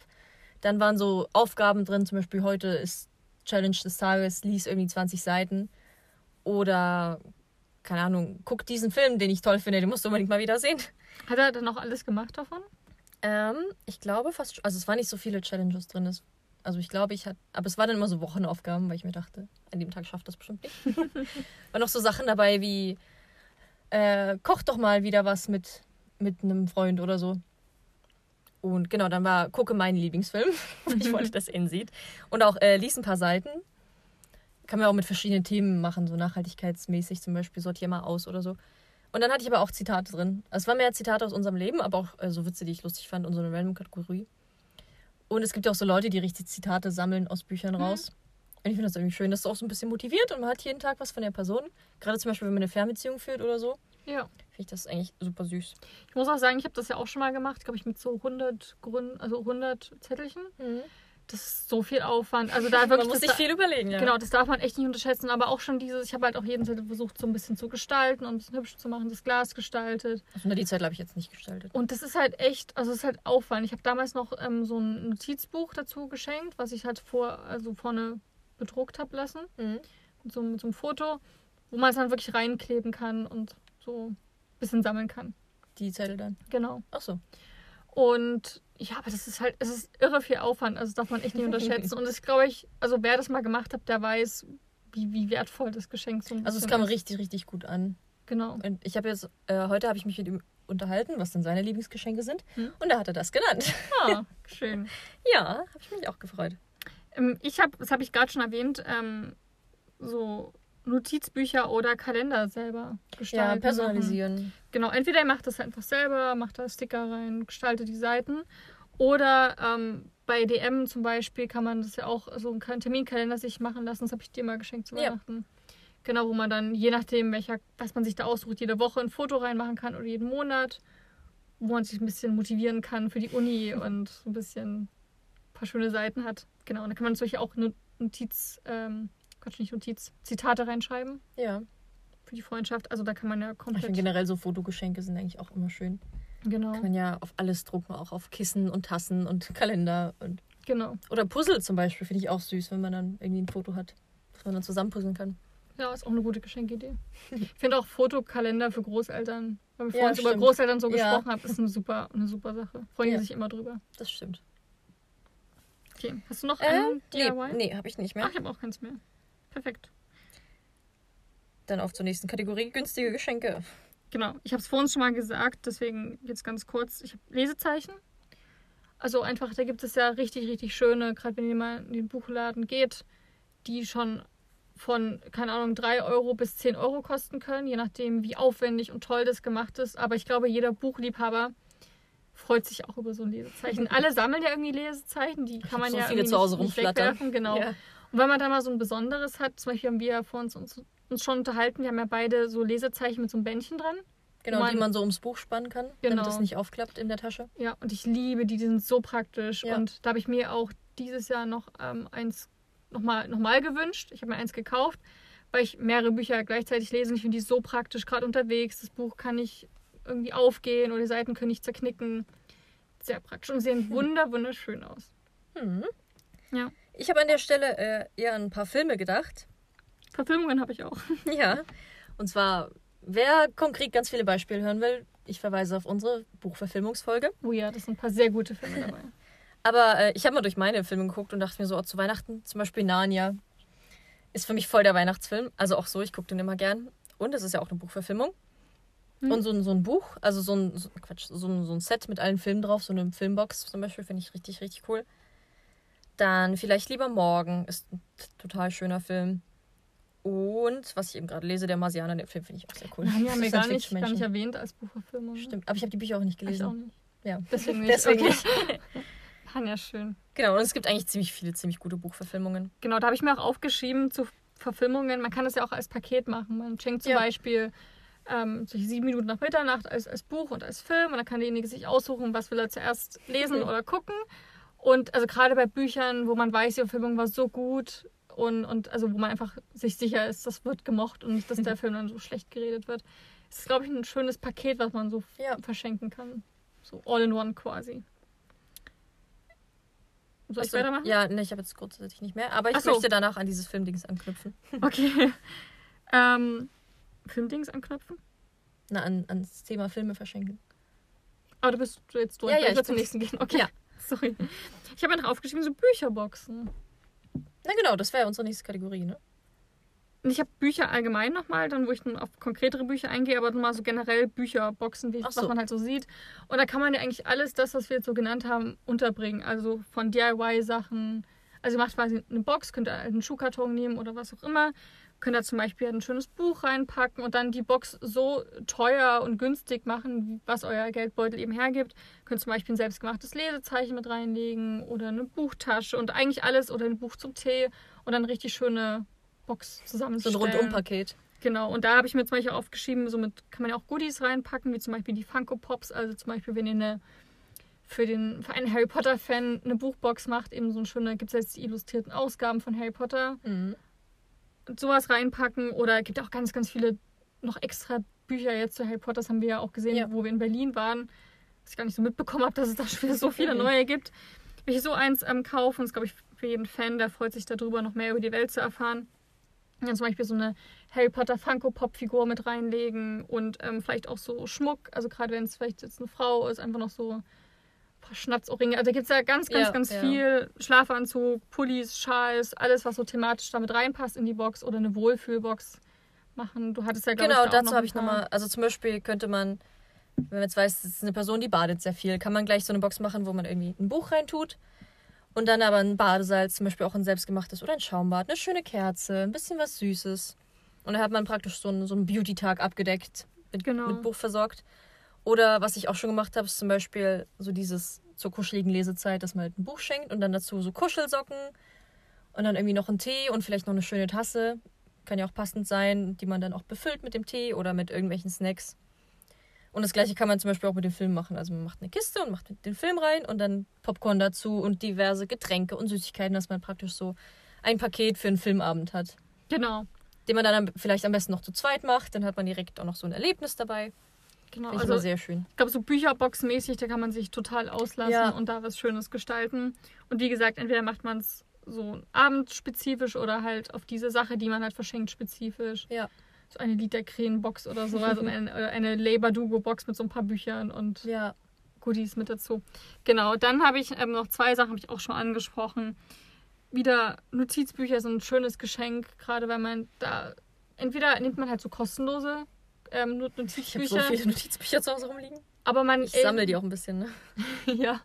Speaker 2: Dann waren so Aufgaben drin, zum Beispiel heute ist Challenge des Tages, lies irgendwie 20 Seiten. Oder, keine Ahnung, guck diesen Film, den ich toll finde, den musst du unbedingt mal wieder sehen.
Speaker 1: Hat er dann auch alles gemacht davon?
Speaker 2: Ähm, ich glaube fast, also es waren nicht so viele Challenges drin. Es- Also ich glaube, ich hatte, aber es waren dann immer so Wochenaufgaben, weil ich mir dachte, an dem Tag schafft das bestimmt nicht. Waren noch so Sachen dabei wie, äh, koch doch mal wieder was mit, mit einem Freund oder so. Und genau, dann war, gucke meinen Lieblingsfilm. ich wollte, dass er ihn sieht. Und auch, äh, lies ein paar Seiten. Kann man auch mit verschiedenen Themen machen, so nachhaltigkeitsmäßig zum Beispiel, sortier mal aus oder so. Und dann hatte ich aber auch Zitate drin. Also es waren mehr Zitate aus unserem Leben, aber auch äh, so Witze, die ich lustig fand und so eine Random-Kategorie. Und es gibt ja auch so Leute, die richtig Zitate sammeln aus Büchern raus. Und ich finde das irgendwie schön. Das ist auch so ein bisschen motiviert und man hat jeden Tag was von der Person. Gerade zum Beispiel, wenn man eine Fernbeziehung führt oder so,
Speaker 1: Ja.
Speaker 2: finde ich das eigentlich super süß.
Speaker 1: Ich muss auch sagen, ich habe das ja auch schon mal gemacht, glaube ich, mit so 100 Gründen, also 100 Zettelchen. Das ist so viel Aufwand. Also da wirklich
Speaker 2: man muss sich
Speaker 1: da-
Speaker 2: viel überlegen, ja.
Speaker 1: Genau, das darf man echt nicht unterschätzen. Aber auch schon dieses, ich habe halt auch jeden Zettel versucht, so ein bisschen zu gestalten und hübsch zu machen, das Glas gestaltet.
Speaker 2: Also die Zeit habe ich jetzt nicht gestaltet.
Speaker 1: Und das ist halt echt, also es ist halt Aufwand. Ich habe damals noch ähm, so ein Notizbuch dazu geschenkt, was ich halt vor, also vorne bedruckt habe lassen.
Speaker 2: Mhm.
Speaker 1: Mit so, mit so einem Foto, wo man es dann wirklich reinkleben kann und so ein bisschen sammeln kann.
Speaker 2: Die Zettel dann.
Speaker 1: Genau.
Speaker 2: Ach so.
Speaker 1: Und ja, aber das ist halt, es ist irre viel Aufwand, also das darf man echt nicht unterschätzen. Und das glaube ich, also wer das mal gemacht hat, der weiß, wie, wie wertvoll das Geschenk so ein
Speaker 2: Also es kam
Speaker 1: ist.
Speaker 2: richtig, richtig gut an.
Speaker 1: Genau.
Speaker 2: Und ich habe jetzt, äh, heute habe ich mich mit ihm unterhalten, was denn seine Lieblingsgeschenke sind.
Speaker 1: Hm.
Speaker 2: Und da hat er das genannt.
Speaker 1: Ah, schön.
Speaker 2: ja, habe ich mich auch gefreut.
Speaker 1: Ähm, ich habe, das habe ich gerade schon erwähnt, ähm, so Notizbücher oder Kalender selber gestalten.
Speaker 2: Ja, personalisieren.
Speaker 1: Genau, entweder ihr macht das einfach selber, macht da Sticker rein, gestaltet die Seiten. Oder ähm, bei DM zum Beispiel kann man das ja auch so einen Terminkalender sich machen lassen. Das habe ich dir mal geschenkt zu
Speaker 2: Ja.
Speaker 1: Weihnachten. Genau, wo man dann, je nachdem, welcher, was man sich da aussucht, jede Woche ein Foto reinmachen kann oder jeden Monat, wo man sich ein bisschen motivieren kann für die Uni und so ein bisschen ein paar schöne Seiten hat. Genau, und da kann man natürlich auch No- Notiz, ähm, Quatsch, nicht Notiz, Zitate reinschreiben
Speaker 2: Ja.
Speaker 1: Für die Freundschaft. Also da kann man ja
Speaker 2: Ich
Speaker 1: komplett.
Speaker 2: finde generell so Fotogeschenke sind eigentlich auch immer schön.
Speaker 1: Genau,
Speaker 2: Kann man ja auf alles drucken, auch auf Kissen und Tassen und Kalender und
Speaker 1: genau.
Speaker 2: oder Puzzle zum Beispiel finde ich auch süß, wenn man dann irgendwie ein Foto hat, das man dann zusammenpuzzeln kann.
Speaker 1: Ja, ist auch eine gute Geschenkidee. Ich finde auch Fotokalender für Großeltern, weil wir
Speaker 2: Ja,
Speaker 1: vorhin über. Großeltern so
Speaker 2: Ja.
Speaker 1: gesprochen haben, ist eine super, eine super Sache. Freuen
Speaker 2: Ja.
Speaker 1: die sich immer drüber.
Speaker 2: Das stimmt.
Speaker 1: Okay, hast du noch
Speaker 2: Äh,
Speaker 1: einen
Speaker 2: nee,
Speaker 1: DIY?
Speaker 2: nee habe ich nicht mehr.
Speaker 1: Ach, ich habe auch keins mehr. Perfekt.
Speaker 2: Dann auf zur nächsten Kategorie günstige Geschenke.
Speaker 1: Genau, ich habe es vorhin schon mal gesagt, deswegen jetzt ganz kurz. Ich habe Lesezeichen. Also einfach, da gibt es ja richtig, richtig schöne, gerade wenn ihr mal in den Buchladen geht, die schon von, keine Ahnung, 3 Euro bis 10 Euro kosten können, je nachdem, wie aufwendig und toll das gemacht ist. Aber ich glaube, jeder Buchliebhaber freut sich auch über so ein Lesezeichen. Alle sammeln ja irgendwie Lesezeichen, die kann man
Speaker 2: so
Speaker 1: ja
Speaker 2: viele zu Hause
Speaker 1: nicht, nicht
Speaker 2: rumflattern.
Speaker 1: wegwerfen. Genau.
Speaker 2: Ja.
Speaker 1: Und wenn man da mal so ein besonderes hat, zum Beispiel haben wir ja vor uns, uns, uns schon unterhalten, wir haben ja beide so Lesezeichen mit so einem Bändchen dran.
Speaker 2: Genau,
Speaker 1: Man-
Speaker 2: die man so ums Buch spannen kann,
Speaker 1: Genau.
Speaker 2: damit es nicht aufklappt in der Tasche.
Speaker 1: Ja, und ich liebe die, die sind so praktisch.
Speaker 2: Ja.
Speaker 1: Und da habe ich mir auch dieses Jahr noch ähm, eins nochmal noch mal gewünscht. Ich habe mir eins gekauft, weil ich mehrere Bücher gleichzeitig lese und ich finde die so praktisch, gerade unterwegs. Das Buch kann nicht irgendwie aufgehen oder die Seiten können nicht zerknicken. Sehr praktisch und sehen wunder, wunderschön aus.
Speaker 2: Hm.
Speaker 1: Ja.
Speaker 2: Ich habe an der Stelle äh, eher an ein paar Filme gedacht.
Speaker 1: Verfilmungen habe ich auch.
Speaker 2: Ja. Und zwar, wer konkret ganz viele Beispiele hören will, ich verweise auf unsere Buchverfilmungsfolge.
Speaker 1: Oh ja, das sind ein paar sehr gute Filme dabei.
Speaker 2: Aber äh, ich habe mal durch meine Filme geguckt und dachte mir so, oh, zu Weihnachten, zum Beispiel Narnia, ist für mich voll der Weihnachtsfilm. Also auch so, ich gucke den immer gern. Und es ist ja auch eine Buchverfilmung.
Speaker 1: Hm.
Speaker 2: Und so ein, so ein Buch, also so ein, so, Quatsch, so ein, so ein Set mit allen Filmen drauf, so eine Filmbox zum Beispiel, finde ich richtig, richtig cool. Dann vielleicht lieber morgen, ist ein total schöner Film. Und was ich eben gerade lese, der Marsianer, den Film finde ich auch sehr cool.
Speaker 1: Haben wir gar nicht, gar nicht erwähnt als Buchverfilmung.
Speaker 2: Stimmt, aber ich habe die Bücher auch nicht
Speaker 1: Ich
Speaker 2: gelesen.
Speaker 1: auch nicht.
Speaker 2: Ja.
Speaker 1: Deswegen nicht.
Speaker 2: Deswegen
Speaker 1: okay.
Speaker 2: nicht.
Speaker 1: Kann ja schön.
Speaker 2: Genau, und es gibt eigentlich ziemlich viele, ziemlich gute Buchverfilmungen.
Speaker 1: Genau, da habe ich mir auch aufgeschrieben zu Verfilmungen. Man kann das ja auch als Paket machen. Man schenkt zum
Speaker 2: Ja.
Speaker 1: Beispiel ähm, solche sieben Minuten nach Mitternacht als, als Buch und als Film. Und dann kann derjenige sich aussuchen, was will er zuerst lesen
Speaker 2: Mhm.
Speaker 1: oder gucken. Und also gerade bei Büchern, wo man weiß, die Verfilmung war so gut und, und also wo man einfach sich sicher ist, das wird gemocht und nicht, dass der Film dann so schlecht geredet wird. ist, glaube ich, ein schönes Paket, was man so
Speaker 2: Ja.
Speaker 1: verschenken kann. So all in one quasi. Soll ich
Speaker 2: Achso,
Speaker 1: weitermachen?
Speaker 2: Ja, ne, ich habe jetzt grundsätzlich nicht mehr. Aber ich
Speaker 1: Ach so.
Speaker 2: möchte danach an dieses Filmdings anknüpfen.
Speaker 1: Okay. ähm, Filmdings anknüpfen?
Speaker 2: Na, an, ans Thema Filme verschenken.
Speaker 1: Aber du bist jetzt durch.
Speaker 2: Ja, ja,
Speaker 1: ich
Speaker 2: ich
Speaker 1: zum nächsten gehen. Okay.
Speaker 2: Ja.
Speaker 1: Sorry. Ich habe ja noch aufgeschrieben, so Bücherboxen.
Speaker 2: Na genau, das wäre unsere nächste Kategorie, ne?
Speaker 1: Ich habe Bücher allgemein nochmal, dann wo ich dann auf konkretere Bücher eingehe, aber nochmal so generell Bücherboxen, wie,
Speaker 2: Ach
Speaker 1: was
Speaker 2: so.
Speaker 1: man halt so sieht. Und da kann man ja eigentlich alles das, was wir jetzt so genannt haben, unterbringen. Also von DIY-Sachen. Also ihr macht quasi eine Box, könnt ihr einen Schuhkarton nehmen oder was auch immer. Könnt ihr zum Beispiel ein schönes Buch reinpacken und dann die Box so teuer und günstig machen, was euer Geldbeutel eben hergibt. Könnt zum Beispiel ein selbstgemachtes Lesezeichen mit reinlegen oder eine Buchtasche und eigentlich alles oder ein Buch zum Tee und dann eine richtig schöne Box
Speaker 2: So ein. Rundumpaket.
Speaker 1: Genau, und da habe ich mir zum Beispiel aufgeschrieben, somit kann man ja auch Goodies reinpacken, wie zum Beispiel die Funko Pops. Also zum Beispiel, wenn ihr eine für, den, für einen Harry Potter-Fan eine Buchbox macht, eben so eine schöne, gibt es jetzt die illustrierten Ausgaben von Harry Potter.
Speaker 2: Mhm.
Speaker 1: Sowas reinpacken. Oder es gibt auch ganz, ganz viele noch extra Bücher jetzt zu Harry Potter, das haben wir ja auch gesehen,
Speaker 2: Ja.
Speaker 1: wo wir in Berlin waren. Was ich gar nicht so mitbekommen habe, dass es da schon wieder so viele neue gibt. Will ich so eins ähm, kaufen, das glaube ich, für jeden Fan, der freut sich darüber, noch mehr über die Welt zu erfahren. Dann zum Beispiel so eine Harry Potter Funko Pop Figur mit reinlegen und ähm, vielleicht auch so Schmuck. Also gerade wenn es vielleicht jetzt eine Frau ist, einfach noch so Schnapsohrringe. Also da gibt es ja ganz, ganz,
Speaker 2: Ja,
Speaker 1: ganz
Speaker 2: ja.
Speaker 1: viel. Schlafanzug, Pullis, Schals, alles, was so thematisch damit reinpasst in die Box oder eine Wohlfühlbox machen. Du hattest ja, glaube
Speaker 2: Genau,
Speaker 1: ich, da
Speaker 2: dazu habe ich nochmal, also zum Beispiel könnte man, wenn man jetzt weiß, es ist eine Person, die badet sehr viel, kann man gleich so eine Box machen, wo man irgendwie ein Buch reintut und dann aber ein Badesalz, zum Beispiel auch ein selbstgemachtes oder ein Schaumbad, eine schöne Kerze, ein bisschen was Süßes. Und dann hat man praktisch so einen, so einen Beauty-Tag abgedeckt, mit,
Speaker 1: Genau.
Speaker 2: mit Buch versorgt. Oder was ich auch schon gemacht habe, ist zum Beispiel so dieses zur kuscheligen Lesezeit, dass man halt ein Buch schenkt und dann dazu so Kuschelsocken und dann irgendwie noch einen Tee und vielleicht noch eine schöne Tasse. Kann ja auch passend sein, die man dann auch befüllt mit dem Tee oder mit irgendwelchen Snacks. Und das gleiche kann man zum Beispiel auch mit dem Film machen. Also man macht eine Kiste und macht den Film rein und dann Popcorn dazu und diverse Getränke und Süßigkeiten, dass man praktisch so ein Paket für einen Filmabend hat.
Speaker 1: Genau,
Speaker 2: Den man dann vielleicht am besten noch zu zweit macht. Dann hat man direkt auch noch so ein Erlebnis dabei.
Speaker 1: Genau.
Speaker 2: Finde ich
Speaker 1: Also
Speaker 2: sehr schön.
Speaker 1: Ich glaube, so Bücherbox-mäßig, da kann man sich total auslassen
Speaker 2: Ja.
Speaker 1: und da was Schönes gestalten. Und wie gesagt, entweder macht man es so abendspezifisch oder halt auf diese Sache, die man halt verschenkt, spezifisch.
Speaker 2: Ja.
Speaker 1: So eine Literkrähen-Box oder so, also eine, oder eine Labour-Dugo-Box mit so ein paar Büchern und
Speaker 2: Ja,
Speaker 1: Goodies mit dazu. Genau, dann habe ich ähm, noch zwei Sachen, habe ich auch schon angesprochen. Wieder Notizbücher sind ein schönes Geschenk, gerade weil man da entweder nimmt man halt so kostenlose ähm, Not-
Speaker 2: ich habe
Speaker 1: Notizbücher,
Speaker 2: so viele Notizbücher zu Hause rumliegen.
Speaker 1: aber man
Speaker 2: Ich sammle die auch ein bisschen. Ne?
Speaker 1: ja,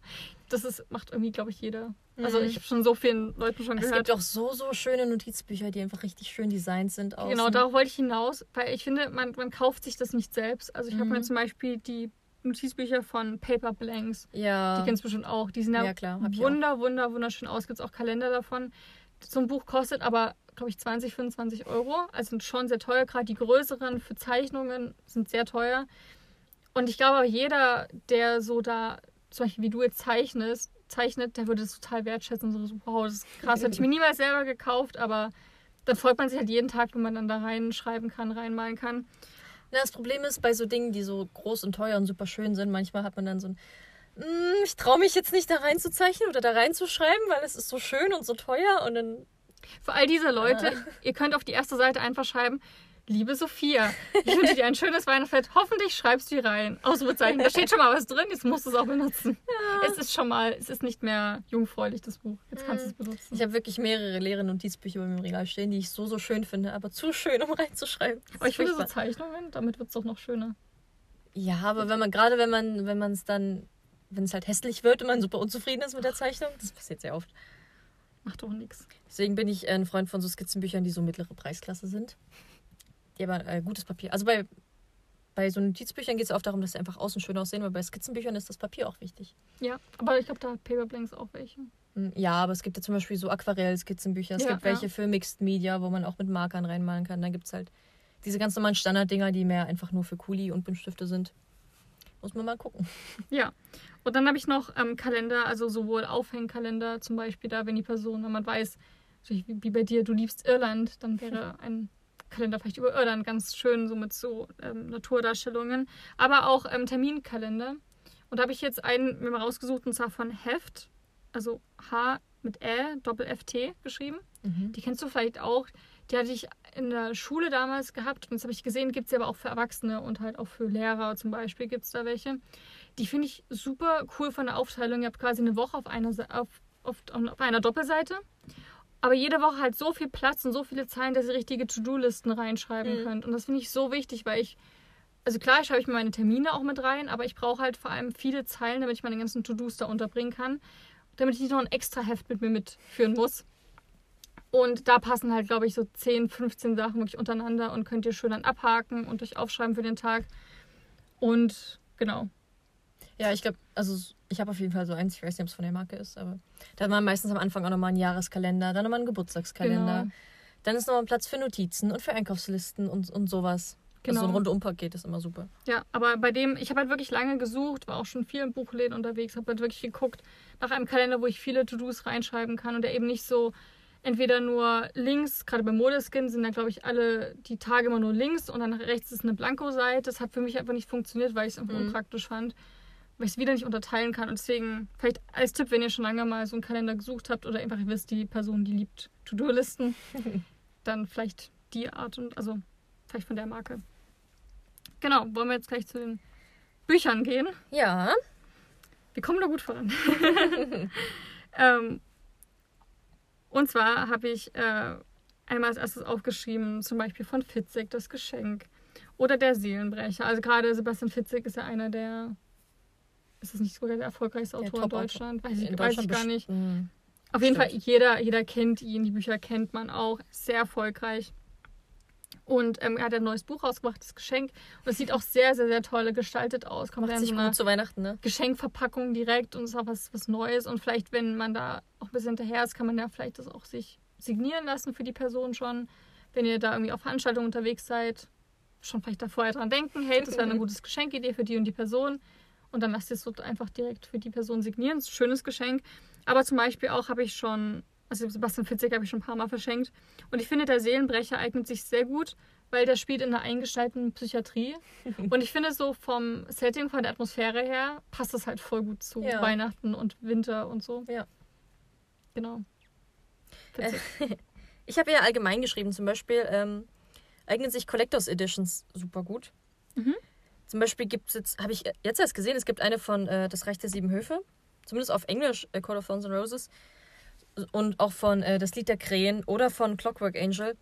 Speaker 1: das ist, macht irgendwie, glaube ich, jeder. Also
Speaker 2: Mhm.
Speaker 1: ich habe schon so vielen Leuten schon
Speaker 2: Es
Speaker 1: gehört.
Speaker 2: gibt auch so, so schöne Notizbücher, die einfach richtig schön designt sind. Außen.
Speaker 1: Genau, darauf wollte ich hinaus, weil ich finde, man, man kauft sich das nicht selbst. Also ich habe
Speaker 2: Mhm.
Speaker 1: mir zum Beispiel die Notizbücher von Paper Blanks,
Speaker 2: Ja,
Speaker 1: die kennst du bestimmt auch. Die sind ja,
Speaker 2: Ja, klar,
Speaker 1: wunder, wunder, wunderschön aus. Gibt es auch Kalender davon. So ein Buch kostet aber, glaube ich, 20, 25 Euro. Also schon sehr teuer. Gerade die größeren für Zeichnungen sind sehr teuer. Und ich glaube, jeder, der so da, zum Beispiel wie du jetzt zeichnest, zeichnet, der würde das total wertschätzen. So, wow, das ist krass. Hätte ich mir niemals selber gekauft, aber dann freut man sich halt jeden Tag, wenn man dann da reinschreiben kann, reinmalen kann.
Speaker 2: Na, das Problem ist, bei so Dingen, die so groß und teuer und super schön sind, manchmal hat man dann so ein, "Mm, ich traue mich jetzt nicht da reinzuzeichnen oder da reinzuschreiben, weil es ist so schön und so teuer und dann
Speaker 1: Für all diese Leute, ihr könnt auf die erste Seite einfach schreiben, liebe Sophia, ich wünsche dir ein schönes Weihnachtsfest. Hoffentlich schreibst du hier rein. Ausrufezeichen. Da steht schon mal was drin, jetzt musst du es auch benutzen. Es ist schon mal, es ist nicht mehr jungfräulich, das Buch. Jetzt kannst du es benutzen.
Speaker 2: Ich habe wirklich mehrere leere Notizbücher bei mir im Regal stehen, die ich so, so schön finde, aber zu schön, um reinzuschreiben.
Speaker 1: Aber ich finde so. Zeichnungen, damit wird es doch noch schöner.
Speaker 2: Ja, aber wenn man, gerade wenn man, wenn man es dann, wenn es halt hässlich wird und man super unzufrieden ist mit der Zeichnung, das passiert sehr oft.
Speaker 1: Macht doch nichts.
Speaker 2: Deswegen bin ich ein Freund von so Skizzenbüchern, die so mittlere Preisklasse sind. Die aber äh, gutes Papier. Also bei, bei so Notizbüchern geht es oft darum, dass sie einfach außen schön aussehen, aber bei Skizzenbüchern ist das Papier auch wichtig.
Speaker 1: Ja, aber ich glaube, da hat Paper Blanks auch welche.
Speaker 2: Hm, Ja, aber es gibt ja zum Beispiel so Aquarell-Skizzenbücher. Es
Speaker 1: Ja,
Speaker 2: gibt welche
Speaker 1: ja.
Speaker 2: für Mixed Media, wo man auch mit Markern reinmalen kann. Dann gibt es halt diese ganz normalen Standarddinger, die mehr einfach nur für Kuli und Buntstifte sind. Muss man mal gucken.
Speaker 1: Ja. Und dann habe ich noch ähm, Kalender, also sowohl Aufhängkalender zum Beispiel da, wenn die Person, wenn man weiß, wie bei dir, du liebst Irland, dann wäre ein Kalender vielleicht über Irland ganz schön, so mit so ähm, Naturdarstellungen. Aber auch ähm, Terminkalender. Und da habe ich jetzt einen mir mal rausgesucht und zwar von Heft, also H mit Ä, Doppel FT geschrieben.
Speaker 2: Mhm.
Speaker 1: Die kennst du vielleicht auch. Die hatte ich in der Schule damals gehabt und das habe ich gesehen, gibt es aber auch für Erwachsene und halt auch für Lehrer zum Beispiel gibt es da welche. Die finde ich super cool von der Aufteilung. Ihr habt quasi eine Woche auf einer, auf, auf, auf einer Doppelseite. Aber jede Woche halt so viel Platz und so viele Zeilen, dass ihr richtige To-Do-Listen reinschreiben
Speaker 2: Mhm.
Speaker 1: könnt. Und das finde ich so wichtig, weil ich, also klar, schreibe ich mir meine Termine auch mit rein, aber ich brauche halt vor allem viele Zeilen, damit ich meine ganzen To-Dos da unterbringen kann. Damit ich nicht noch ein extra Heft mit mir mitführen muss. Und da passen halt, glaube ich, so 10, 15 Sachen wirklich untereinander und könnt ihr schön dann abhaken und euch aufschreiben für den Tag. Und genau.
Speaker 2: Ja, ich glaube, also ich habe auf jeden Fall so eins, ich weiß nicht, ob es von der Marke ist, aber da hat man meistens am Anfang auch nochmal einen Jahreskalender, dann nochmal einen Geburtstagskalender.
Speaker 1: Genau.
Speaker 2: Dann ist nochmal Platz für Notizen und für Einkaufslisten und, und sowas. Also so ein
Speaker 1: Genau.
Speaker 2: Rundumpaket ist immer super.
Speaker 1: Ja, aber bei dem, ich habe halt wirklich lange gesucht, war auch schon viel in Buchläden unterwegs, habe halt wirklich geguckt nach einem Kalender, wo ich viele To-Dos reinschreiben kann und der eben nicht so entweder nur links, gerade bei Modeskin sind da glaube ich alle die Tage immer nur links und dann rechts ist eine Blanko-Seite. Das hat für mich einfach nicht funktioniert, weil ich es einfach
Speaker 2: Mhm.
Speaker 1: unpraktisch fand, weil ich es wieder nicht unterteilen kann. Und deswegen, vielleicht als Tipp, wenn ihr schon lange mal so einen Kalender gesucht habt oder einfach ihr wisst, die Person, die liebt To-Do-Listen, dann vielleicht die Art und, also vielleicht von der Marke. Genau, wollen wir jetzt gleich zu den Büchern gehen.
Speaker 2: Ja,
Speaker 1: Wir kommen da gut voran. ähm, und zwar habe ich äh, einmal als erstes aufgeschrieben, zum Beispiel von Fitzek, das Geschenk. Oder der Seelenbrecher. Also gerade Sebastian Fitzek ist ja einer der, ist das nicht sogar der erfolgreichste Autor in. Deutschland? Weiß ich,
Speaker 2: in
Speaker 1: weiß ich gar nicht. Auf jeden
Speaker 2: Stimmt.
Speaker 1: Fall, jeder, jeder kennt ihn, die Bücher kennt man auch. Sehr erfolgreich. Und ähm, er hat ein neues Buch rausgebracht, das Geschenk. Und es sieht auch sehr, sehr, sehr toll gestaltet aus. Kommt
Speaker 2: Macht sich
Speaker 1: so
Speaker 2: gut zu Weihnachten, ne?
Speaker 1: Geschenkverpackung direkt und es ist auch was, was Neues. Und vielleicht, wenn man da auch ein bisschen hinterher ist, kann man ja vielleicht das auch sich signieren lassen für die Person schon. Wenn ihr da irgendwie auf Veranstaltungen unterwegs seid, schon vielleicht da vorher dran denken, hey, das wäre eine gute Geschenkidee für die und die Person. Und dann lasst ihr es so einfach direkt für die Person signieren. Das ist ein schönes Geschenk. Aber zum Beispiel auch habe ich schon, also Sebastian Fitzek habe ich schon ein paar Mal verschenkt. Und ich finde, der Seelenbrecher eignet sich sehr gut, weil der spielt in einer eingestalteten Psychiatrie. Und ich finde, so vom Setting, von der Atmosphäre her, passt das halt voll gut zu
Speaker 2: Ja.
Speaker 1: Weihnachten und Winter und so.
Speaker 2: Ja.
Speaker 1: Genau.
Speaker 2: Ich habe eher allgemein geschrieben, zum Beispiel ähm, eignen sich Collectors Editions super gut.
Speaker 1: Mhm.
Speaker 2: Zum Beispiel gibt es jetzt, habe ich jetzt erst gesehen, es gibt eine von äh, Das Reich der Sieben Höfe, zumindest auf Englisch, äh, Call of Thorns and Roses, und auch von äh, Das Lied der Krähen oder von Clockwork Angel.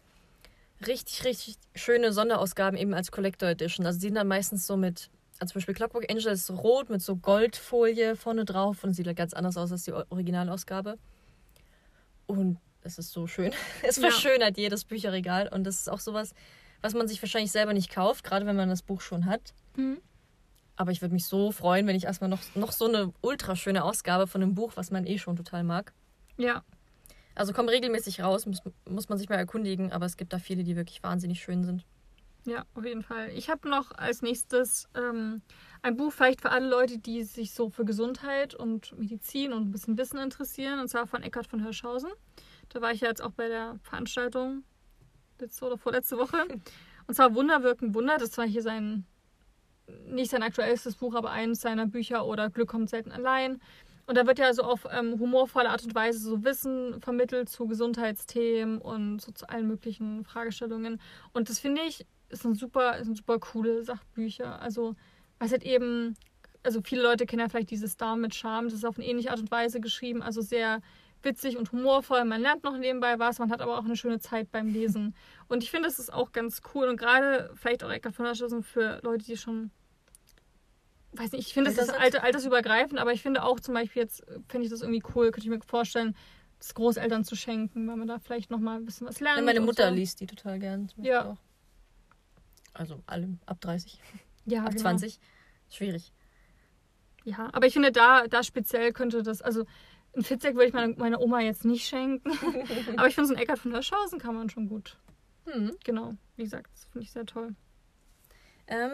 Speaker 2: Richtig, richtig schöne Sonderausgaben eben als Collector Edition. Also die sind dann meistens so mit, also zum Beispiel Clockwork Angel ist rot mit so Goldfolie vorne drauf und sieht halt ganz anders aus als die Originalausgabe. Und es ist so schön. Es
Speaker 1: Ja.
Speaker 2: verschönert jedes Bücherregal und das ist auch sowas, was man sich wahrscheinlich selber nicht kauft, gerade wenn man das Buch schon hat.
Speaker 1: Mhm.
Speaker 2: Aber ich würde mich so freuen, wenn ich erstmal noch, noch so eine ultra schöne Ausgabe von einem Buch, was man eh schon total mag.
Speaker 1: Ja,
Speaker 2: Also kommen regelmäßig raus, muss, muss man sich mal erkundigen, aber es gibt da viele, die wirklich wahnsinnig schön sind.
Speaker 1: ja, auf jeden Fall. Ich habe noch als nächstes ähm, ein Buch vielleicht für alle Leute, die sich so für Gesundheit und Medizin und ein bisschen Wissen interessieren. Und zwar von Eckhard von Hirschhausen. Da war ich ja jetzt auch bei der Veranstaltung letzte oder vorletzte Woche. Und zwar Wunder wirken Wunder. Das war hier sein, nicht sein aktuellstes Buch, aber eines seiner Bücher oder Glück kommt selten allein. Und da wird ja so auf ähm, humorvolle Art und Weise so Wissen vermittelt zu Gesundheitsthemen und so zu allen möglichen Fragestellungen. Und das finde ich, ist ein super, sind super coole Sachbücher. Also, was halt eben, also viele Leute kennen ja vielleicht dieses Darm mit Charme, das ist auf eine ähnliche Art und Weise geschrieben, also sehr witzig und humorvoll. Man lernt noch nebenbei was, man hat aber auch eine schöne Zeit beim Lesen. Und ich finde, das ist auch ganz cool und gerade vielleicht auch Eckart von Hirschhausen für Leute, die schon weiß nicht, ich finde, das
Speaker 2: sind?
Speaker 1: alter, altersübergreifend, aber ich finde auch zum Beispiel jetzt, äh, finde ich das irgendwie cool, könnte ich mir vorstellen, das Großeltern zu schenken, weil man da vielleicht nochmal ein bisschen was lernt.
Speaker 2: Ja, meine Mutter
Speaker 1: so.
Speaker 2: liest die total gern.
Speaker 1: Ja.
Speaker 2: Auch. Also alle ab 30,
Speaker 1: ja,
Speaker 2: ab
Speaker 1: genau.
Speaker 2: 20. Schwierig.
Speaker 1: Ja, aber ich finde, da, da speziell könnte das, also ein Fitzek würde ich meiner meine Oma jetzt nicht schenken, aber ich finde, so ein Eckart von Hirschhausen kann man schon gut.
Speaker 2: Hm.
Speaker 1: Genau, wie gesagt, das finde ich sehr toll.
Speaker 2: Ähm,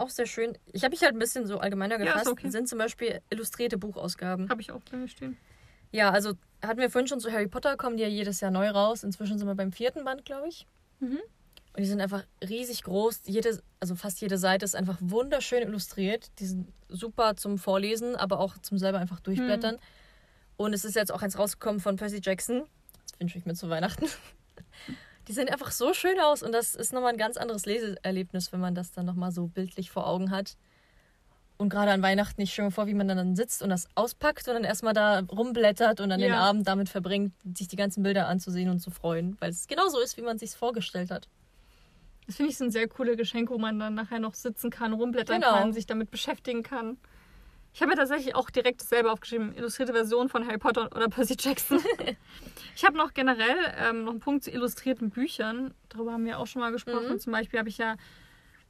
Speaker 2: auch sehr schön. Ich habe mich halt ein bisschen so allgemeiner
Speaker 1: Ja,
Speaker 2: gefasst.
Speaker 1: okay.
Speaker 2: Sind zum Beispiel illustrierte Buchausgaben.
Speaker 1: Habe ich auch bei mir stehen.
Speaker 2: Ja, also hatten wir vorhin schon zu Harry Potter, kommen die ja jedes Jahr neu raus. Inzwischen sind wir beim vierten Band, glaube ich.
Speaker 1: Mhm.
Speaker 2: Und die sind einfach riesig groß. Jede, also fast jede Seite ist einfach wunderschön illustriert. Die sind super zum Vorlesen, aber auch zum selber einfach durchblättern. Hm. Und es ist jetzt auch eins rausgekommen von Percy Jackson. Das wünsche ich mir zu Weihnachten. Die sehen einfach so schön aus und das ist nochmal ein ganz anderes Leseerlebnis, wenn man das dann nochmal so bildlich vor Augen hat. Und gerade an Weihnachten, ich stelle mir vor, wie man dann sitzt und das auspackt und dann erstmal da rumblättert und dann ja. den Abend damit verbringt, sich die ganzen Bilder anzusehen und zu freuen, weil es genauso ist, wie man es sich vorgestellt hat.
Speaker 1: Das finde ich so ein sehr coole Geschenk, wo man dann nachher noch sitzen kann, rumblättern genau. kann, sich damit beschäftigen kann. Ich habe mir tatsächlich auch direkt dasselbe aufgeschrieben, illustrierte Version von Harry Potter oder Percy Jackson. ich habe noch generell ähm, noch einen Punkt zu illustrierten Büchern. Darüber haben wir auch schon mal gesprochen. Mhm. Zum Beispiel habe ich ja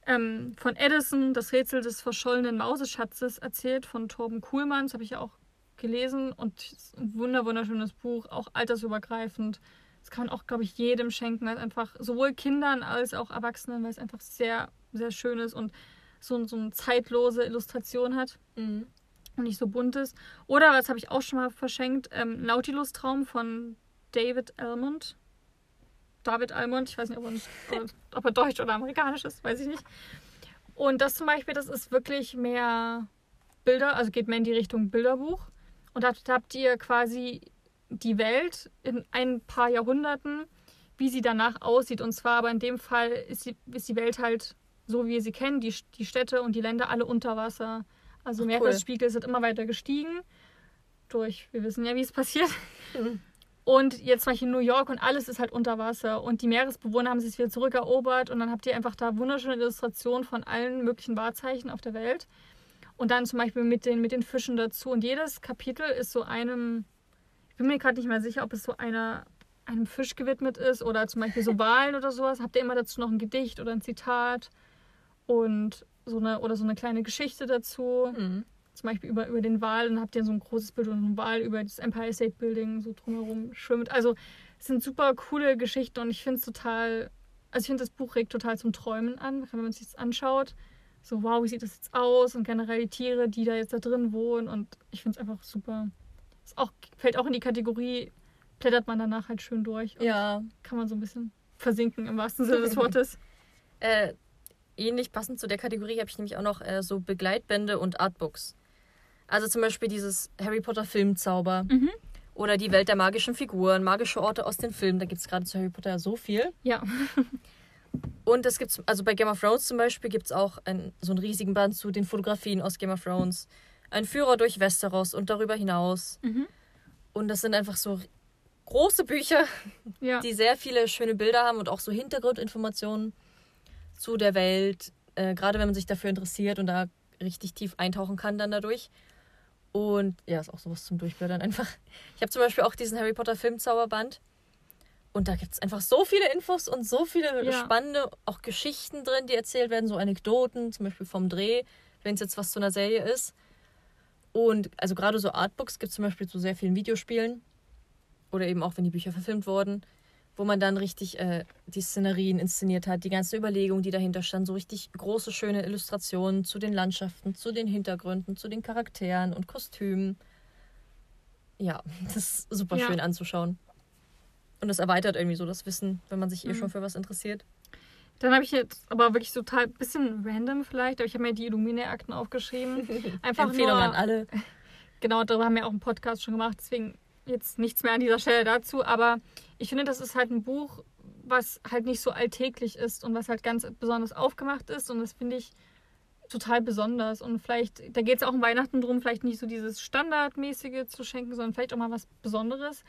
Speaker 1: ähm, von Edison, das Rätsel des verschollenen Mauseschatzes, erzählt von Torben Kuhlmann. Das habe ich ja auch gelesen und ein wunder wunderschönes Buch, auch altersübergreifend. Das kann man auch, glaube ich, jedem schenken, weil es einfach sowohl Kindern als auch Erwachsenen, weil es einfach sehr, sehr schön ist und so, so eine zeitlose Illustration hat. Mhm. Und nicht so bunt ist. Oder, was habe ich auch schon mal verschenkt, ähm, Nautilus Traum von David Almond. David Almond, ich weiß nicht, ob er, ob er deutsch oder amerikanisch ist, weiß ich nicht. Und das zum Beispiel, das ist wirklich mehr Bilder, also geht mehr in die Richtung Bilderbuch. Und da habt ihr quasi die Welt in ein paar Jahrhunderten, wie sie danach aussieht. Und zwar aber in dem Fall ist die, ist die Welt halt so, wie wir sie kennen, die, die Städte und die Länder alle unter Wasser. Also Meeresspiegel cool. sind immer weiter gestiegen. Durch, wir wissen ja, wie es passiert. Mhm. Und jetzt zum Beispiel New York und alles ist halt unter Wasser. Und die Meeresbewohner haben sich wieder zurückerobert. Und dann habt ihr einfach da wunderschöne Illustrationen von allen möglichen Wahrzeichen auf der Welt. Und dann zum Beispiel mit den, mit den Fischen dazu. Und jedes Kapitel ist so einem, ich bin mir gerade nicht mehr sicher, ob es so einer, einem Fisch gewidmet ist oder zum Beispiel so Walen oder sowas. Habt ihr immer dazu noch ein Gedicht oder ein Zitat und so eine, oder so eine kleine Geschichte dazu. Mhm zum Beispiel über, über den Wal, dann habt ihr so ein großes Bild und ein Wal über das Empire State Building so drumherum schwimmt. Also es sind super coole Geschichten und ich finde es total, also ich finde das Buch regt total zum Träumen an, wenn man sich das anschaut. So, wow, wie sieht das jetzt aus? Und generell die Tiere, die da jetzt da drin wohnen. Und ich finde es einfach super. Es auch, fällt auch in die Kategorie, blättert man danach halt schön durch.
Speaker 2: ja.
Speaker 1: Kann man so ein bisschen versinken im wahrsten Sinne des Wortes.
Speaker 2: äh, ähnlich passend zu der Kategorie habe ich nämlich auch noch äh, so Begleitbände und Artbooks. Also zum Beispiel dieses Harry Potter Filmzauber. Mhm. Oder die Welt der magischen Figuren, magische Orte aus den Filmen. Da gibt es gerade zu Harry Potter so viel.
Speaker 1: Ja.
Speaker 2: Und es gibt, also bei Game of Thrones zum Beispiel, gibt es auch ein, so einen riesigen Band zu den Fotografien aus Game of Thrones. Ein Führer durch Westeros und darüber hinaus. Mhm. Und das sind einfach so große Bücher, ja. die sehr viele schöne Bilder haben und auch so Hintergrundinformationen zu der Welt. Äh, gerade wenn man sich dafür interessiert und da richtig tief eintauchen kann dann dadurch. Und ja, ist auch sowas zum Durchblättern einfach. Ich habe zum Beispiel auch diesen Harry Potter Filmzauberband. Und da gibt es einfach so viele Infos und so viele ja. spannende, auch Geschichten drin, die erzählt werden, so Anekdoten, zum Beispiel vom Dreh, wenn es jetzt was zu einer Serie ist. Und also gerade so Artbooks gibt es zum Beispiel zu sehr vielen Videospielen. Oder eben auch, wenn die Bücher verfilmt wurden wo man dann richtig äh, die Szenerien inszeniert hat, die ganze Überlegung, die dahinter stand, so richtig große, schöne Illustrationen zu den Landschaften, zu den Hintergründen, zu den Charakteren und Kostümen. Ja, das ist super ja. schön anzuschauen. Und das erweitert irgendwie so das Wissen, wenn man sich eh mhm. schon für was interessiert.
Speaker 1: Dann habe ich jetzt aber wirklich total bisschen random vielleicht, aber ich habe mir die Illumine-Akten aufgeschrieben.
Speaker 2: Einfach Empfehlung nur, an alle.
Speaker 1: Genau, darüber haben wir auch einen Podcast schon gemacht, deswegen jetzt nichts mehr an dieser Stelle dazu, aber ich finde, das ist halt ein Buch, was halt nicht so alltäglich ist und was halt ganz besonders aufgemacht ist und das finde ich total besonders und vielleicht, da geht es auch um Weihnachten drum, vielleicht nicht so dieses Standardmäßige zu schenken, sondern vielleicht auch mal was Besonderes,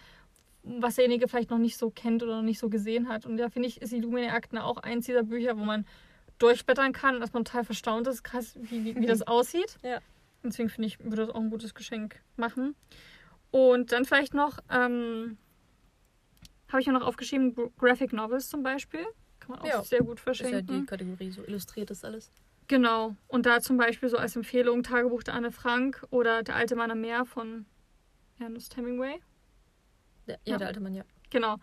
Speaker 1: was derjenige vielleicht noch nicht so kennt oder noch nicht so gesehen hat und da finde ich, ist Illumine Akten auch eins dieser Bücher, wo man durchblättern kann, dass man total verstaunt ist, krass, wie, wie, wie das aussieht.
Speaker 2: Ja.
Speaker 1: Deswegen finde ich, würde das auch ein gutes Geschenk machen. Und dann vielleicht noch, ähm, habe ich ja noch aufgeschrieben, Graphic Novels zum Beispiel. Kann man auch ja. sehr gut verschenken.
Speaker 2: Ist ja die Kategorie, so illustriert ist alles.
Speaker 1: Genau. Und da zum Beispiel so als Empfehlung Tagebuch der Anne Frank oder Der alte Mann am Meer von Ernest Hemingway.
Speaker 2: Ja, ja, der alte Mann, ja.
Speaker 1: Genau.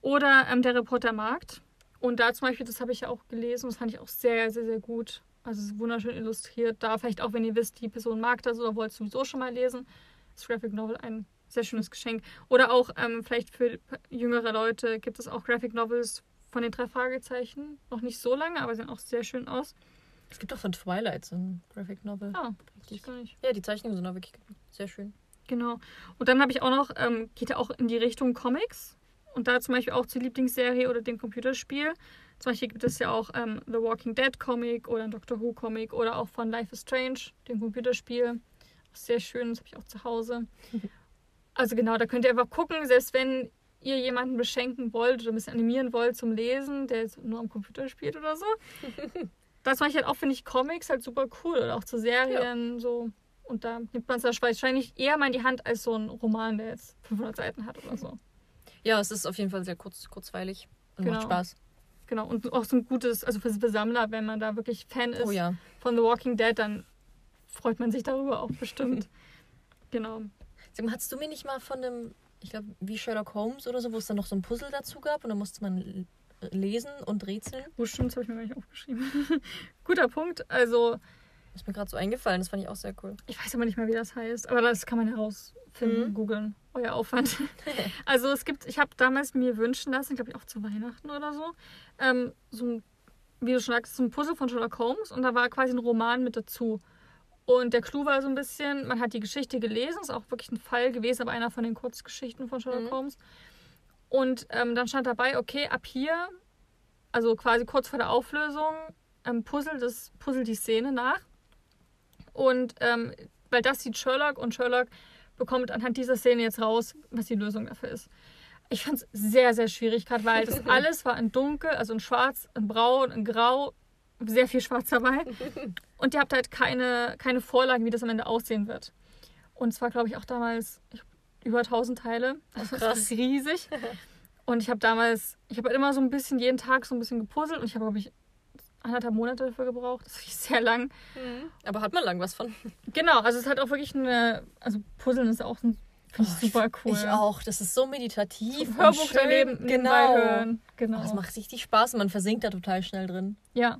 Speaker 1: Oder ähm, Der Reporter Markt. Und da zum Beispiel, das habe ich ja auch gelesen, das fand ich auch sehr, sehr, sehr gut. Also es ist wunderschön illustriert. Da vielleicht auch, wenn ihr wisst, die Person mag das oder wollt sowieso schon mal lesen, das Graphic Novel ein sehr schönes Geschenk. Oder auch ähm, vielleicht für jüngere Leute gibt es auch Graphic Novels von den drei Fragezeichen. Noch nicht so lange, aber sehen auch sehr schön aus.
Speaker 2: Es gibt auch von Twilight so ein Graphic Novel.
Speaker 1: Ah, richtig gar nicht.
Speaker 2: Ja, die Zeichnungen sind auch wirklich sehr schön.
Speaker 1: Genau. Und dann habe ich auch noch, ähm, geht ja auch in die Richtung Comics. Und da zum Beispiel auch zur Lieblingsserie oder dem Computerspiel. Zum Beispiel gibt es ja auch ähm, The Walking Dead Comic oder ein Doctor Who Comic oder auch von Life is Strange, dem Computerspiel. Sehr schön, das habe ich auch zu Hause. Also genau, da könnt ihr einfach gucken, selbst wenn ihr jemanden beschenken wollt oder ein bisschen animieren wollt zum Lesen, der jetzt nur am Computer spielt oder so. das mache ich halt auch, finde ich, Comics halt super cool oder auch zu Serien ja. so. Und da nimmt man es wahrscheinlich eher mal in die Hand als so ein Roman, der jetzt 500 Seiten hat oder so.
Speaker 2: Ja, es ist auf jeden Fall sehr kurz, kurzweilig und genau. macht Spaß.
Speaker 1: Genau, und auch so ein gutes, also für, für Sammler, wenn man da wirklich Fan ist
Speaker 2: oh, ja.
Speaker 1: von The Walking Dead, dann freut man sich darüber auch bestimmt. genau.
Speaker 2: Hattest du mir nicht mal von einem, ich glaube, wie Sherlock Holmes oder so, wo es dann noch so ein Puzzle dazu gab und dann musste man lesen und rätseln?
Speaker 1: Oh, stimmt, das habe ich mir gar nicht aufgeschrieben. Guter Punkt. Also.
Speaker 2: Ist mir gerade so eingefallen, das fand ich auch sehr cool.
Speaker 1: Ich weiß aber nicht mehr, wie das heißt, aber das kann man herausfinden, mhm. googeln. Euer Aufwand. also es gibt, ich habe damals mir wünschen lassen, glaube ich auch zu Weihnachten oder so, ähm, so ein, wie du schon sagst, so ein Puzzle von Sherlock Holmes und da war quasi ein Roman mit dazu. Und der Clou war so ein bisschen, man hat die Geschichte gelesen, ist auch wirklich ein Fall gewesen, aber einer von den Kurzgeschichten von Sherlock mhm. Holmes. Und ähm, dann stand dabei, okay, ab hier, also quasi kurz vor der Auflösung, ähm, puzzelt, das, puzzelt die Szene nach. Und ähm, weil das sieht Sherlock und Sherlock bekommt anhand dieser Szene jetzt raus, was die Lösung dafür ist. Ich fand es sehr, sehr schwierig, gerade weil das alles war in dunkel, also in schwarz, in braun, in grau, sehr viel schwarz dabei. Und ihr habt halt keine, keine Vorlage, wie das am Ende aussehen wird. Und es war, glaube ich, auch damals über 1000 Teile. Das Ach, ist riesig. Und ich habe damals, ich habe halt immer so ein bisschen jeden Tag so ein bisschen gepuzzelt und ich habe, glaube ich, anderthalb Monate dafür gebraucht. Das ist sehr lang.
Speaker 2: Mhm. Aber hat man lang was von.
Speaker 1: Genau, also es hat auch wirklich eine, also Puzzeln ist auch ein Oh, super cool.
Speaker 2: Ich auch. Das ist so meditativ.
Speaker 1: So Hörbuch daneben
Speaker 2: genau.
Speaker 1: hören.
Speaker 2: Genau. Oh, das macht richtig Spaß. Man versinkt da total schnell drin.
Speaker 1: Ja.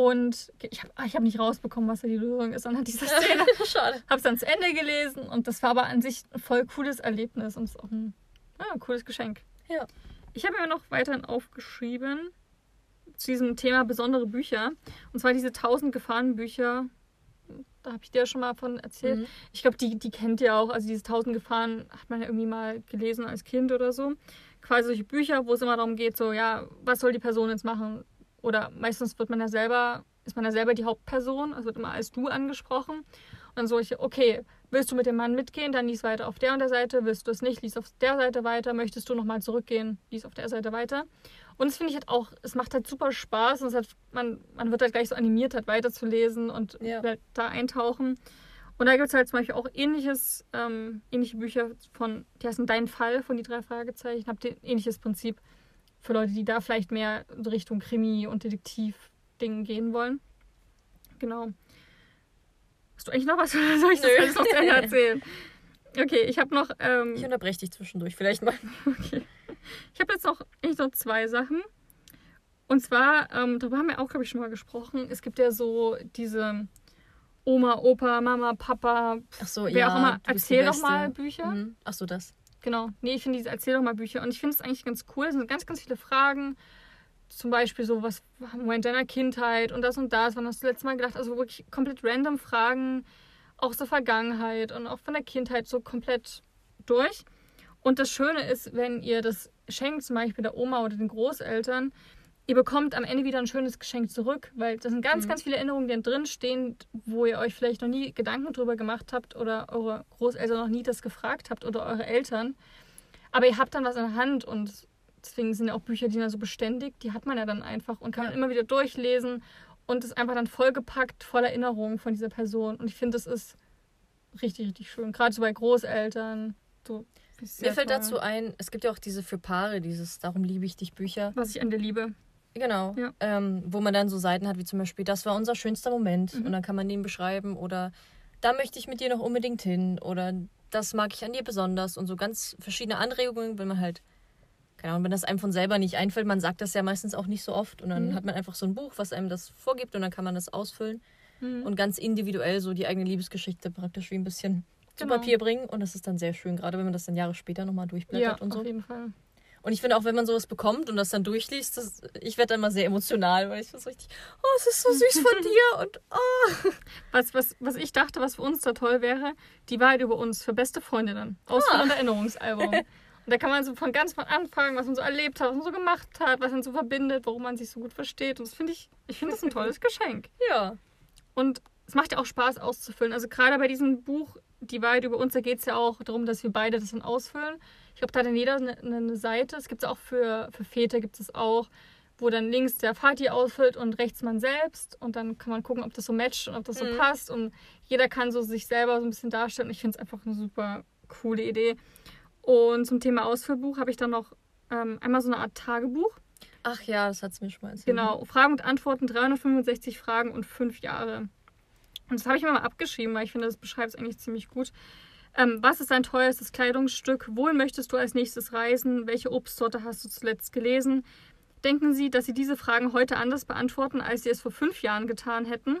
Speaker 1: Und ich habe ich hab nicht rausbekommen, was da die Lösung ist anhand dieser Szene.
Speaker 2: Schade.
Speaker 1: Habe es dann zu Ende gelesen und das war aber an sich ein voll cooles Erlebnis und es ist auch ein, ja, ein cooles Geschenk.
Speaker 2: Ja.
Speaker 1: Ich habe mir noch weiterhin aufgeschrieben zu diesem Thema besondere Bücher. Und zwar diese 1000 Gefahrenbücher. Da habe ich dir schon mal von erzählt. Mhm. Ich glaube, die, die kennt ihr auch. Also diese 1000 Gefahren hat man ja irgendwie mal gelesen als Kind oder so. Quasi solche Bücher, wo es immer darum geht, so, ja, was soll die Person jetzt machen? Oder meistens wird man ja selber, ist man ja selber die Hauptperson, also wird immer als du angesprochen. Und dann so ich, okay, willst du mit dem Mann mitgehen, dann lies weiter auf der und der Seite, willst du es nicht, lies auf der Seite weiter, möchtest du nochmal zurückgehen, lies auf der Seite weiter. Und das finde ich halt auch, es macht halt super Spaß und es hat, man, man wird halt gleich so animiert, halt weiterzulesen und ja. halt da eintauchen. Und da gibt es halt zum Beispiel auch ähnliches, ähm, ähnliche Bücher von, die heißen Dein Fall von die drei Fragezeichen, habt ihr ähnliches Prinzip für Leute, die da vielleicht mehr Richtung Krimi- und Detektiv-Dingen gehen wollen. Genau. Hast du eigentlich noch was oder soll ich das alles noch zu Ende erzählen? Okay, ich habe noch. Ähm,
Speaker 2: ich unterbreche dich zwischendurch vielleicht mal.
Speaker 1: Okay. Ich habe jetzt noch, ich noch zwei Sachen. Und zwar, ähm, darüber haben wir auch, glaube ich, schon mal gesprochen. Es gibt ja so diese Oma, Opa, Mama, Papa,
Speaker 2: Ach so,
Speaker 1: wer
Speaker 2: ja,
Speaker 1: auch immer, erzähl doch mal Bücher.
Speaker 2: Mhm. Ach so, das.
Speaker 1: Genau. Nee, ich finde diese Erzähl doch mal Bücher. Und ich finde es eigentlich ganz cool. Es sind ganz, ganz viele Fragen. Zum Beispiel so, was war in deiner Kindheit und das und das. Wann hast du letztes Mal gedacht? Also wirklich komplett random Fragen. Auch der Vergangenheit und auch von der Kindheit so komplett durch. Und das Schöne ist, wenn ihr das schenkt, zum Beispiel der Oma oder den Großeltern, ihr bekommt am Ende wieder ein schönes Geschenk zurück, weil das sind ganz, mhm. ganz viele Erinnerungen, die drin stehen, wo ihr euch vielleicht noch nie Gedanken drüber gemacht habt oder eure Großeltern noch nie das gefragt habt oder eure Eltern. Aber ihr habt dann was in der Hand und deswegen sind ja auch Bücher, die dann so beständig, die hat man ja dann einfach und kann ja. immer wieder durchlesen und ist einfach dann vollgepackt voller Erinnerungen von dieser Person. Und ich finde, das ist richtig, richtig schön. Gerade so bei Großeltern. So
Speaker 2: Mir fällt toll. dazu ein, es gibt ja auch diese für Paare, dieses Darum liebe ich dich Bücher.
Speaker 1: Was ich an dir liebe.
Speaker 2: Genau. Ja. Ähm, wo man dann so Seiten hat, wie zum Beispiel, das war unser schönster Moment. Mhm. Und dann kann man den beschreiben oder da möchte ich mit dir noch unbedingt hin oder das mag ich an dir besonders und so ganz verschiedene Anregungen, wenn man halt, keine Ahnung, wenn das einem von selber nicht einfällt, man sagt das ja meistens auch nicht so oft und dann mhm. hat man einfach so ein Buch, was einem das vorgibt und dann kann man das ausfüllen mhm. und ganz individuell so die eigene Liebesgeschichte praktisch wie ein bisschen genau. zu Papier bringen und das ist dann sehr schön, gerade wenn man das dann Jahre später nochmal durchblättert
Speaker 1: ja,
Speaker 2: und so.
Speaker 1: auf jeden Fall.
Speaker 2: Und ich finde auch, wenn man sowas bekommt und das dann durchliest, das, ich werde dann mal sehr emotional, weil ich so richtig, oh, es ist so süß von dir und oh.
Speaker 1: Was, was, was ich dachte, was für uns da toll wäre, die Wahrheit über uns für beste Freundinnen. Ausfall- und Erinnerungsalbum. Und da kann man so von ganz von Anfang, was man so erlebt hat, was man so gemacht hat, was man so verbindet, warum man sich so gut versteht. Und das finde ich, ich finde das ein tolles Geschenk.
Speaker 2: Ja.
Speaker 1: Und es macht ja auch Spaß auszufüllen. Also gerade bei diesem Buch, Die Wahrheit über uns, da geht es ja auch darum, dass wir beide das dann ausfüllen. Ich glaube, da hat dann jeder eine, eine Seite. Es gibt es auch für, für Väter, gibt es auch, wo dann links der Vati ausfüllt und rechts man selbst. Und dann kann man gucken, ob das so matcht und ob das so
Speaker 2: Mhm.
Speaker 1: passt. Und jeder kann so sich selber so ein bisschen darstellen. Ich finde es einfach eine super coole Idee. Und zum Thema Ausfüllbuch habe ich dann noch ähm, einmal so eine Art Tagebuch.
Speaker 2: Ach ja, das hat es mir schon mal erzählt.
Speaker 1: Genau, Fragen und Antworten, 365 Fragen und 5 Jahre. Und das habe ich mir mal abgeschrieben, weil ich finde, das beschreibt es eigentlich ziemlich gut. Ähm, was ist dein teuerstes Kleidungsstück? Wohin möchtest du als nächstes reisen? Welche Obstsorte hast du zuletzt gelesen? Denken Sie, dass Sie diese Fragen heute anders beantworten, als Sie es vor fünf Jahren getan hätten?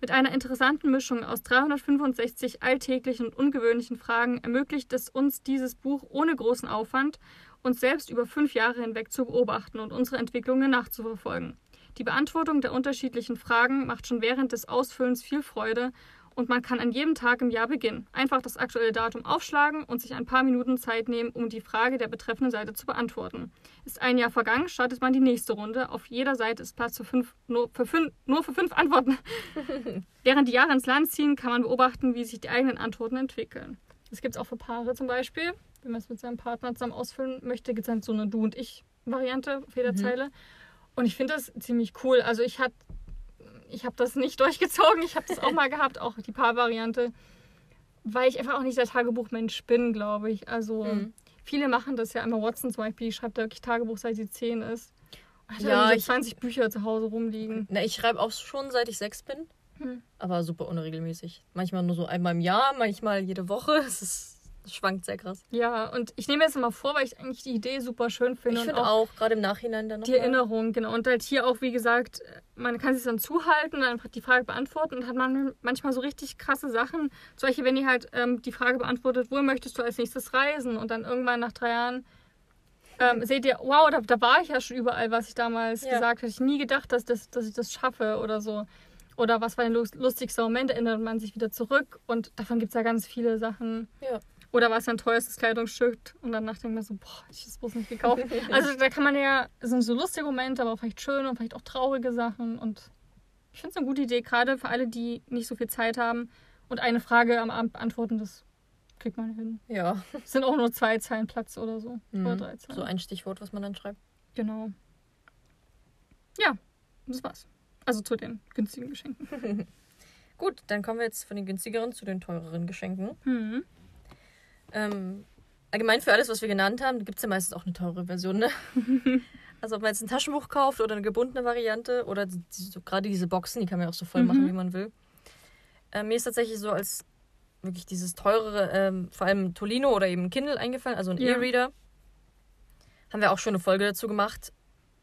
Speaker 1: Mit einer interessanten Mischung aus 365 alltäglichen und ungewöhnlichen Fragen ermöglicht es uns dieses Buch ohne großen Aufwand, uns selbst über fünf Jahre hinweg zu beobachten und unsere Entwicklungen nachzuverfolgen. Die Beantwortung der unterschiedlichen Fragen macht schon während des Ausfüllens viel Freude und man kann an jedem Tag im Jahr beginnen. Einfach das aktuelle Datum aufschlagen und sich ein paar Minuten Zeit nehmen, um die Frage der betreffenden Seite zu beantworten. Ist ein Jahr vergangen, startet man die nächste Runde. Auf jeder Seite ist Platz für fünf, nur, für fünf, nur für fünf Antworten. Während die Jahre ins Land ziehen, kann man beobachten, wie sich die eigenen Antworten entwickeln. Das gibt es auch für Paare zum Beispiel. Wenn man es mit seinem Partner zusammen ausfüllen möchte, gibt es dann so eine Du- und Ich-Variante auf jeder
Speaker 2: Mhm.
Speaker 1: Zeile. Und ich finde das ziemlich cool. Also ich hatte ich habe das nicht durchgezogen. Ich habe das auch mal gehabt, auch die Paar-Variante, weil ich einfach auch nicht der Tagebuchmensch bin, glaube ich. Also
Speaker 2: Mhm.
Speaker 1: viele machen das ja. Emma Watson zum Beispiel, die schreibt ja wirklich Tagebuch, seit sie 10 ist. Hat
Speaker 2: Ja, ich-
Speaker 1: so 20 Bücher zu Hause rumliegen.
Speaker 2: Na, ich schreibe auch schon seit ich sechs bin,
Speaker 1: Hm.
Speaker 2: aber super unregelmäßig. Manchmal nur so einmal im Jahr, manchmal jede Woche. Es ist, es schwankt sehr krass.
Speaker 1: Ja, und ich nehme jetzt immer vor, weil ich eigentlich die Idee super schön finde.
Speaker 2: Ich
Speaker 1: und
Speaker 2: finde auch, gerade im Nachhinein dann noch.
Speaker 1: Die
Speaker 2: mal-
Speaker 1: Erinnerung, genau. Und halt hier auch, wie gesagt, man kann sich dann zuhalten, dann einfach die Frage beantworten und hat man manchmal so richtig krasse Sachen. Zum Beispiel, wenn ihr halt ähm, die Frage beantwortet, wo möchtest du als nächstes reisen? Und dann irgendwann nach drei Jahren ähm, seht ihr, wow, da, da war ich ja schon überall, was ich damals
Speaker 2: Ja.
Speaker 1: gesagt habe. Ich nie gedacht, dass, das, dass ich das schaffe oder so. Oder was war der lust- lustigste Moment, erinnert man sich wieder zurück. Und davon gibt es ja ganz viele Sachen.
Speaker 2: Ja.
Speaker 1: Oder was dein teuerstes Kleidungsstück? Und danach denkt man so, boah, ich das bloß nicht gekauft. Also da kann man ja, es sind so lustige Momente, aber auch vielleicht schöne und vielleicht auch traurige Sachen. Und ich finde es eine gute Idee, gerade für alle, die nicht so viel Zeit haben und eine Frage am Abend beantworten, das kriegt man hin.
Speaker 2: Ja,
Speaker 1: Es sind auch nur zwei Zeilen Platz oder so.
Speaker 2: Mhm.
Speaker 1: Oder drei Zeilen.
Speaker 2: so ein Stichwort, was man dann schreibt.
Speaker 1: Genau. Ja, das war's. Also zu den günstigen Geschenken.
Speaker 2: Gut, dann kommen wir jetzt von den günstigeren zu den teureren Geschenken.
Speaker 1: Mhm.
Speaker 2: Ähm, allgemein für alles, was wir genannt haben, gibt es ja meistens auch eine teure Version. Ne? also ob man jetzt ein Taschenbuch kauft oder eine gebundene Variante oder die, die, so, gerade diese Boxen, die kann man ja auch so voll
Speaker 1: Mhm.
Speaker 2: machen, wie man will. Ähm, mir ist tatsächlich so als wirklich dieses teurere, ähm, vor allem Tolino oder eben Kindle eingefallen, also ein
Speaker 1: Ja.
Speaker 2: E-Reader. Haben wir auch schon eine Folge dazu gemacht.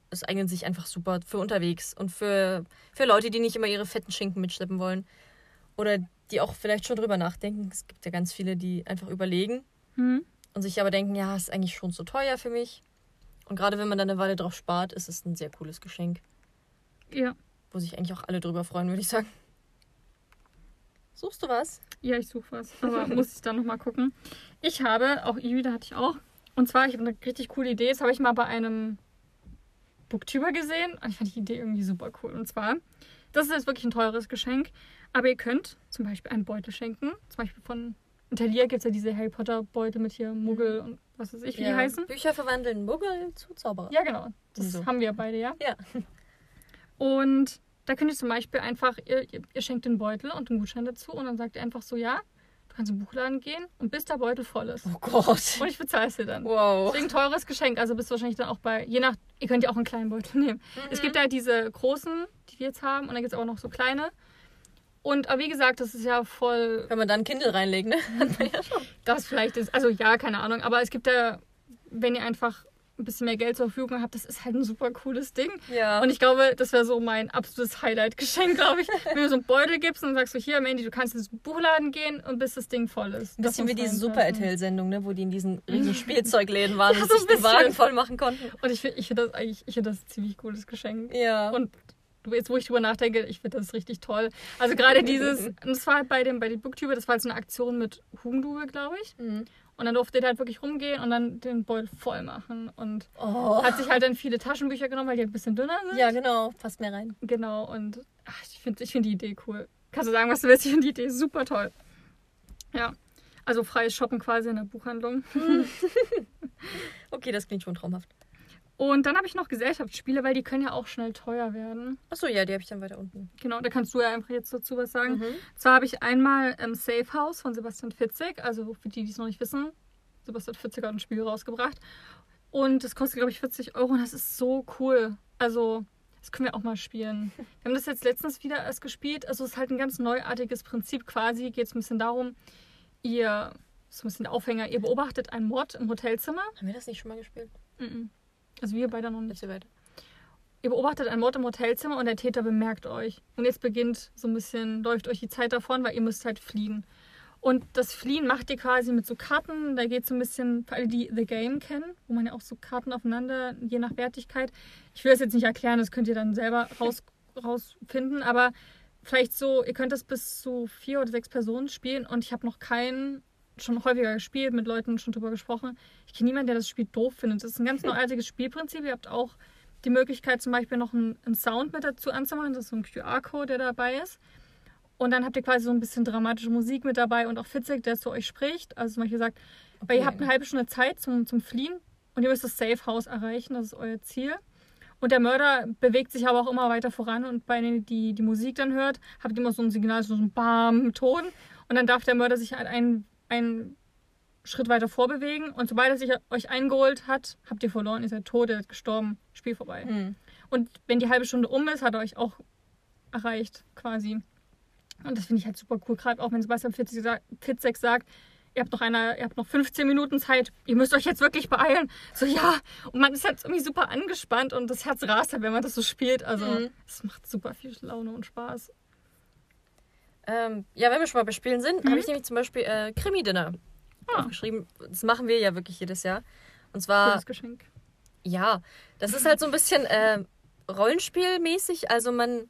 Speaker 2: Es eignet sich einfach super für unterwegs und für, für Leute, die nicht immer ihre fetten Schinken mitschleppen wollen. Oder die auch vielleicht schon drüber nachdenken. Es gibt ja ganz viele, die einfach überlegen
Speaker 1: Mhm.
Speaker 2: und sich aber denken, ja, ist eigentlich schon zu teuer für mich. Und gerade wenn man dann eine Weile drauf spart, ist es ein sehr cooles Geschenk,
Speaker 1: Ja.
Speaker 2: wo sich eigentlich auch alle drüber freuen, würde ich sagen. Suchst du was?
Speaker 1: Ja, ich suche was, aber muss ich dann nochmal gucken. Ich habe, auch E-Reader hatte ich auch. Und zwar, ich habe eine richtig coole Idee. Das habe ich mal bei einem Booktuber gesehen. Und ich fand die Idee irgendwie super cool. Und zwar, das ist jetzt wirklich ein teures Geschenk. Aber ihr könnt zum Beispiel einen Beutel schenken. Zum Beispiel von Interior gibt es ja diese Harry Potter Beutel mit hier Muggel und was weiß ich, wie die heißen.
Speaker 2: Bücher verwandeln Muggel zu Zauberer.
Speaker 1: Ja, genau. Das
Speaker 2: So.
Speaker 1: haben wir beide, ja.
Speaker 2: Ja.
Speaker 1: Und da könnt ihr zum Beispiel einfach, ihr, ihr, schenkt den Beutel und einen Gutschein dazu und dann sagt ihr einfach so, ja, du kannst im Buchladen gehen und bis der Beutel voll ist.
Speaker 2: Oh Gott.
Speaker 1: Und ich bezahle es dir dann.
Speaker 2: Wow.
Speaker 1: Deswegen teures Geschenk. Also bist du wahrscheinlich dann auch bei, je nach, ihr könnt ja auch einen kleinen Beutel nehmen. Es gibt ja diese großen, die wir jetzt haben, und dann gibt es auch noch so kleine. Und aber wie gesagt, das ist ja voll,
Speaker 2: Kann man da ein Kindle reinlegen, ne? Hat man ja schon.
Speaker 1: das vielleicht ist, also ja, keine Ahnung, aber es gibt ja, wenn ihr einfach ein bisschen mehr Geld zur Verfügung habe, das ist halt ein super cooles Ding.
Speaker 2: Ja.
Speaker 1: Und ich glaube, das wäre so mein absolutes Highlight-Geschenk, glaube ich. Wenn du so einen Beutel gibst und sagst so, hier, Mandy, du kannst ins Buchladen gehen und bis das Ding voll ist.
Speaker 2: Ein bisschen wie diese
Speaker 1: reinpassen.
Speaker 2: Super RTL-Sendung, ne, wo die in diesen riesen Spielzeugläden waren
Speaker 1: Ja,
Speaker 2: und
Speaker 1: so
Speaker 2: sich die Wagen voll machen konnten.
Speaker 1: Und ich finde ich find das eigentlich, ich finde das ein ziemlich cooles Geschenk.
Speaker 2: Ja.
Speaker 1: Und jetzt, wo ich drüber nachdenke, ich finde das richtig toll. Also gerade dieses, und das war halt bei dem, bei den Booktuber, das war halt so eine Aktion mit Hugendube, glaube ich.
Speaker 2: Mhm.
Speaker 1: Und dann durfte der halt wirklich rumgehen und dann den Beutel voll machen. Und
Speaker 2: Oh.
Speaker 1: hat sich halt dann viele Taschenbücher genommen, weil die halt ein bisschen dünner sind.
Speaker 2: Ja, genau. Passt mehr rein.
Speaker 1: Genau, und ach, ich finde ich find die Idee cool. Kannst du sagen, was du willst? Ich finde die Idee super toll. Ja. Also freies Shoppen quasi in der Buchhandlung.
Speaker 2: Okay, das klingt schon traumhaft.
Speaker 1: Und dann habe ich noch Gesellschaftsspiele, weil die können ja auch schnell teuer werden.
Speaker 2: Achso, ja, die habe ich dann weiter unten.
Speaker 1: Genau, da kannst du ja einfach jetzt dazu was sagen.
Speaker 2: Mhm.
Speaker 1: Zwar habe ich einmal ähm, Safe House von Sebastian Fitzek, also für die, die es noch nicht wissen, Sebastian Fitzek hat ein Spiel rausgebracht. Und das kostet, glaube ich, 40 Euro und das ist so cool. Also, das können wir auch mal spielen. Wir haben das jetzt letztens wieder erst gespielt. Also, es ist halt ein ganz neuartiges Prinzip quasi. Geht es ein bisschen darum, ihr, so ein bisschen der Aufhänger, ihr beobachtet einen Mord im Hotelzimmer.
Speaker 2: Haben wir das nicht schon mal gespielt?
Speaker 1: Mhm. Also, wir beide noch nicht.
Speaker 2: Weiter.
Speaker 1: Ihr beobachtet einen Mord im Hotelzimmer und der Täter bemerkt euch. Und jetzt beginnt so ein bisschen, läuft euch die Zeit davon, weil ihr müsst halt fliehen. Und das Fliehen macht ihr quasi mit so Karten. Da geht so ein bisschen, für alle, die The Game kennen, wo man ja auch so Karten aufeinander, je nach Wertigkeit. Ich will das jetzt nicht erklären, das könnt ihr dann selber raus, rausfinden. Aber vielleicht so, ihr könnt das bis zu vier oder sechs Personen spielen. Und ich habe noch keinen schon häufiger gespielt, mit Leuten schon drüber gesprochen. Ich kenne niemanden, der das Spiel doof findet. Das ist ein ganz neuartiges Spielprinzip. Ihr habt auch die Möglichkeit, zum Beispiel noch einen, einen Sound mit dazu anzumachen. Das ist so ein QR-Code, der dabei ist. Und dann habt ihr quasi so ein bisschen dramatische Musik mit dabei und auch Fitzek, der zu euch spricht. Also zum Beispiel sagt, weil ihr
Speaker 2: Okay.
Speaker 1: habt eine halbe Stunde Zeit zum, zum Fliehen und ihr müsst das Safe House erreichen, das ist euer Ziel. Und der Mörder bewegt sich aber auch immer weiter voran und bei denen, die die Musik dann hört, habt ihr immer so ein Signal, so ein Bam-Ton. Und dann darf der Mörder sich halt einen, einen Schritt weiter vorbewegen. Und sobald er sich euch eingeholt hat, habt ihr verloren, ihr seid tot, ihr seid gestorben, Spiel vorbei.
Speaker 2: Mhm.
Speaker 1: Und wenn die halbe Stunde um ist, hat er euch auch erreicht, quasi. Und das finde ich halt super cool, gerade auch wenn Sebastian Fitzek sagt, ihr habt noch eine, ihr habt noch 15 Minuten Zeit, ihr müsst euch jetzt wirklich beeilen. So ja, und man ist halt irgendwie super angespannt und das Herz rast halt, wenn man das so spielt. Also
Speaker 2: Mhm.
Speaker 1: es macht super viel Laune und Spaß.
Speaker 2: Ähm, ja, wenn wir schon mal bei Spielen sind,
Speaker 1: Mhm.
Speaker 2: habe ich nämlich zum Beispiel äh, Krimi-Dinner
Speaker 1: Ah.
Speaker 2: aufgeschrieben. Das machen wir ja wirklich jedes Jahr. Und zwar,
Speaker 1: Cooles Geschenk.
Speaker 2: ja, das ist halt so ein bisschen äh, Rollenspielmäßig. Also man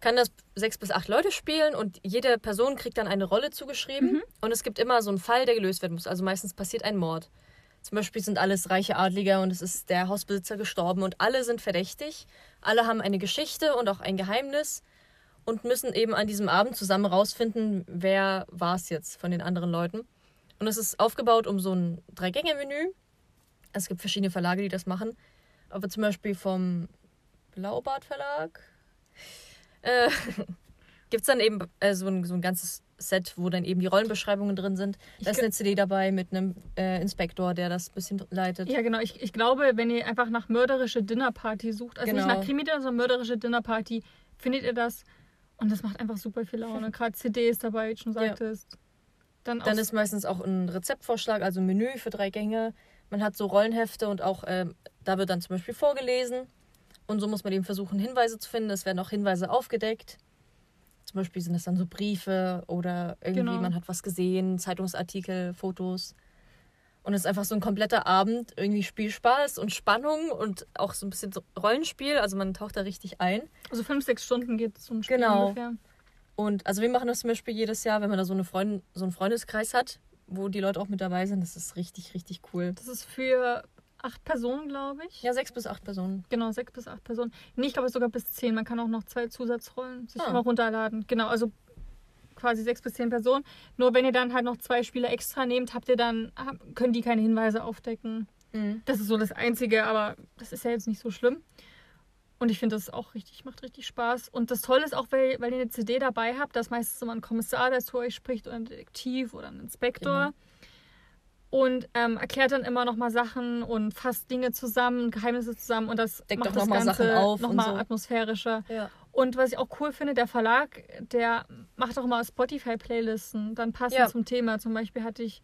Speaker 2: kann das sechs bis acht Leute spielen und jede Person kriegt dann eine Rolle zugeschrieben.
Speaker 1: Mhm.
Speaker 2: Und es gibt immer so einen Fall, der gelöst werden muss. Also meistens passiert ein Mord. Zum Beispiel sind alles reiche Adliger und es ist der Hausbesitzer gestorben und alle sind verdächtig. Alle haben eine Geschichte und auch ein Geheimnis und müssen eben an diesem Abend zusammen rausfinden, wer war es jetzt von den anderen Leuten. Und es ist aufgebaut um so ein Drei-Gänge-Menü. Es gibt verschiedene Verlage, die das machen. Aber zum Beispiel vom Blaubart Verlag äh, gibt es dann eben äh, so, ein, so ein ganzes Set, wo dann eben die Rollenbeschreibungen drin sind. Da ist eine CD dabei mit einem äh, Inspektor, der das ein bisschen leitet.
Speaker 1: Ja, genau. Ich, ich glaube, wenn ihr einfach nach mörderische Dinnerparty sucht, also nicht
Speaker 2: Genau.
Speaker 1: nach Krimi, sondern mörderische Dinnerparty, findet ihr das. Und das macht einfach super viel Laune. Gerade CDs dabei, wie du schon
Speaker 2: Ja.
Speaker 1: sagtest. Dann,
Speaker 2: Dann
Speaker 1: auch-
Speaker 2: ist meistens auch ein Rezeptvorschlag, also ein Menü für drei Gänge. Man hat so Rollenhefte und auch ähm, da wird dann zum Beispiel vorgelesen. Und so muss man eben versuchen, Hinweise zu finden. Es werden auch Hinweise aufgedeckt. Zum Beispiel sind es dann so Briefe oder irgendwie
Speaker 1: Genau.
Speaker 2: man hat was gesehen, Zeitungsartikel, Fotos. Und es ist einfach so ein kompletter Abend, irgendwie Spielspaß und Spannung und auch so ein bisschen Rollenspiel. Also man taucht da richtig ein.
Speaker 1: also fünf, sechs Stunden geht es zum Spiel
Speaker 2: Genau.
Speaker 1: ungefähr.
Speaker 2: Und also wir machen das zum Beispiel jedes Jahr, wenn man da so, eine Freund so einen Freundeskreis hat, wo die Leute auch mit dabei sind. Das ist richtig, richtig cool.
Speaker 1: Das ist für acht Personen, glaube ich.
Speaker 2: Ja, sechs bis acht Personen.
Speaker 1: Genau, sechs bis acht Personen. Nee, ich glaube sogar bis zehn. Man kann auch noch zwei Zusatzrollen sich
Speaker 2: Ah.
Speaker 1: immer runterladen. Genau, also quasi sechs bis zehn Personen. Nur wenn ihr dann halt noch zwei Spieler extra nehmt, habt ihr dann, können die keine Hinweise aufdecken.
Speaker 2: Mhm.
Speaker 1: Das ist so das Einzige, aber das ist ja jetzt nicht so schlimm. Und ich finde, das auch richtig, macht richtig Spaß. Und das Tolle ist auch, weil, weil ihr eine CD dabei habt, dass meistens immer ein Kommissar, der zu euch spricht, oder ein Detektiv oder ein Inspektor.
Speaker 2: Genau.
Speaker 1: Und ähm, erklärt dann immer nochmal Sachen und fasst Dinge zusammen, Geheimnisse zusammen und das
Speaker 2: Deckt
Speaker 1: macht
Speaker 2: auch
Speaker 1: das
Speaker 2: noch mal
Speaker 1: Ganze
Speaker 2: Sachen auf und
Speaker 1: nochmal
Speaker 2: so.
Speaker 1: atmosphärischer.
Speaker 2: Ja.
Speaker 1: Und was ich auch cool finde, der Verlag, der macht auch immer Spotify-Playlisten, dann passend
Speaker 2: Ja.
Speaker 1: zum Thema. Zum Beispiel hatte ich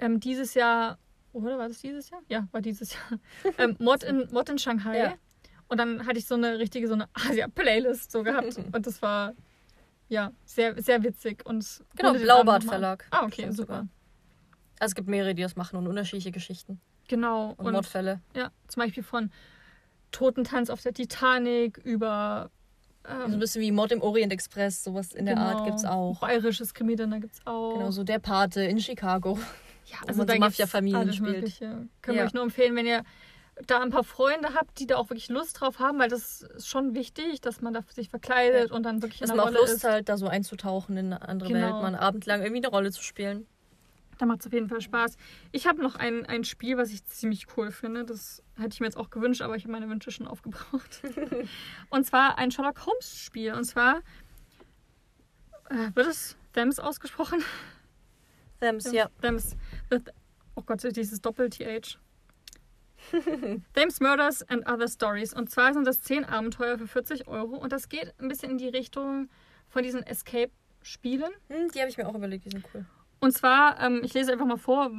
Speaker 1: ähm, dieses Jahr oder war das dieses Jahr? Ja, war dieses Jahr. ähm, Mod, in, Mod in Shanghai.
Speaker 2: Ja.
Speaker 1: Und dann hatte ich so eine richtige, so eine Asia-Playlist so gehabt. und das war, ja, sehr, sehr witzig. Und
Speaker 2: Genau,
Speaker 1: konnte den
Speaker 2: Blaubart
Speaker 1: Abend nochmal-
Speaker 2: Verlag.
Speaker 1: Ah, okay,
Speaker 2: Stimmt
Speaker 1: super.
Speaker 2: sogar. Also es gibt mehrere, die das machen und unterschiedliche Geschichten
Speaker 1: Genau.
Speaker 2: und,
Speaker 1: Und
Speaker 2: Mordfälle.
Speaker 1: ja, zum Beispiel von Totentanz auf der Titanic über
Speaker 2: So ein
Speaker 1: ähm,
Speaker 2: bisschen wie Mord im Orient Express, sowas in der Art
Speaker 1: genau,
Speaker 2: gibt's auch.
Speaker 1: Bayerisches Krimi-Dinner gibt's auch.
Speaker 2: Genau, so der Pate in Chicago.
Speaker 1: Ja, also da
Speaker 2: so Mafia-Familien spielt.
Speaker 1: Mögliche. Können wir
Speaker 2: Ja.
Speaker 1: euch nur empfehlen, wenn ihr da ein paar Freunde habt, die da auch wirklich Lust drauf haben, weil das ist schon wichtig, dass man da sich verkleidet und dann wirklich in
Speaker 2: Dass
Speaker 1: der
Speaker 2: man auch
Speaker 1: Rolle
Speaker 2: Lust
Speaker 1: ist.
Speaker 2: hat, da so einzutauchen in eine andere
Speaker 1: Genau.
Speaker 2: Welt, mal einen Abend lang irgendwie eine Rolle zu spielen.
Speaker 1: Da macht es auf jeden Fall Spaß. Ich habe noch ein, ein Spiel, was ich ziemlich cool finde. Das hätte ich mir jetzt auch gewünscht, aber ich habe meine Wünsche schon aufgebraucht. und zwar ein Sherlock Holmes Spiel. Und zwar äh, wird es Thems ausgesprochen?
Speaker 2: Thems, ja.
Speaker 1: Thems. Oh Gott, dieses Doppel-TH. Thames Murders and Other Stories. Und zwar sind das 10 Abenteuer für 40 Euro. Und das geht ein bisschen in die Richtung von diesen Escape-Spielen.
Speaker 2: Hm, die habe ich mir auch überlegt, die sind cool.
Speaker 1: Und zwar, ähm, ich lese einfach mal vor,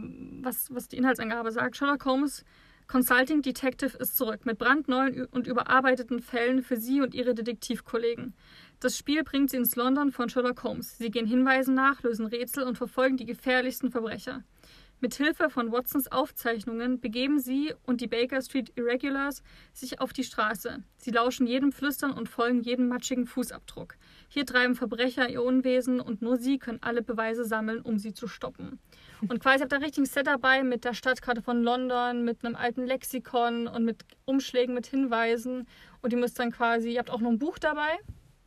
Speaker 1: was, was die Inhaltsangabe sagt. Sherlock Holmes Consulting Detective ist zurück mit brandneuen und überarbeiteten Fällen für Sie und Ihre Detektivkollegen. Das Spiel bringt Sie ins London von Sherlock Holmes. Sie gehen Hinweisen nach, lösen Rätsel und verfolgen die gefährlichsten Verbrecher. Mit Hilfe von Watsons Aufzeichnungen begeben Sie und die Baker Street Irregulars sich auf die Straße. Sie lauschen jedem Flüstern und folgen jedem matschigen Fußabdruck. Hier treiben Verbrecher ihr Unwesen und nur Sie können alle Beweise sammeln, um sie zu stoppen. Und quasi habt ihr ein richtiges Set dabei mit der Stadtkarte von London, mit einem alten Lexikon und mit Umschlägen mit Hinweisen. Und ihr müsst dann quasi, ihr habt auch noch ein Buch dabei.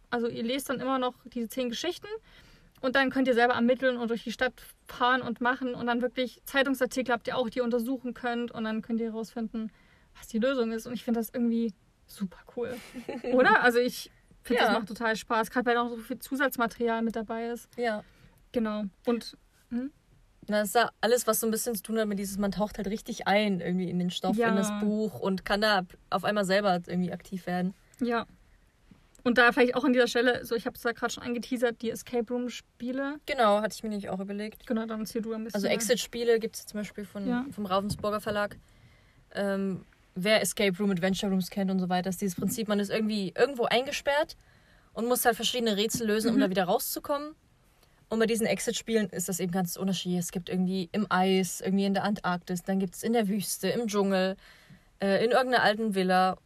Speaker 1: Also ihr lest dann immer noch diese zehn Geschichten. Und dann könnt ihr selber ermitteln und durch die Stadt fahren und machen. Und dann wirklich Zeitungsartikel habt ihr auch, die ihr untersuchen könnt. Und dann könnt ihr herausfinden, was die Lösung ist. Und ich finde das irgendwie super cool. Oder? Also ich finde,
Speaker 2: Ja.
Speaker 1: das macht total Spaß. Gerade weil auch so viel Zusatzmaterial mit dabei ist.
Speaker 2: Ja.
Speaker 1: Genau. Und
Speaker 2: Na, das ist ja alles, was so ein bisschen zu tun hat mit dieses, man taucht halt richtig ein irgendwie in den Stoff,
Speaker 1: Ja.
Speaker 2: in das Buch und kann da auf einmal selber irgendwie aktiv werden.
Speaker 1: Ja. Und da vielleicht auch an dieser Stelle, so ich habe es da gerade schon angeteasert, die Escape Room Spiele.
Speaker 2: Genau, hatte ich mir nicht auch überlegt.
Speaker 1: Genau, dann erzähl du ein bisschen.
Speaker 2: Also Exit-Spiele gibt es zum Beispiel von,
Speaker 1: Ja.
Speaker 2: vom Ravensburger Verlag. Ähm, wer Escape Room, Adventure Rooms kennt und so weiter, ist dieses Prinzip, man ist irgendwie irgendwo eingesperrt und muss halt verschiedene Rätsel lösen, um
Speaker 1: Mhm.
Speaker 2: da wieder rauszukommen. Und bei diesen Exit-Spielen ist das eben ganz unterschiedlich. Es gibt irgendwie im Eis, irgendwie in der Antarktis, dann gibt es in der Wüste, im Dschungel, äh, in irgendeiner alten Villa.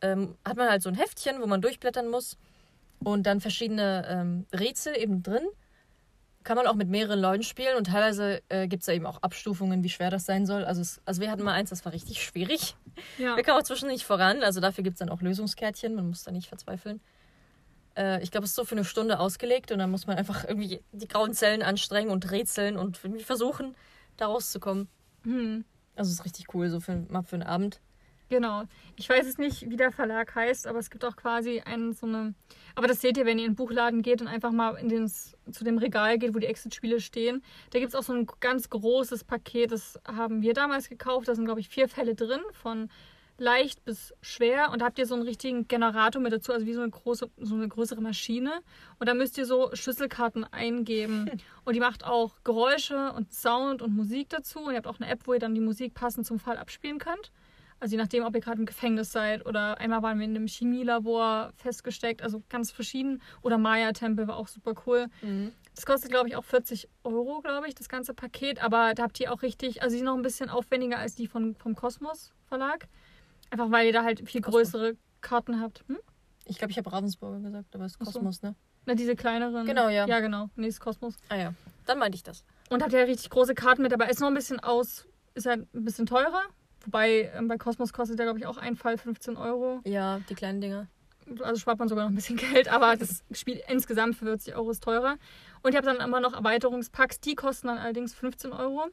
Speaker 2: Ähm, hat man halt so ein Heftchen, wo man durchblättern muss und dann verschiedene ähm, Rätsel eben drin. Kann man auch mit mehreren Leuten spielen und teilweise äh, gibt es da eben auch Abstufungen, wie schwer das sein soll. Also, es, also wir hatten mal eins, das war richtig schwierig.
Speaker 1: ja.
Speaker 2: Wir kamen auch zwischen nicht voran, also dafür gibt es dann auch Lösungskärtchen, man muss da nicht verzweifeln. Äh, ich glaube, es ist so für eine Stunde ausgelegt und dann muss man einfach irgendwie die grauen Zellen anstrengen und rätseln und irgendwie versuchen, da rauszukommen.
Speaker 1: Hm.
Speaker 2: Also es ist richtig cool, so für, mal für einen Abend.
Speaker 1: Genau. Ich weiß jetzt nicht, wie der Verlag heißt, aber es gibt auch quasi einen so eine. Aber das seht ihr, wenn ihr in den Buchladen geht und einfach mal in den, zu dem Regal geht, wo die Exit-Spiele stehen. Da gibt es auch so ein ganz großes Paket, das haben wir damals gekauft. Da sind, glaube ich, vier Fälle drin, von leicht bis schwer. Und da habt ihr so einen richtigen Generator mit dazu, also wie so eine große, so eine größere Maschine. Und da müsst ihr so Schlüsselkarten eingeben. Und die macht auch Geräusche und Sound und Musik dazu. Und ihr habt auch eine App, wo ihr dann die Musik passend zum Fall abspielen könnt. Also je nachdem, ob ihr gerade im Gefängnis seid oder einmal waren wir in einem Chemielabor festgesteckt, also ganz verschieden. Oder Maya-Tempel war auch super cool. Das kostet, glaube ich, auch 40 Euro, glaube ich, das ganze Paket. Aber da habt ihr auch richtig, also die sind noch ein bisschen aufwendiger als die von, vom Kosmos Verlag. Einfach weil ihr da halt viel
Speaker 2: Kosmos.
Speaker 1: größere Karten habt. Hm?
Speaker 2: Ich glaube, ich habe Ravensburger gesagt, aber es ist
Speaker 1: so.
Speaker 2: Kosmos, ne?
Speaker 1: Na, diese kleineren.
Speaker 2: Genau, ja.
Speaker 1: Ja, genau. Nee, ist Kosmos.
Speaker 2: Ah ja, dann meinte ich das.
Speaker 1: Und habt ihr richtig große Karten mit dabei. Ist noch ein bisschen aus, ist halt ein bisschen teurer. Wobei ähm, bei Kosmos kostet der, glaube ich, auch ein Fall 15 Euro.
Speaker 2: Ja, die kleinen Dinger.
Speaker 1: Also spart man sogar noch ein bisschen Geld, aber das Spiel insgesamt für 40 Euro ist teurer. Und ich habe dann immer noch Erweiterungspacks, die kosten dann allerdings 15 Euro.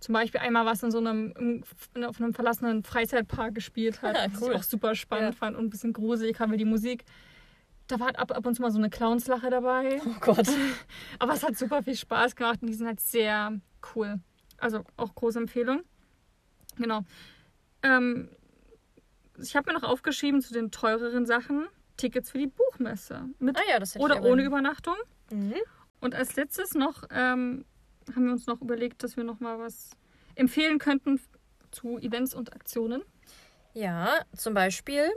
Speaker 1: Zum Beispiel einmal was in so einem, in- auf einem verlassenen Freizeitpark gespielt hat, was
Speaker 2: cool.
Speaker 1: ich auch super spannend
Speaker 2: Ja.
Speaker 1: fand und ein bisschen gruselig, haben wir die Musik. Da war halt ab, ab und zu mal so eine Clownslache dabei.
Speaker 2: Oh Gott.
Speaker 1: Aber es hat super viel Spaß gemacht und die sind halt sehr cool. Also auch große Empfehlung. Genau. Ähm, ich habe mir noch aufgeschrieben zu den teureren Sachen Tickets für die Buchmesse. Mit
Speaker 2: Ah ja, das
Speaker 1: oder ohne Übernachtung.
Speaker 2: Mhm.
Speaker 1: Und als letztes noch ähm, haben wir uns noch überlegt, dass wir noch mal was empfehlen könnten zu Events und Aktionen.
Speaker 2: Ja, zum Beispiel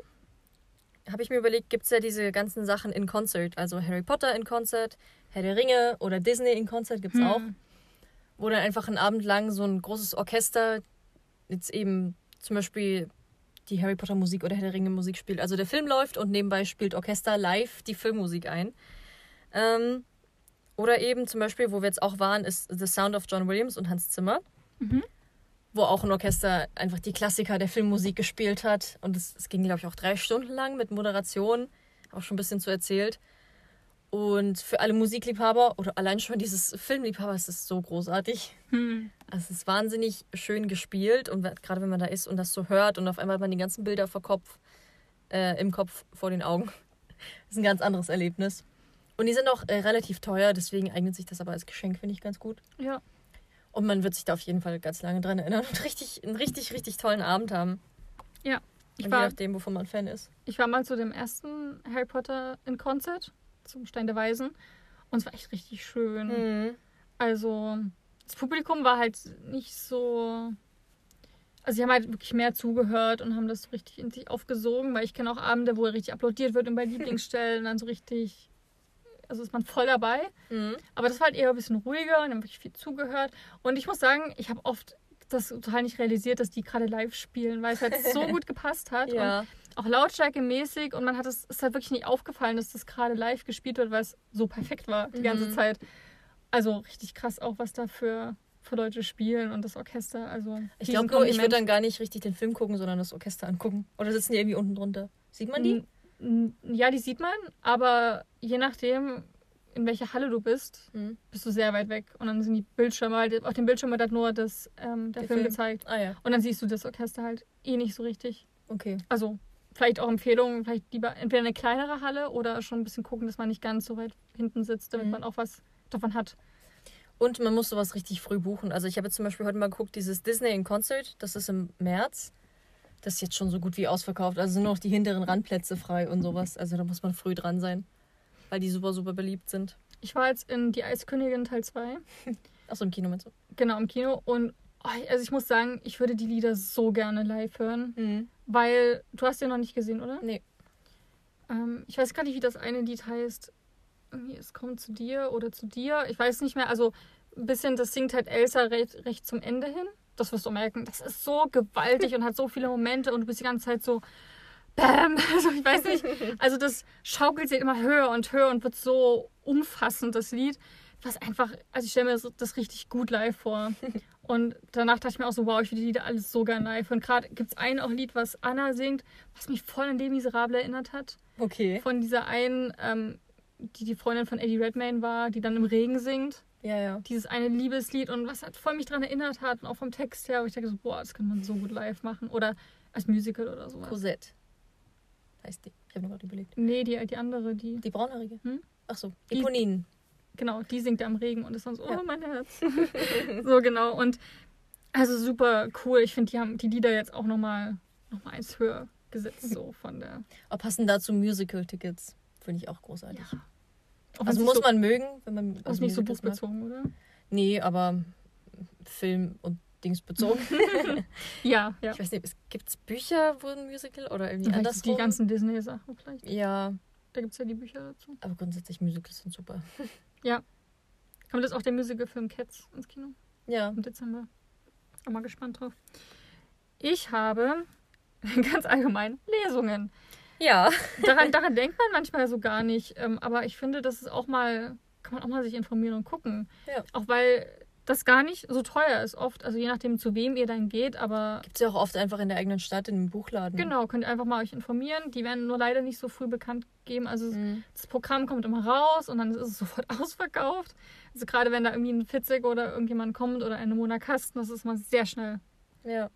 Speaker 2: habe ich mir überlegt, gibt es ja diese ganzen Sachen in Concert. Also Harry Potter in Concert, Herr der Ringe oder Disney in Concert gibt es
Speaker 1: Hm.
Speaker 2: auch. Wo dann einfach einen Abend lang so ein großes Orchester jetzt eben zum Beispiel die Harry Potter Musik oder Herr der Ringe Musik spielt. Also der Film läuft und nebenbei spielt Orchester live die Filmmusik ein. Ähm, oder eben zum Beispiel, wo wir jetzt auch waren, ist The Sound of John Williams und Hans Zimmer.
Speaker 1: Mhm.
Speaker 2: Wo auch ein Orchester einfach die Klassiker der Filmmusik gespielt hat. Und es, es ging, glaube ich, auch drei Stunden lang mit Moderation. Auch schon ein bisschen zu erzählt. Und für alle Musikliebhaber oder allein schon dieses Filmliebhaber ist es so großartig.
Speaker 1: Hm.
Speaker 2: Es ist wahnsinnig schön gespielt und gerade wenn man da ist und das so hört und auf einmal hat man die ganzen Bilder vor Kopf, äh, im Kopf vor den Augen. Das ist ein ganz anderes Erlebnis. Und die sind auch äh, relativ teuer, deswegen eignet sich das aber als Geschenk, finde ich ganz gut.
Speaker 1: Ja.
Speaker 2: Und man wird sich da auf jeden Fall ganz lange dran erinnern und richtig, einen richtig, richtig tollen Abend haben.
Speaker 1: Ja. Ich
Speaker 2: Je
Speaker 1: war,
Speaker 2: nachdem, wovon man Fan ist.
Speaker 1: ich war mal zu dem ersten Harry Potter in Concert, zum Stein der Weisen. Und es war echt richtig schön.
Speaker 2: Mhm.
Speaker 1: Also, das Publikum war halt nicht so. Also, sie haben halt wirklich mehr zugehört und haben das so richtig in sich aufgesogen, weil ich kenne auch Abende, wo richtig applaudiert wird und bei Lieblingsstellen dann so richtig. Also ist man voll dabei.
Speaker 2: Mhm.
Speaker 1: Aber das war halt eher ein bisschen ruhiger und dann wirklich viel zugehört. Und ich muss sagen, ich habe oft das total nicht realisiert, dass die gerade live spielen, weil es halt so gut gepasst hat.
Speaker 2: Ja.
Speaker 1: Und auch lautstärkemäßig und man hat es, ist halt wirklich nicht aufgefallen, dass das gerade live gespielt wird, weil es so perfekt war die ganze
Speaker 2: Mhm.
Speaker 1: Zeit. Also richtig krass auch, was da für, für Leute spielen und das Orchester. Also
Speaker 2: Ich glaube ich würde dann gar nicht richtig den Film gucken, sondern das Orchester angucken. Oder sitzen die irgendwie unten drunter? Sieht man die?
Speaker 1: Ja, die sieht man, aber je nachdem, in welcher Halle du bist,
Speaker 2: Mhm.
Speaker 1: bist du sehr weit weg. Und dann sind die Bildschirme halt, auf dem Bildschirm wird halt nur das, ähm, der,
Speaker 2: Der
Speaker 1: Film,
Speaker 2: Film.
Speaker 1: gezeigt.
Speaker 2: Ah ja,
Speaker 1: Und dann siehst du das Orchester halt eh nicht so richtig.
Speaker 2: okay.
Speaker 1: Also vielleicht auch Empfehlungen, vielleicht lieber entweder eine kleinere Halle oder schon ein bisschen gucken, dass man nicht ganz so weit hinten sitzt, damit
Speaker 2: Mhm.
Speaker 1: man auch was davon hat.
Speaker 2: Und man muss sowas richtig früh buchen. Also ich habe jetzt zum Beispiel heute mal geguckt, dieses Disney in Concert, das ist im März. Das ist jetzt schon so gut wie ausverkauft. Also sind nur noch die hinteren Randplätze frei und sowas. Also da muss man früh dran sein, weil die super, super beliebt sind.
Speaker 1: Ich war jetzt in Die Eiskönigin Teil 2,
Speaker 2: Achso, im Kino mit so.
Speaker 1: genau im Kino und also ich muss sagen, ich würde die Lieder so gerne live hören,
Speaker 2: Mhm.
Speaker 1: weil du hast den noch nicht gesehen, oder?
Speaker 2: Nee.
Speaker 1: Ähm, ich weiß gar nicht, wie das eine Lied heißt. Irgendwie, es kommt zu dir oder zu dir. Ich weiß nicht mehr. Also ein bisschen, das singt halt Elsa recht, recht zum Ende hin. Das wirst du merken. Das ist so gewaltig und hat so viele Momente und du bist die ganze Zeit so Bam. Also ich weiß nicht. Also das schaukelt sich immer höher und höher und wird so umfassend, das Lied. Was einfach, also ich stelle mir das, das richtig gut live vor. Und danach dachte ich mir auch so, wow, ich will die Lieder alles so gerne live. Und gerade gibt es ein auch Lied, was Anna singt, was mich voll an Les Miserables erinnert hat
Speaker 2: Okay.
Speaker 1: von dieser einen, ähm, die die Freundin von Eddie Redmayne war, die dann im Regen singt.
Speaker 2: Ja, ja.
Speaker 1: Dieses eine Liebeslied und was halt voll mich daran erinnert hat und auch vom Text her, wo ich denke so, boah, das kann man so gut live machen. Oder als Musical oder sowas.
Speaker 2: Cosette. Heißt die. Ich habe nur gerade überlegt.
Speaker 1: Nee, die, die andere, die,
Speaker 2: Die braunhaarige?
Speaker 1: Hm?
Speaker 2: Ach so.
Speaker 1: Die-
Speaker 2: Eponine.
Speaker 1: Genau, die singt da im Regen und ist dann so,
Speaker 2: Ja.
Speaker 1: oh mein Herz. so genau. Und also super cool. Ich finde, die haben die Lieder jetzt auch nochmal noch mal eins höher gesetzt, so von der.
Speaker 2: Aber passen dazu Musical-Tickets. Finde ich auch großartig.
Speaker 1: Ja. Auch
Speaker 2: Also muss
Speaker 1: so,
Speaker 2: man mögen, wenn man.
Speaker 1: Auch nicht so buchbezogen, oder?
Speaker 2: Nee, aber Film und Dings bezogen.
Speaker 1: Ja, ja.
Speaker 2: Ich weiß nicht, gibt es Bücher, wo ein Musical oder irgendwie
Speaker 1: Vielleicht
Speaker 2: andersrum?
Speaker 1: die ganzen Disney-Sachen vielleicht.
Speaker 2: Ja,
Speaker 1: Da gibt es ja die Bücher dazu.
Speaker 2: aber grundsätzlich Musicals sind super.
Speaker 1: Kommt jetzt auch der Musical-Film Cats ins Kino
Speaker 2: Ja.
Speaker 1: im Dezember. Bin mal gespannt drauf. Ich habe ganz allgemein Lesungen.
Speaker 2: Ja.
Speaker 1: Daran, daran denkt man manchmal so gar nicht. Ähm, aber ich finde, das ist auch mal, kann man auch mal sich informieren und gucken.
Speaker 2: Ja.
Speaker 1: Auch weil das gar nicht so teuer ist oft. Also je nachdem, zu wem ihr dann geht. Aber
Speaker 2: Gibt es ja auch oft einfach in der eigenen Stadt, in einem Buchladen.
Speaker 1: genau, könnt ihr einfach mal euch informieren. Die werden nur leider nicht so früh bekannt geben. Also
Speaker 2: Mhm.
Speaker 1: das Programm kommt immer raus und dann ist es sofort ausverkauft. Also gerade wenn da irgendwie ein Fitzig oder irgendjemand kommt oder eine Mona Kasten, das ist mal sehr schnell
Speaker 2: Ja.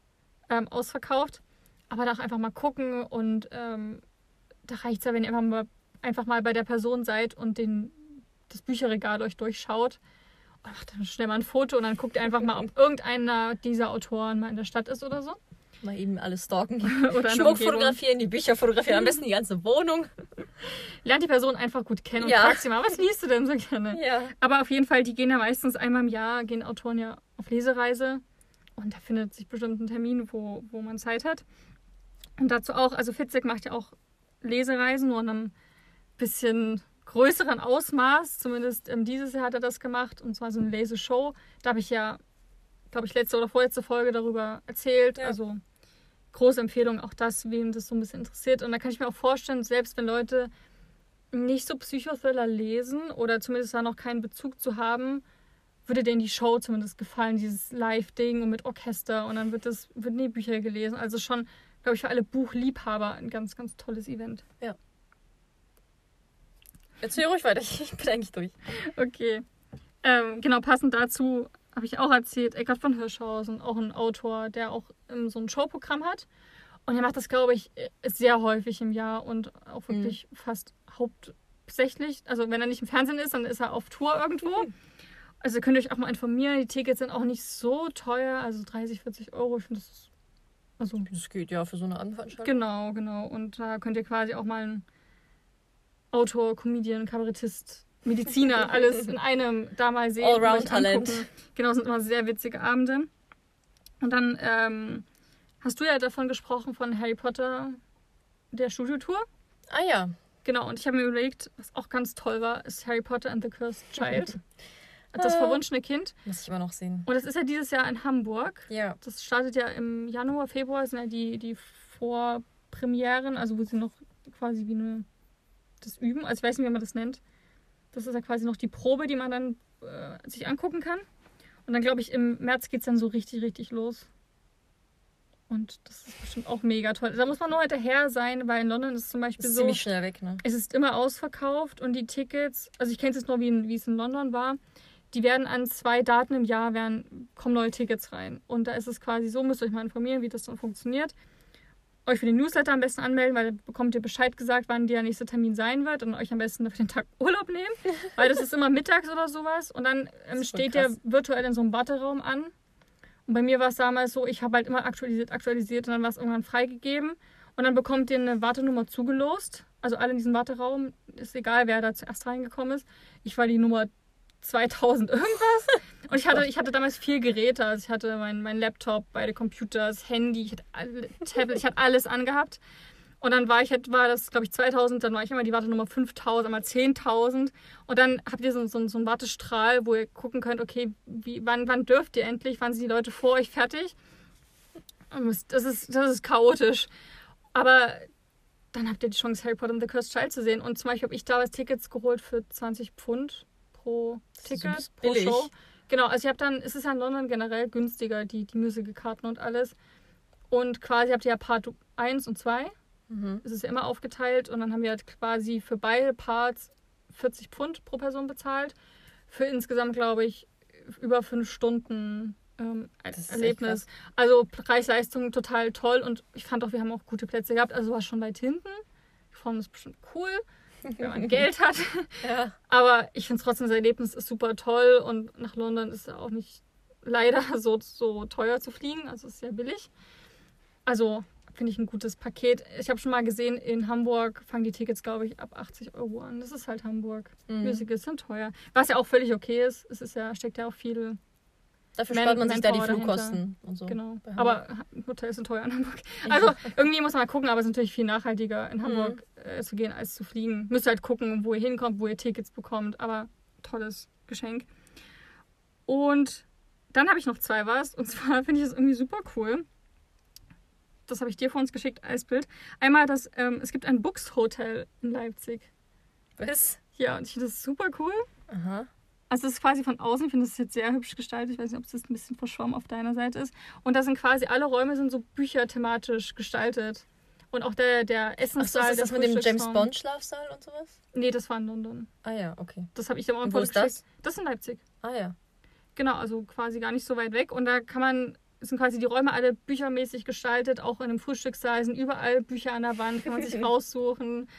Speaker 1: ähm, ausverkauft. Aber da auch einfach mal gucken und ähm, da reicht es ja, wenn ihr einfach mal, einfach mal bei der Person seid und den, das Bücherregal euch durchschaut macht dann schnell mal ein Foto und dann guckt ihr einfach mal, ob irgendeiner dieser Autoren mal in der Stadt ist oder so.
Speaker 2: Mal eben alles stalken.
Speaker 1: Oder
Speaker 2: Schmuck fotografieren, die Bücher fotografieren, am besten die ganze Wohnung.
Speaker 1: Lernt die Person einfach gut kennen und
Speaker 2: Ja.
Speaker 1: fragt sie mal, was liest du denn so gerne?
Speaker 2: Ja.
Speaker 1: Aber auf jeden Fall, die gehen ja meistens einmal im Jahr, gehen Autoren ja auf Lesereise. Und da findet sich bestimmt ein Termin, wo, wo man Zeit hat. Und dazu auch, also Fitzek macht ja auch Lesereisen, nur in einem bisschen größeren Ausmaß. Zumindest ähm, dieses Jahr hat er das gemacht. Und zwar so eine Leseshow. Da habe ich ja, glaube ich, letzte oder vorletzte Folge darüber erzählt.
Speaker 2: Ja.
Speaker 1: Also große Empfehlung, auch das, wem das so ein bisschen interessiert. Und da kann ich mir auch vorstellen, selbst wenn Leute nicht so Psychothriller lesen oder zumindest da noch keinen Bezug zu haben, würde denen die Show zumindest gefallen, dieses Live-Ding und mit Orchester und dann wird das, wird die Bücher gelesen. Also schon, glaube ich, für alle Buchliebhaber ein ganz, ganz tolles Event.
Speaker 2: Erzähl ruhig weiter, ich bin eigentlich durch.
Speaker 1: Okay. Ähm, genau, passend dazu habe ich auch erzählt, Eckhard von Hirschhausen, auch ein Autor, der auch ähm, so ein Showprogramm hat. Und er macht das, glaube ich, äh, sehr häufig im Jahr und auch wirklich fast hauptsächlich. Also wenn er nicht im Fernsehen ist, dann ist er auf Tour irgendwo. Also könnt ihr euch auch mal informieren. Die Tickets sind auch nicht so teuer, also 30, 40 Euro. Ich finde, das ist. Also,
Speaker 2: Das geht ja für so eine Abendveranstaltung.
Speaker 1: genau, genau. Und da könnt ihr quasi auch mal einen Autor, Comedian, Kabarettist, Mediziner, alles in einem da mal sehen.
Speaker 2: Allround-Talent.
Speaker 1: Genau, sind immer sehr witzige Abende. Und dann ähm, hast du ja davon gesprochen, von Harry Potter, der Studiotour.
Speaker 2: Ah ja.
Speaker 1: Genau, und ich habe mir überlegt, was auch ganz toll war, ist Harry Potter and the Cursed Child. Das
Speaker 2: Äh.
Speaker 1: verwunschene Kind.
Speaker 2: Muss ich immer noch sehen.
Speaker 1: Und das ist ja dieses Jahr in Hamburg.
Speaker 2: Ja.
Speaker 1: Das startet ja im Januar, Februar, sind ja die, die Vorpremieren, also wo sie noch quasi wie eine das üben. Also ich weiß nicht, wie man das nennt. Das ist ja quasi noch die Probe, die man dann äh, sich angucken kann. Und dann glaube ich, im März geht es dann so richtig, richtig los. Und das ist bestimmt auch mega toll. Da muss man nur hinterher sein, weil in London ist es zum Beispiel
Speaker 2: ist
Speaker 1: so.
Speaker 2: ziemlich schnell weg, ne?
Speaker 1: Es ist immer ausverkauft und die Tickets, also ich kenne es jetzt nur, wie, in, wie es in London war, die werden an zwei Daten im Jahr, werden, kommen neue Tickets rein. Und da ist es quasi so, müsst ihr euch mal informieren, wie das dann funktioniert. Euch für den Newsletter am besten anmelden, weil da bekommt ihr Bescheid gesagt, wann der nächste Termin sein wird und euch am besten für den Tag Urlaub nehmen, weil das ist immer mittags oder sowas. Und dann ähm, steht ihr
Speaker 2: krass.
Speaker 1: virtuell in so einem Warteraum an. Und bei mir war es damals so, ich habe halt immer aktualisiert, aktualisiert und dann war es irgendwann freigegeben. Und dann bekommt ihr eine Wartenummer zugelost. Also alle in diesem Warteraum, ist egal, wer da zuerst reingekommen ist. Ich war die Nummer 2000 irgendwas. Und ich hatte, ich hatte damals vier Geräte. Also ich hatte mein, mein Laptop, beide Computer, das Handy, ich hatte alle, Tablet, ich hatte alles angehabt. Und dann war ich, halt- war das, glaube ich, 2000, dann war ich immer die Wartenummer 5000, einmal 10.000. Und dann habt ihr so, so, so einen Wartestrahl, wo ihr gucken könnt, okay, wie, wann, wann dürft ihr endlich, wann sind die Leute vor euch fertig? Und Das ist, das ist chaotisch. Aber dann habt ihr die Chance, Harry Potter and the Cursed Child zu sehen. Und zum Beispiel habe ich damals Tickets geholt für 20 Pfund pro Ticket, pro. Show. Genau, also ich habe dann, es ist ja in London generell günstiger, die, die Musical-Karten und alles. Und quasi habt ihr ja Part 1 und 2.
Speaker 2: Mhm.
Speaker 1: Es ist ja immer aufgeteilt und dann haben wir halt quasi für beide Parts 40 Pfund pro Person bezahlt. Für insgesamt, glaube ich, über fünf Stunden ähm,
Speaker 2: Das
Speaker 1: Erlebnis. Also Preis-Leistung total toll und ich fand auch, wir haben auch gute Plätze gehabt. Also war schon weit hinten. Die Form ist bestimmt cool, wenn man Geld hat.
Speaker 2: Ja.
Speaker 1: Aber ich finde trotzdem, das Erlebnis ist super toll und nach London ist ja auch nicht leider so, so teuer zu fliegen. Also ist sehr billig. Also finde ich ein gutes Paket. Ich habe schon mal gesehen, in Hamburg fangen die Tickets, glaube ich, ab 80 Euro an. Das ist halt Hamburg.
Speaker 2: Mhm.
Speaker 1: Musicals sind teuer. Was ja auch völlig okay ist. Es ist ja, steckt ja auch viel.
Speaker 2: Dafür spart man sich da die. Flugkosten und so.
Speaker 1: Genau. Aber Hotels sind teuer in Hamburg. Also irgendwie muss man mal gucken, aber es ist natürlich viel nachhaltiger,
Speaker 2: Mhm.
Speaker 1: in Hamburg äh, zu gehen, als zu fliegen. Müsst ihr halt gucken, wo ihr hinkommt, wo ihr Tickets bekommt. Aber tolles Geschenk. Und dann habe ich noch zwei was. Und zwar finde ich das irgendwie super cool. Das habe ich dir vor uns geschickt als Bild. Einmal, das, ähm, es gibt ein Books Hotel in Leipzig.
Speaker 2: Was?
Speaker 1: Ja, und ich finde das super cool.
Speaker 2: Aha.
Speaker 1: Also das ist quasi von außen, ich finde das jetzt sehr hübsch gestaltet. Ich weiß nicht, ob es jetzt ein bisschen verschwommen auf deiner Seite ist. Und da sind quasi alle Räume sind so bücherthematisch gestaltet. Und auch der, der
Speaker 2: Ach so,
Speaker 1: Essenssaal,
Speaker 2: ist das mit dem James. Bond Schlafsaal und sowas?
Speaker 1: Nee, das war in London.
Speaker 2: Ah ja, okay.
Speaker 1: Das habe ich dem auch
Speaker 2: wo ist das?
Speaker 1: Das ist in Leipzig.
Speaker 2: Ah ja.
Speaker 1: Genau, also quasi gar nicht so weit weg. Und da kann man, sind quasi die Räume alle büchermäßig gestaltet. Auch in einem Frühstückssaal sind überall Bücher an der Wand, kann man sich raussuchen.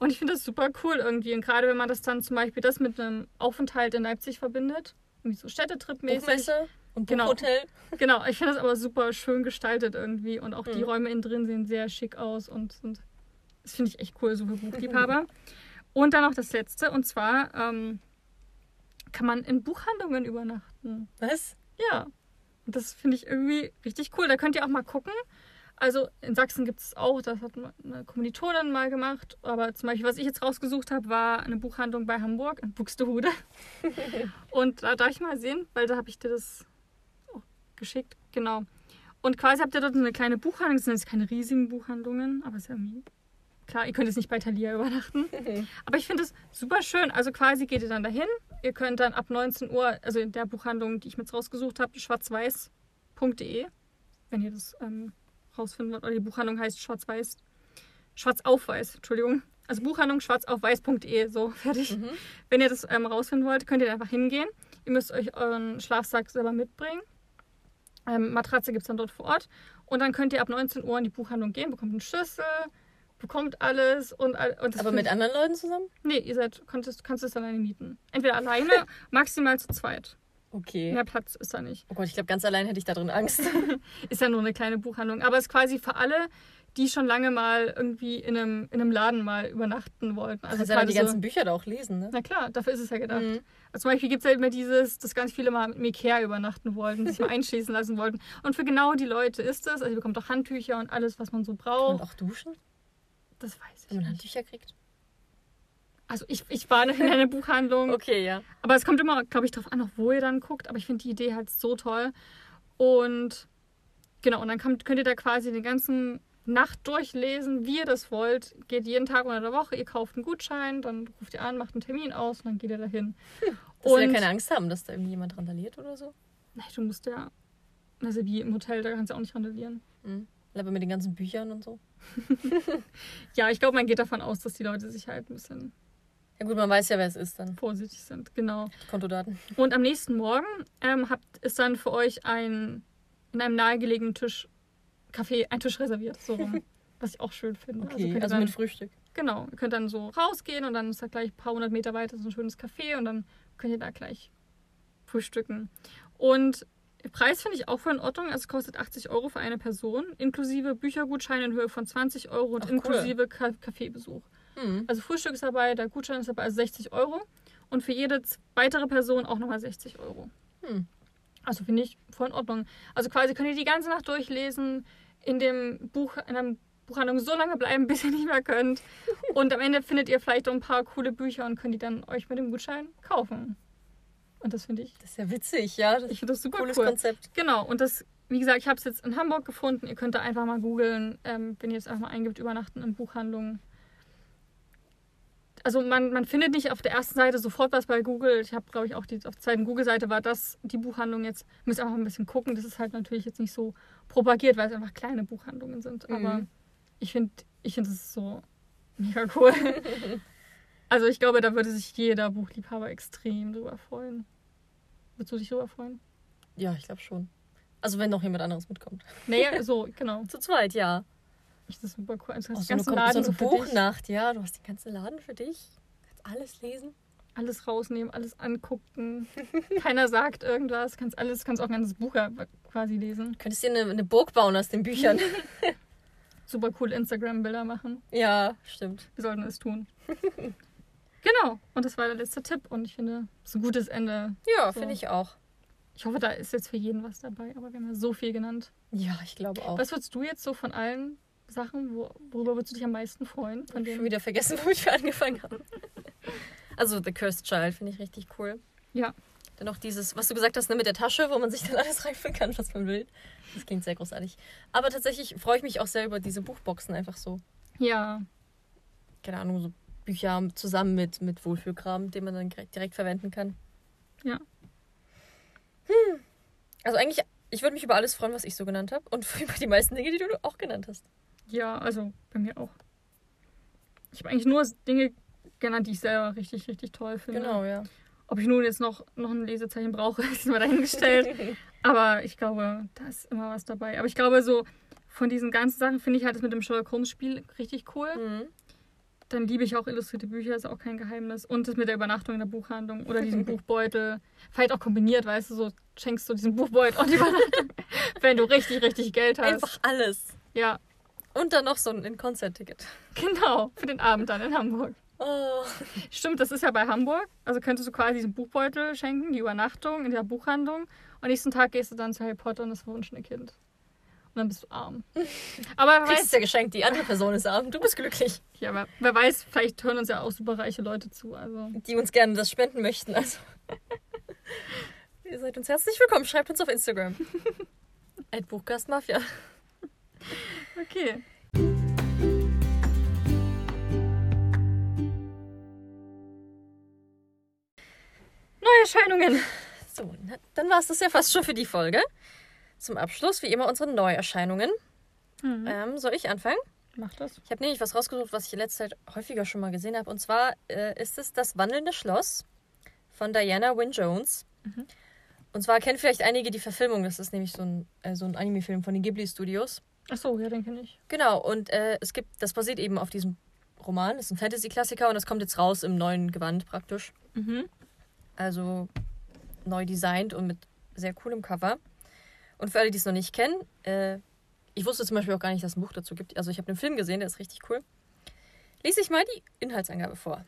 Speaker 1: Und ich finde das super cool irgendwie. Und gerade wenn man das dann zum Beispiel das mit einem Aufenthalt in Leipzig verbindet, irgendwie so Städtetrip-mäßig.
Speaker 2: Buchmesse und
Speaker 1: Genau.
Speaker 2: Buchhotel.
Speaker 1: Genau, ich finde das aber super schön gestaltet irgendwie. Und auch die
Speaker 2: Mhm.
Speaker 1: Räume innen drin sehen sehr schick aus und sind. Das finde ich echt cool, so für Buchliebhaber. und dann noch das letzte, und zwar ähm, kann man in Buchhandlungen übernachten.
Speaker 2: Was?
Speaker 1: Ja. Und das finde ich irgendwie richtig cool. Da könnt ihr auch mal gucken. Also in Sachsen gibt es auch, das hat eine Kommilitonin mal gemacht. Aber zum Beispiel, was ich jetzt rausgesucht habe, war eine Buchhandlung bei Hamburg in Buxtehude. und da darf ich mal sehen, weil da habe ich dir das auch geschickt. Genau. Und quasi habt ihr dort eine kleine Buchhandlung. Das sind jetzt keine riesigen Buchhandlungen, aber es ist irgendwie klar, ihr könnt jetzt nicht bei Thalia übernachten. Aber ich finde es super schön. Also quasi geht ihr dann dahin. Ihr könnt dann ab 19 Uhr, also in der Buchhandlung, die ich mir jetzt rausgesucht habe, schwarzweiß.de, wenn ihr das ähm, rausfinden wollt, oder die Buchhandlung heißt schwarz-weiß, schwarz-auf-weiß, Entschuldigung. Also Buchhandlung schwarzaufweiß.de, so fertig. Mhm. Wenn ihr das ähm, rausfinden wollt, könnt ihr einfach hingehen. Ihr müsst euch euren Schlafsack selber mitbringen. Ähm, Matratze gibt es dann dort vor Ort. Und dann könnt ihr ab 19 Uhr in die Buchhandlung gehen, bekommt einen Schlüssel, bekommt alles und, und
Speaker 2: Aber mit anderen Leuten zusammen?
Speaker 1: Nee, ihr seid, konntest, kannst es alleine mieten. Entweder alleine, maximal zu zweit.
Speaker 2: Okay.
Speaker 1: Mehr Platz ist da nicht.
Speaker 2: Oh Gott, ich glaube, ganz allein hätte ich da drin Angst.
Speaker 1: ist ja nur eine kleine Buchhandlung. Aber es ist quasi für alle, die schon lange mal irgendwie in einem, in einem Laden mal übernachten wollten.
Speaker 2: Also kannst ja die ganzen Bücher da auch lesen, ne?
Speaker 1: Na klar, dafür ist es ja gedacht. Mhm. Also zum Beispiel gibt es ja immer dieses, dass ganz viele mal mit Ikea übernachten wollten, sich mal einschließen lassen wollten. Und für genau die Leute ist es. Also ihr bekommt auch Handtücher und alles, was man so braucht.
Speaker 2: Und auch duschen?
Speaker 1: Das weiß ich.
Speaker 2: Wenn man Handtücher kriegt?
Speaker 1: Also ich, ich war in einer Buchhandlung.
Speaker 2: okay, ja.
Speaker 1: Aber es kommt immer, glaube ich, darauf an, wo ihr dann guckt. Aber ich finde die Idee halt so toll. Und genau, und dann könnt, könnt ihr da quasi den ganzen Nacht durchlesen, wie ihr das wollt. Geht jeden Tag unter der Woche, ihr kauft einen Gutschein, dann ruft ihr an, macht einen Termin aus und dann geht ihr dahin.
Speaker 2: Hm, dass und, wir keine Angst haben, dass da irgendwie jemand randaliert oder so?
Speaker 1: Nein, du musst ja. Also wie im Hotel, da kannst du auch nicht randalieren.
Speaker 2: Mhm. Aber mit den ganzen Büchern und so.
Speaker 1: ja, ich glaube, man geht davon aus, dass die Leute sich halt ein bisschen.
Speaker 2: Ja gut, man weiß ja, wer es ist dann.
Speaker 1: Vorsichtig sind, genau.
Speaker 2: Kontodaten.
Speaker 1: Und am nächsten Morgen ähm, habt, ist dann für euch ein in einem nahegelegenen Tisch Kaffee, ein Tisch reserviert, so rum. was ich auch schön finde.
Speaker 2: Okay, also, also dann, mit Frühstück.
Speaker 1: Genau, ihr könnt dann so rausgehen und dann ist da gleich ein paar hundert Meter weiter so ein schönes Café und dann könnt ihr da gleich frühstücken. Und Preis finde ich auch voll in Ordnung. Also es kostet 80 Euro für eine Person, inklusive Büchergutschein in Höhe von 20 Euro und Ach, inklusive cool. Kaffeebesuch. Mhm. Also Frühstück ist dabei, der Gutschein ist dabei, also 60 Euro. Und für jede weitere Person auch nochmal 60 Euro. Mhm. Also finde ich voll in Ordnung. Also quasi könnt ihr die ganze Nacht durchlesen, in dem Buch, in einem Buchhandlung so lange bleiben, bis ihr nicht mehr könnt. Und am Ende findet ihr vielleicht auch ein paar coole Bücher und könnt die dann euch mit dem Gutschein kaufen. Und das finde ich.
Speaker 2: Das ist ja witzig, ja.
Speaker 1: Das ich finde das super
Speaker 2: cooles
Speaker 1: cool.
Speaker 2: Konzept.
Speaker 1: Genau. Und das, wie gesagt, ich habe es jetzt in Hamburg gefunden. Ihr könnt da einfach mal googeln, ähm, wenn ihr jetzt einfach mal eingibt, übernachten in Buchhandlungen. Also man, man findet nicht auf der ersten Seite sofort was bei Google. Ich habe, glaube ich, auch die, auf der zweiten Google-Seite war das die Buchhandlung jetzt. Müsst einfach ein bisschen gucken. Das ist halt natürlich jetzt nicht so propagiert, weil es einfach kleine Buchhandlungen sind. Mhm. Aber ich finde, ich finde es so mega cool. Also ich glaube, da würde sich jeder Buchliebhaber extrem drüber freuen. Würdest du dich drüber freuen?
Speaker 2: Ja, ich glaube schon. Also wenn noch jemand anderes mitkommt.
Speaker 1: Naja, so, genau.
Speaker 2: Zu zweit, ja.
Speaker 1: Ich das super cool. Also,
Speaker 2: oh, so eine, Laden so eine Buchnacht, ja. Du hast den ganzen Laden für dich. Kannst alles lesen.
Speaker 1: Alles rausnehmen, alles angucken. Keiner sagt irgendwas. Kannst alles, kannst auch ein ganzes Buch quasi lesen.
Speaker 2: Könntest dir eine, eine Burg bauen aus den Büchern.
Speaker 1: super cool Instagram-Bilder machen.
Speaker 2: Ja, stimmt.
Speaker 1: Wir sollten es tun. Genau, und das war der letzte Tipp und ich finde, es ist ein gutes Ende.
Speaker 2: Ja, so. finde ich auch.
Speaker 1: Ich hoffe, da ist jetzt für jeden was dabei, aber wir haben ja so viel genannt.
Speaker 2: Ja, ich glaube auch.
Speaker 1: Was würdest du jetzt so von allen Sachen, wo, worüber würdest du dich am meisten freuen?
Speaker 2: Von ich habe wieder vergessen, womit wir angefangen haben. also The Cursed Child finde ich richtig cool.
Speaker 1: Ja.
Speaker 2: Dann auch dieses, was du gesagt hast, ne, mit der Tasche, wo man sich dann alles reinfüllen kann, was man will. Das klingt sehr großartig. Aber tatsächlich freue ich mich auch sehr über diese Buchboxen einfach so.
Speaker 1: Ja.
Speaker 2: Keine Ahnung, so Bücher zusammen mit, mit Wohlfühlkram, den man dann direkt verwenden kann.
Speaker 1: Ja.
Speaker 2: Hm. Also eigentlich, ich würde mich über alles freuen, was ich so genannt habe und über die meisten Dinge, die du auch genannt hast.
Speaker 1: Ja, also bei mir auch. Ich habe eigentlich nur Dinge genannt, die ich selber richtig, richtig toll finde.
Speaker 2: Genau, ja.
Speaker 1: Ob ich nun jetzt noch, noch ein Lesezeichen brauche, ist mal dahingestellt. Aber ich glaube, da ist immer was dabei. Aber ich glaube, so von diesen ganzen Sachen finde ich halt das mit dem Sherlock Holmes Spiel richtig cool. Mhm. Dann liebe ich auch illustrierte Bücher, ist auch kein Geheimnis. Und das mit der Übernachtung in der Buchhandlung oder diesem Buchbeutel. Vielleicht auch kombiniert, weißt du, so schenkst du diesen Buchbeutel und die Übernachtung, wenn du richtig, richtig Geld hast.
Speaker 2: Einfach alles.
Speaker 1: Ja.
Speaker 2: Und dann noch so ein In-Concert-Ticket.
Speaker 1: Genau, für den Abend dann in Hamburg.
Speaker 2: Oh.
Speaker 1: Stimmt, das ist ja bei Hamburg. Also könntest du quasi diesen Buchbeutel schenken, die Übernachtung in der Buchhandlung. Und nächsten Tag gehst du dann zu Harry Potter und das verwunschene Kind. Und dann bist du arm. Aber wer weiß,
Speaker 2: ja geschenkt, die andere Person ist arm. Du bist glücklich.
Speaker 1: ja, aber wer weiß, vielleicht hören uns ja auch superreiche Leute zu. Also
Speaker 2: Die uns gerne das spenden möchten. Also. Ihr seid uns herzlich willkommen. Schreibt uns auf Instagram. Buchgastmafia.
Speaker 1: Okay. Neuerscheinungen.
Speaker 2: So, dann war es das ja fast schon für die Folge. Zum Abschluss, wie immer, unsere Neuerscheinungen.
Speaker 1: Mhm.
Speaker 2: Ähm, soll ich anfangen?
Speaker 1: Mach das.
Speaker 2: Ich habe nämlich was rausgesucht, was ich in letzter Zeit häufiger schon mal gesehen habe. Und zwar äh, ist es Das wandelnde Schloss von Diana Wynne Jones.
Speaker 1: Mhm.
Speaker 2: Und zwar kennen vielleicht einige die Verfilmung. Das ist nämlich so ein, äh, so ein Anime-Film von den Ghibli Studios.
Speaker 1: Ach so, ja, den kenne ich.
Speaker 2: Genau, und äh, es gibt, das basiert eben auf diesem Roman. Das ist ein Fantasy-Klassiker und das kommt jetzt raus im neuen Gewand praktisch.
Speaker 1: Mhm.
Speaker 2: Also neu designt und mit sehr coolem Cover. Und für alle, die es noch nicht kennen, äh, ich wusste zum Beispiel auch gar nicht, dass es ein Buch dazu gibt. Also ich habe den Film gesehen, der ist richtig cool. Lese ich mal die Inhaltsangabe vor.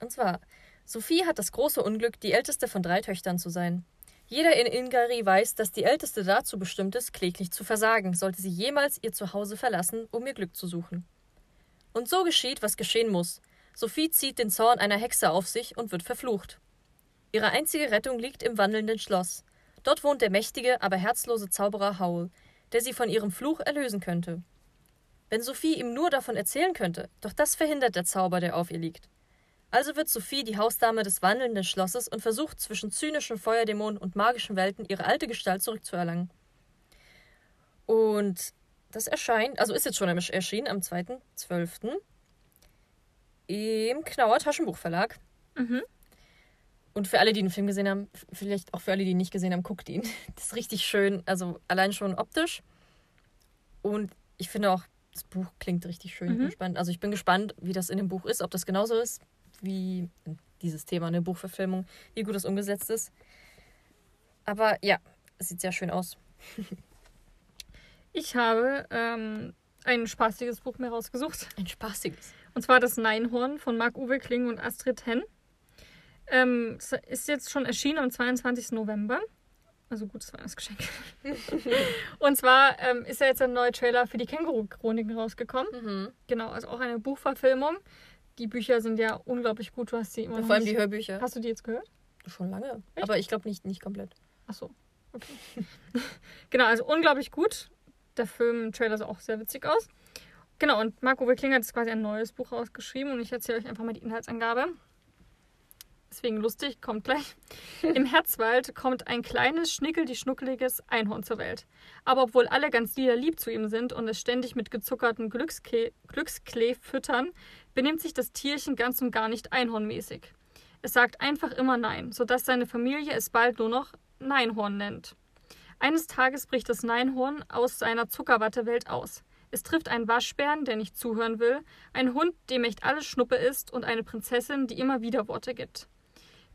Speaker 2: Und zwar, Sophie hat das große Unglück, die älteste von drei Töchtern zu sein. Jeder in Ingari weiß, dass die älteste dazu bestimmt ist, kläglich zu versagen, sollte sie jemals ihr Zuhause verlassen, um ihr Glück zu suchen. Und so geschieht, was geschehen muss. Sophie zieht den Zorn einer Hexe auf sich und wird verflucht. Ihre einzige Rettung liegt im wandelnden Schloss. Dort wohnt der mächtige, aber herzlose Zauberer Howl, der sie von ihrem Fluch erlösen könnte. Wenn Sophie ihm nur davon erzählen könnte, doch das verhindert der Zauber, der auf ihr liegt. Also wird Sophie die Hausdame des wandelnden Schlosses und versucht zwischen zynischen Feuerdämonen und magischen Welten ihre alte Gestalt zurückzuerlangen. Und das erscheint, also ist jetzt schon erschienen am 2.12. im Knauer Taschenbuchverlag.
Speaker 1: Mhm.
Speaker 2: Und für alle, die den Film gesehen haben, vielleicht auch für alle, die ihn nicht gesehen haben, guckt ihn. Das ist richtig schön, also allein schon optisch. Und ich finde auch, das Buch klingt richtig schön
Speaker 1: Mhm.
Speaker 2: und spannend. Also ich bin gespannt, wie das in dem Buch ist, ob das genauso ist wie dieses Thema, eine Buchverfilmung, wie gut das umgesetzt ist. Aber ja, es sieht sehr schön aus.
Speaker 1: Ich habe ähm, ein spaßiges Buch mir rausgesucht.
Speaker 2: Ein spaßiges.
Speaker 1: Und zwar das Neinhorn von Marc-Uwe Kling und Astrid Henn. Ähm, es ist jetzt schon erschienen am 22. November. Also gutes Weihnachtsgeschenk. und zwar ähm, ist ja jetzt ein neuer Trailer für die Känguru-Chroniken rausgekommen.
Speaker 2: Mhm.
Speaker 1: Genau, also auch eine Buchverfilmung. Die Bücher sind ja unglaublich gut. Du hast sie immer noch
Speaker 2: Vor allem die Hörbücher.
Speaker 1: Hast du die jetzt gehört?
Speaker 2: Schon lange.
Speaker 1: Echt?
Speaker 2: Aber ich glaube nicht, nicht komplett.
Speaker 1: Ach so, okay. genau, also unglaublich gut. Der Film, Trailer sah auch sehr witzig aus. Genau, und Marco Klinger hat jetzt quasi ein neues Buch rausgeschrieben und ich erzähle euch einfach mal die Inhaltsangabe. Deswegen lustig, kommt gleich. Im Herzwald kommt ein kleines, schnickel-die-schnuckeliges Einhorn zur Welt. Aber obwohl alle ganz lieb zu ihm sind und es ständig mit gezuckerten Glückske Glücksklee füttern, benimmt sich das Tierchen ganz und gar nicht einhornmäßig. Es sagt einfach immer Nein, sodass seine Familie es bald nur noch Neinhorn nennt. Eines Tages bricht das Neinhorn aus seiner Zuckerwattewelt aus. Es trifft einen Waschbären, der nicht zuhören will, einen Hund, dem echt alles Schnuppe ist und eine Prinzessin, die immer wieder Worte gibt.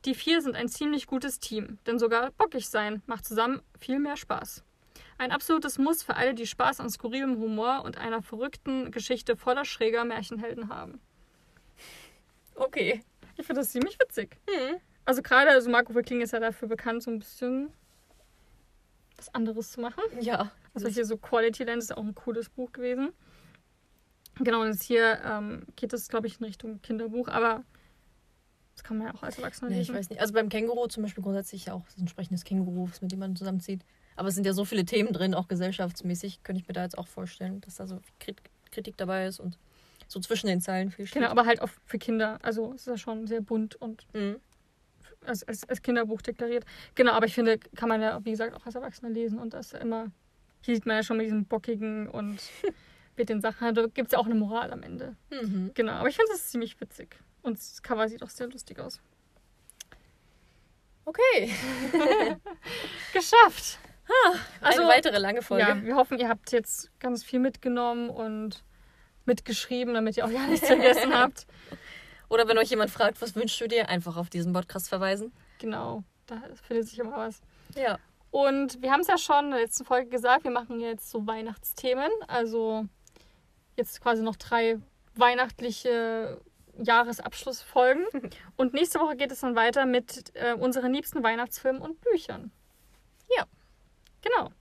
Speaker 1: Die vier sind ein ziemlich gutes Team, denn sogar bockig sein macht zusammen viel mehr Spaß. Ein absolutes Muss für alle, die Spaß an skurrilem Humor und einer verrückten Geschichte voller schräger Märchenhelden haben.
Speaker 2: Okay.
Speaker 1: Ich finde das ziemlich witzig.
Speaker 2: Hm.
Speaker 1: Also gerade, also Marco Verkling ist ja dafür bekannt, so ein bisschen was anderes zu machen.
Speaker 2: Ja.
Speaker 1: Also hier so Quality Land ist auch ein cooles Buch gewesen. Genau, und jetzt hier ähm, geht es, glaube ich, in Richtung Kinderbuch, aber das kann man ja auch als Erwachsener
Speaker 2: Nee, ich
Speaker 1: lesen.
Speaker 2: weiß nicht. Also beim Känguru zum Beispiel grundsätzlich ja auch das entsprechendes Känguru, mit dem man zusammenzieht. Aber es sind ja so viele Themen drin, auch gesellschaftsmäßig, könnte ich mir da jetzt auch vorstellen, dass da so Kritik dabei ist und so zwischen den Zeilen viel steht.
Speaker 1: Genau, aber halt auch für Kinder. Also es ist ja schon sehr bunt und
Speaker 2: Mhm.
Speaker 1: als, als, als Kinderbuch deklariert. Genau, aber ich finde, kann man ja, wie gesagt, auch als Erwachsener lesen und das immer. Hier sieht man ja schon mit diesem bockigen und mit den Sachen. Da gibt es ja auch eine Moral am Ende.
Speaker 2: Mhm.
Speaker 1: Genau, aber ich finde das ziemlich witzig. Und das Cover sieht auch sehr lustig aus.
Speaker 2: Okay.
Speaker 1: Geschafft! Also,
Speaker 2: Eine weitere lange Folge.
Speaker 1: Ja, wir hoffen, ihr habt jetzt ganz viel mitgenommen und mitgeschrieben, damit ihr auch ja nichts vergessen habt.
Speaker 2: Oder wenn euch jemand fragt, was wünschst du dir, einfach auf diesen Podcast verweisen.
Speaker 1: Genau, da findet sich immer was.
Speaker 2: Ja.
Speaker 1: Und wir haben es ja schon in der letzten Folge gesagt, wir machen jetzt so Weihnachtsthemen. Also jetzt quasi noch drei weihnachtliche Jahresabschlussfolgen. und nächste Woche geht es dann weiter mit äh, unseren liebsten Weihnachtsfilmen und Büchern.
Speaker 3: Ja.
Speaker 1: Genau.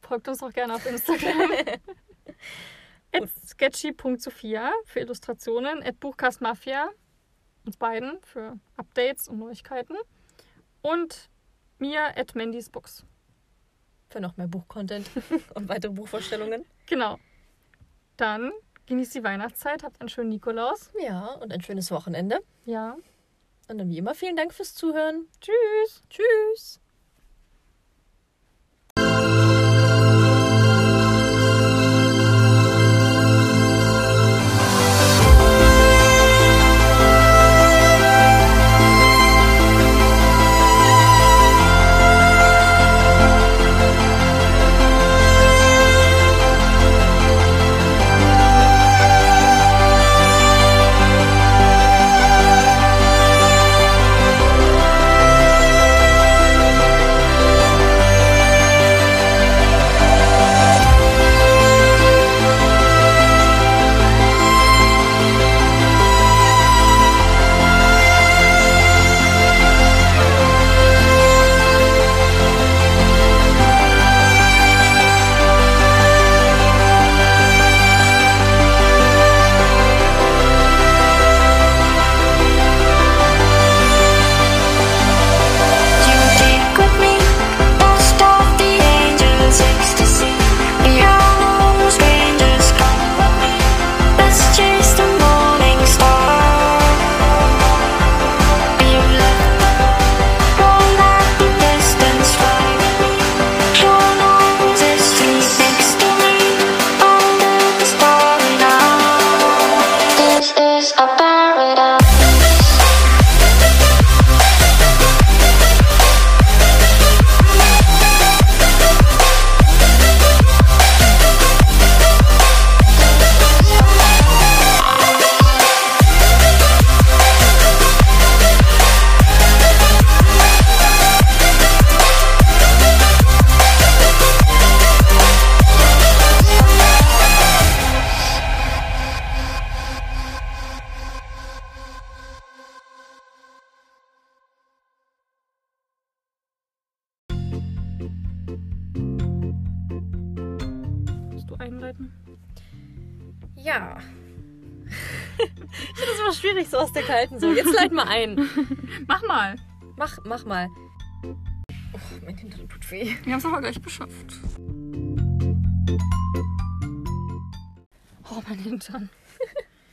Speaker 1: Folgt uns auch gerne auf Instagram. at sketchy.sophia für Illustrationen, at Buchkastmafia, uns beiden für Updates und Neuigkeiten. Und mir at Mandys Books.
Speaker 3: Für noch mehr Buchcontent und weitere Buchvorstellungen.
Speaker 1: Genau. Dann genießt die Weihnachtszeit, habt einen schönen Nikolaus.
Speaker 3: Ja, und ein schönes Wochenende.
Speaker 1: Ja.
Speaker 3: Und dann wie immer vielen Dank fürs Zuhören.
Speaker 1: Tschüss.
Speaker 3: Tschüss. Mal. Oh, mein Hintern tut weh.
Speaker 1: Wir haben es aber gleich beschafft. Oh, mein Hintern.